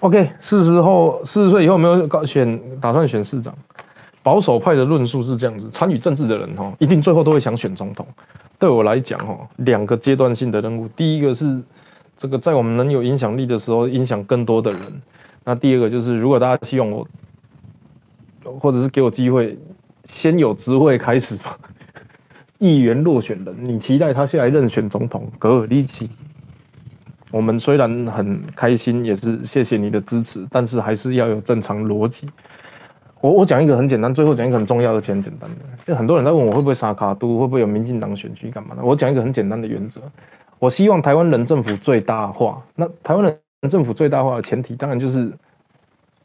[SPEAKER 1] OK，四十后四十岁以后没有搞选打算选市长？保守派的论述是这样子：参与政治的人哈，一定最后都会想选总统。对我来讲哈，两个阶段性的任务，第一个是这个在我们能有影响力的时候，影响更多的人。那第二个就是，如果大家希望我，或者是给我机会，先有职位开始吧。议员落选人，你期待他下来任选总统？格尔利奇。我们虽然很开心，也是谢谢你的支持，但是还是要有正常逻辑。我我讲一个很简单，最后讲一个很重要的且很简单的，就很多人在问我会不会杀卡都，会不会有民进党选区干嘛的？我讲一个很简单的原则，我希望台湾人政府最大化。那台湾人政府最大化的前提，当然就是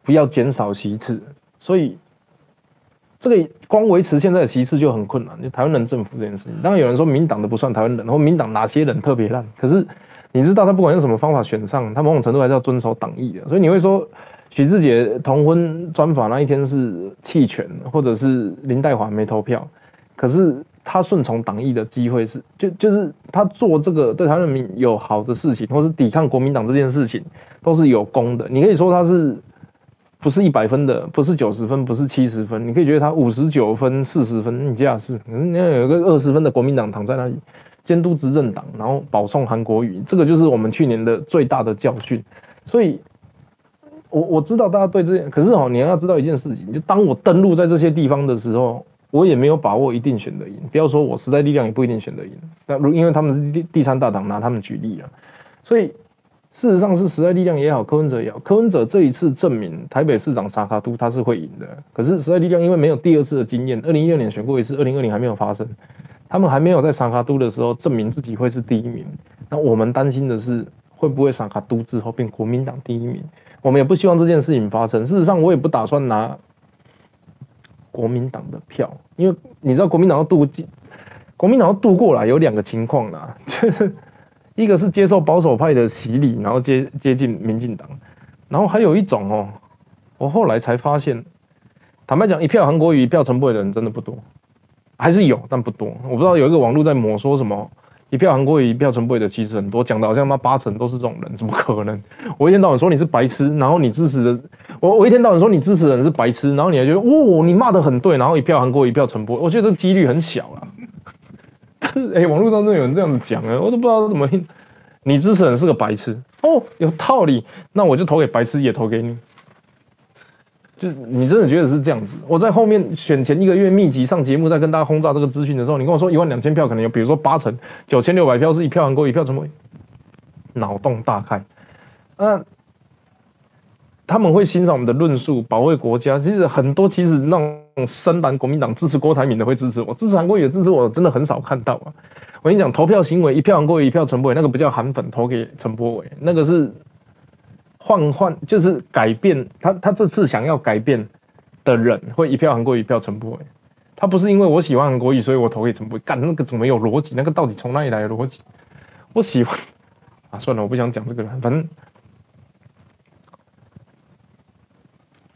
[SPEAKER 1] 不要减少席次。所以这个光维持现在的席次就很困难。就台湾人政府这件事情，当然有人说民党的不算台湾人，或民党哪些人特别烂，可是你知道他不管用什么方法选上，他某种程度还是要遵守党意的。所以你会说许志杰同婚专法那一天是弃权，或者是林黛华没投票，可是他顺从党意的机会是，就就是他做这个对台湾人民有好的事情，或是抵抗国民党这件事情，都是有功的。你可以说他是不是一百分的，不是九十分，不是七十分，你可以觉得他五十九分、四十分，你这样是，你要有一个二十分的国民党躺在那里监督执政党，然后保送韩国瑜，这个就是我们去年的最大的教训。所以。我我知道大家对这，可是哦，你要知道一件事情，就当我登陆在这些地方的时候，我也没有把握一定选得赢。不要说我时代力量也不一定选得赢，那如因为他们是第第三大党，拿他们举例了。所以事实上是时代力量也好，柯文哲也好，柯文哲这一次证明台北市长沙卡都他是会赢的。可是时代力量因为没有第二次的经验，二零一六年选过一次，二零二零还没有发生，他们还没有在沙卡都的时候证明自己会是第一名。那我们担心的是会不会沙卡都之后变国民党第一名？我们也不希望这件事情发生。事实上，我也不打算拿国民党的票，因为你知道，国民党要渡国民党要渡过来有两个情况啦，就是一个是接受保守派的洗礼，然后接接近民进党，然后还有一种哦，我后来才发现，坦白讲，一票韩国瑜，一票陈柏伟的人真的不多，还是有，但不多。我不知道有一个网络在抹说什么。一票韩国瑜，一票陈柏的其实很多，讲的好像妈八成都是这种人，怎么可能？我一天到晚说你是白痴，然后你支持的我，我一天到晚说你支持的人是白痴，然后你还觉得哦，你骂的很对，然后一票韩国瑜，一票陈柏，我觉得这几率很小啊。但 是哎，网络上真的有人这样子讲啊，我都不知道怎么。你支持人是个白痴哦，有道理，那我就投给白痴，也投给你。就你真的觉得是这样子？我在后面选前一个月密集上节目，在跟大家轰炸这个资讯的时候，你跟我说一万两千票可能有，比如说八成九千六百票是一票韩国一票陈伟，脑洞大开。那他们会欣赏我们的论述，保卫国家。其实很多其实那种深蓝国民党支持郭台铭的会支持我，支持韩国也支持我，真的很少看到啊。我跟你讲，投票行为一票韩国一票陈柏伟，那个不叫韩粉投给陈柏伟，那个是。换换就是改变他，他这次想要改变的人会一票韩国一票陈柏伟，他不是因为我喜欢韩国瑜，所以我投给陈柏伟，干那个怎么有逻辑？那个到底从哪里来的逻辑？我喜欢啊，算了，我不想讲这个了。反正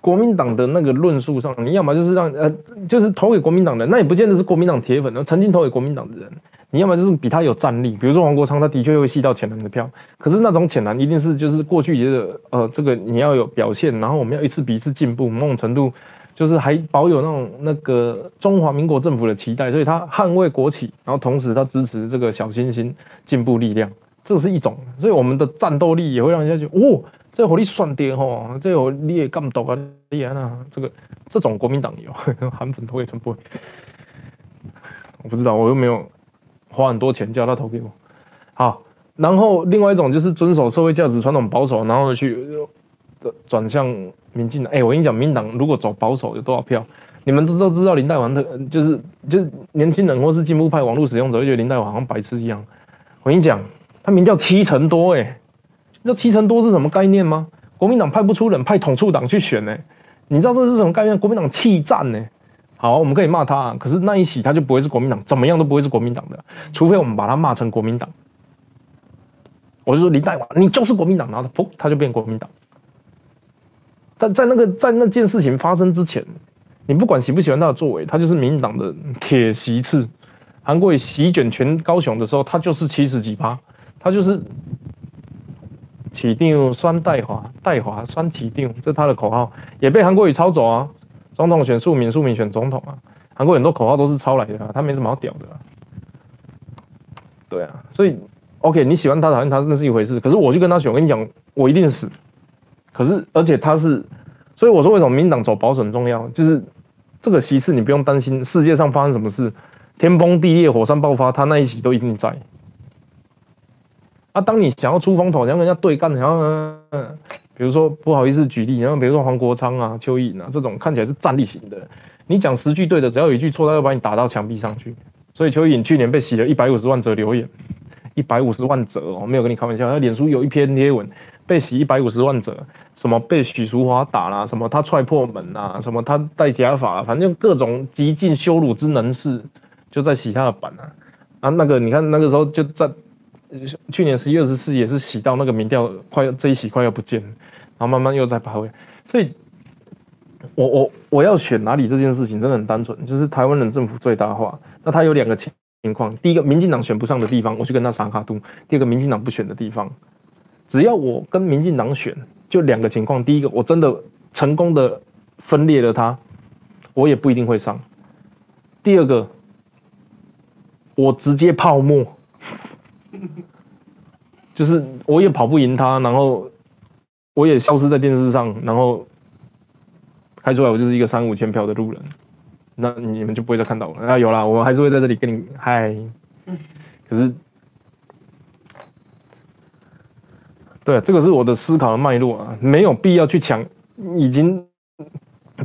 [SPEAKER 1] 国民党的那个论述上，你要么就是让呃，就是投给国民党的，那也不见得是国民党铁粉，那曾经投给国民党的人。你要么就是比他有战力，比如说黄国昌，他的确会吸到浅蓝的票，可是那种浅蓝一定是就是过去觉得呃这个你要有表现，然后我们要一次比一次进步，某种程度就是还保有那种那个中华民国政府的期待，所以他捍卫国企，然后同时他支持这个小清新进步力量，这是一种，所以我们的战斗力也会让人家觉得哦，这火力算跌吼，这火力也干不啊，厉害啊，这个这种国民党有韩粉投给陈波，我不知道，我又没有。花很多钱叫他投给我，好，然后另外一种就是遵守社会价值、传统保守，然后去转向民进党。哎，我跟你讲，民党如果走保守有多少票？你们都都知道林黛华的，就是就是年轻人或是进步派网络使用者会觉得林黛华好像白痴一样。我跟你讲，他民调七成多，哎，你知道七成多是什么概念吗？国民党派不出人，派统促党去选，呢？你知道这是什么概念？国民党弃战，呢？好，我们可以骂他，可是那一起他就不会是国民党，怎么样都不会是国民党的，除非我们把他骂成国民党。我就说林黛华，你就是国民党，然后他噗，他就变国民党。但在那个在那件事情发生之前，你不管喜不喜欢他的作为，他就是民进党的铁席次。韩国瑜席卷全高雄的时候，他就是七十几趴，他就是起定酸代华，代华酸起定，这是他的口号，也被韩国瑜抄走啊。总统选庶民，庶民选总统啊！韩国很多口号都是抄来的，他没什么好屌的。对啊，所以 OK，你喜欢他讨厌他那是一回事，可是我就跟他选，我跟你讲，我一定死。可是而且他是，所以我说为什么民党走保守很重要，就是这个席次你不用担心世界上发生什么事，天崩地裂、火山爆发，他那一席都一定在。啊，当你想要出风头，想要跟人家对干，然后嗯。比如说不好意思举例，然后比如说黄国昌啊、邱毅啊这种看起来是战力型的，你讲十句对的，只要有一句错，他就把你打到墙壁上去。所以邱毅去年被洗了一百五十万则留言，一百五十万则哦，没有跟你开玩笑。他脸书有一篇贴文被洗一百五十万则，什么被许淑华打啦，什么他踹破门啊，什么他戴假发，反正各种极尽羞辱之能事，就在洗他的板啊。啊，那个你看那个时候就在。去年十一月二十四也是洗到那个民调快要这一洗快要不见，然后慢慢又再爬回。所以，我我我要选哪里这件事情真的很单纯，就是台湾人政府最大化。那它有两个情情况，第一个民进党选不上的地方，我去跟他撒卡度；第二个民进党不选的地方，只要我跟民进党选，就两个情况，第一个我真的成功的分裂了他，我也不一定会上；第二个，我直接泡沫。就是我也跑不赢他，然后我也消失在电视上，然后开出来我就是一个三五千票的路人，那你们就不会再看到我了。啊，有啦，我还是会在这里跟你嗨。可是，对，这个是我的思考的脉络啊，没有必要去抢已经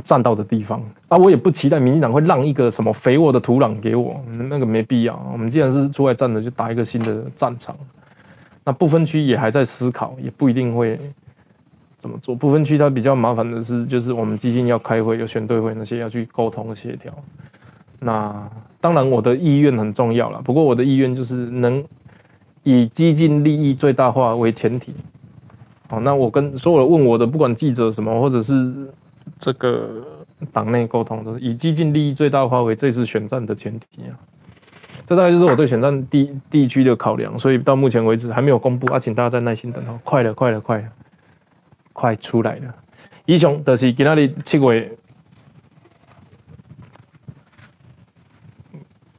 [SPEAKER 1] 占到的地方啊。我也不期待民进党会让一个什么肥沃的土壤给我，那个没必要。我们既然是出来站的，就打一个新的战场。那不分区也还在思考，也不一定会怎么做。不分区它比较麻烦的是，就是我们基金要开会，有选队会那些要去沟通协调。那当然我的意愿很重要了，不过我的意愿就是能以基金利益最大化为前提。好，那我跟所有问我的，不管记者什么，或者是这个党内沟通，都是以激进利益最大化为这次选战的前提啊。这大概就是我对选战地地区的考量，所以到目前为止还没有公布啊，请大家再耐心等哦。快了，快了，快了，快出来了！以上就是今仔日七月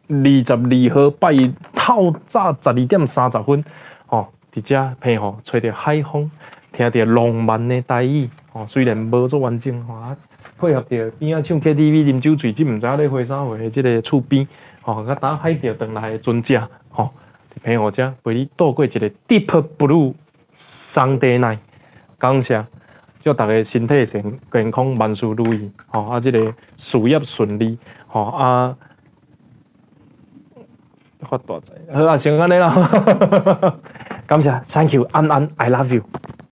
[SPEAKER 1] 二十二号拜一透早十二点三十分，哦，伫遮配合吹着海风，听着浪漫的台语，哦，虽然无做完整，哦，配合着边仔唱 KTV、啉酒醉，即毋知影咧花啥话，即个厝边。吼，甲打海钓回来的船只，吼，陪我遮陪你度过一个 Deep Blue Sunday night。感谢，祝大家身体健健康，万事如意，吼啊，这个事业顺利，吼啊，发大财，好啊，先安尼啦，感谢，Thank you，安安，I love you。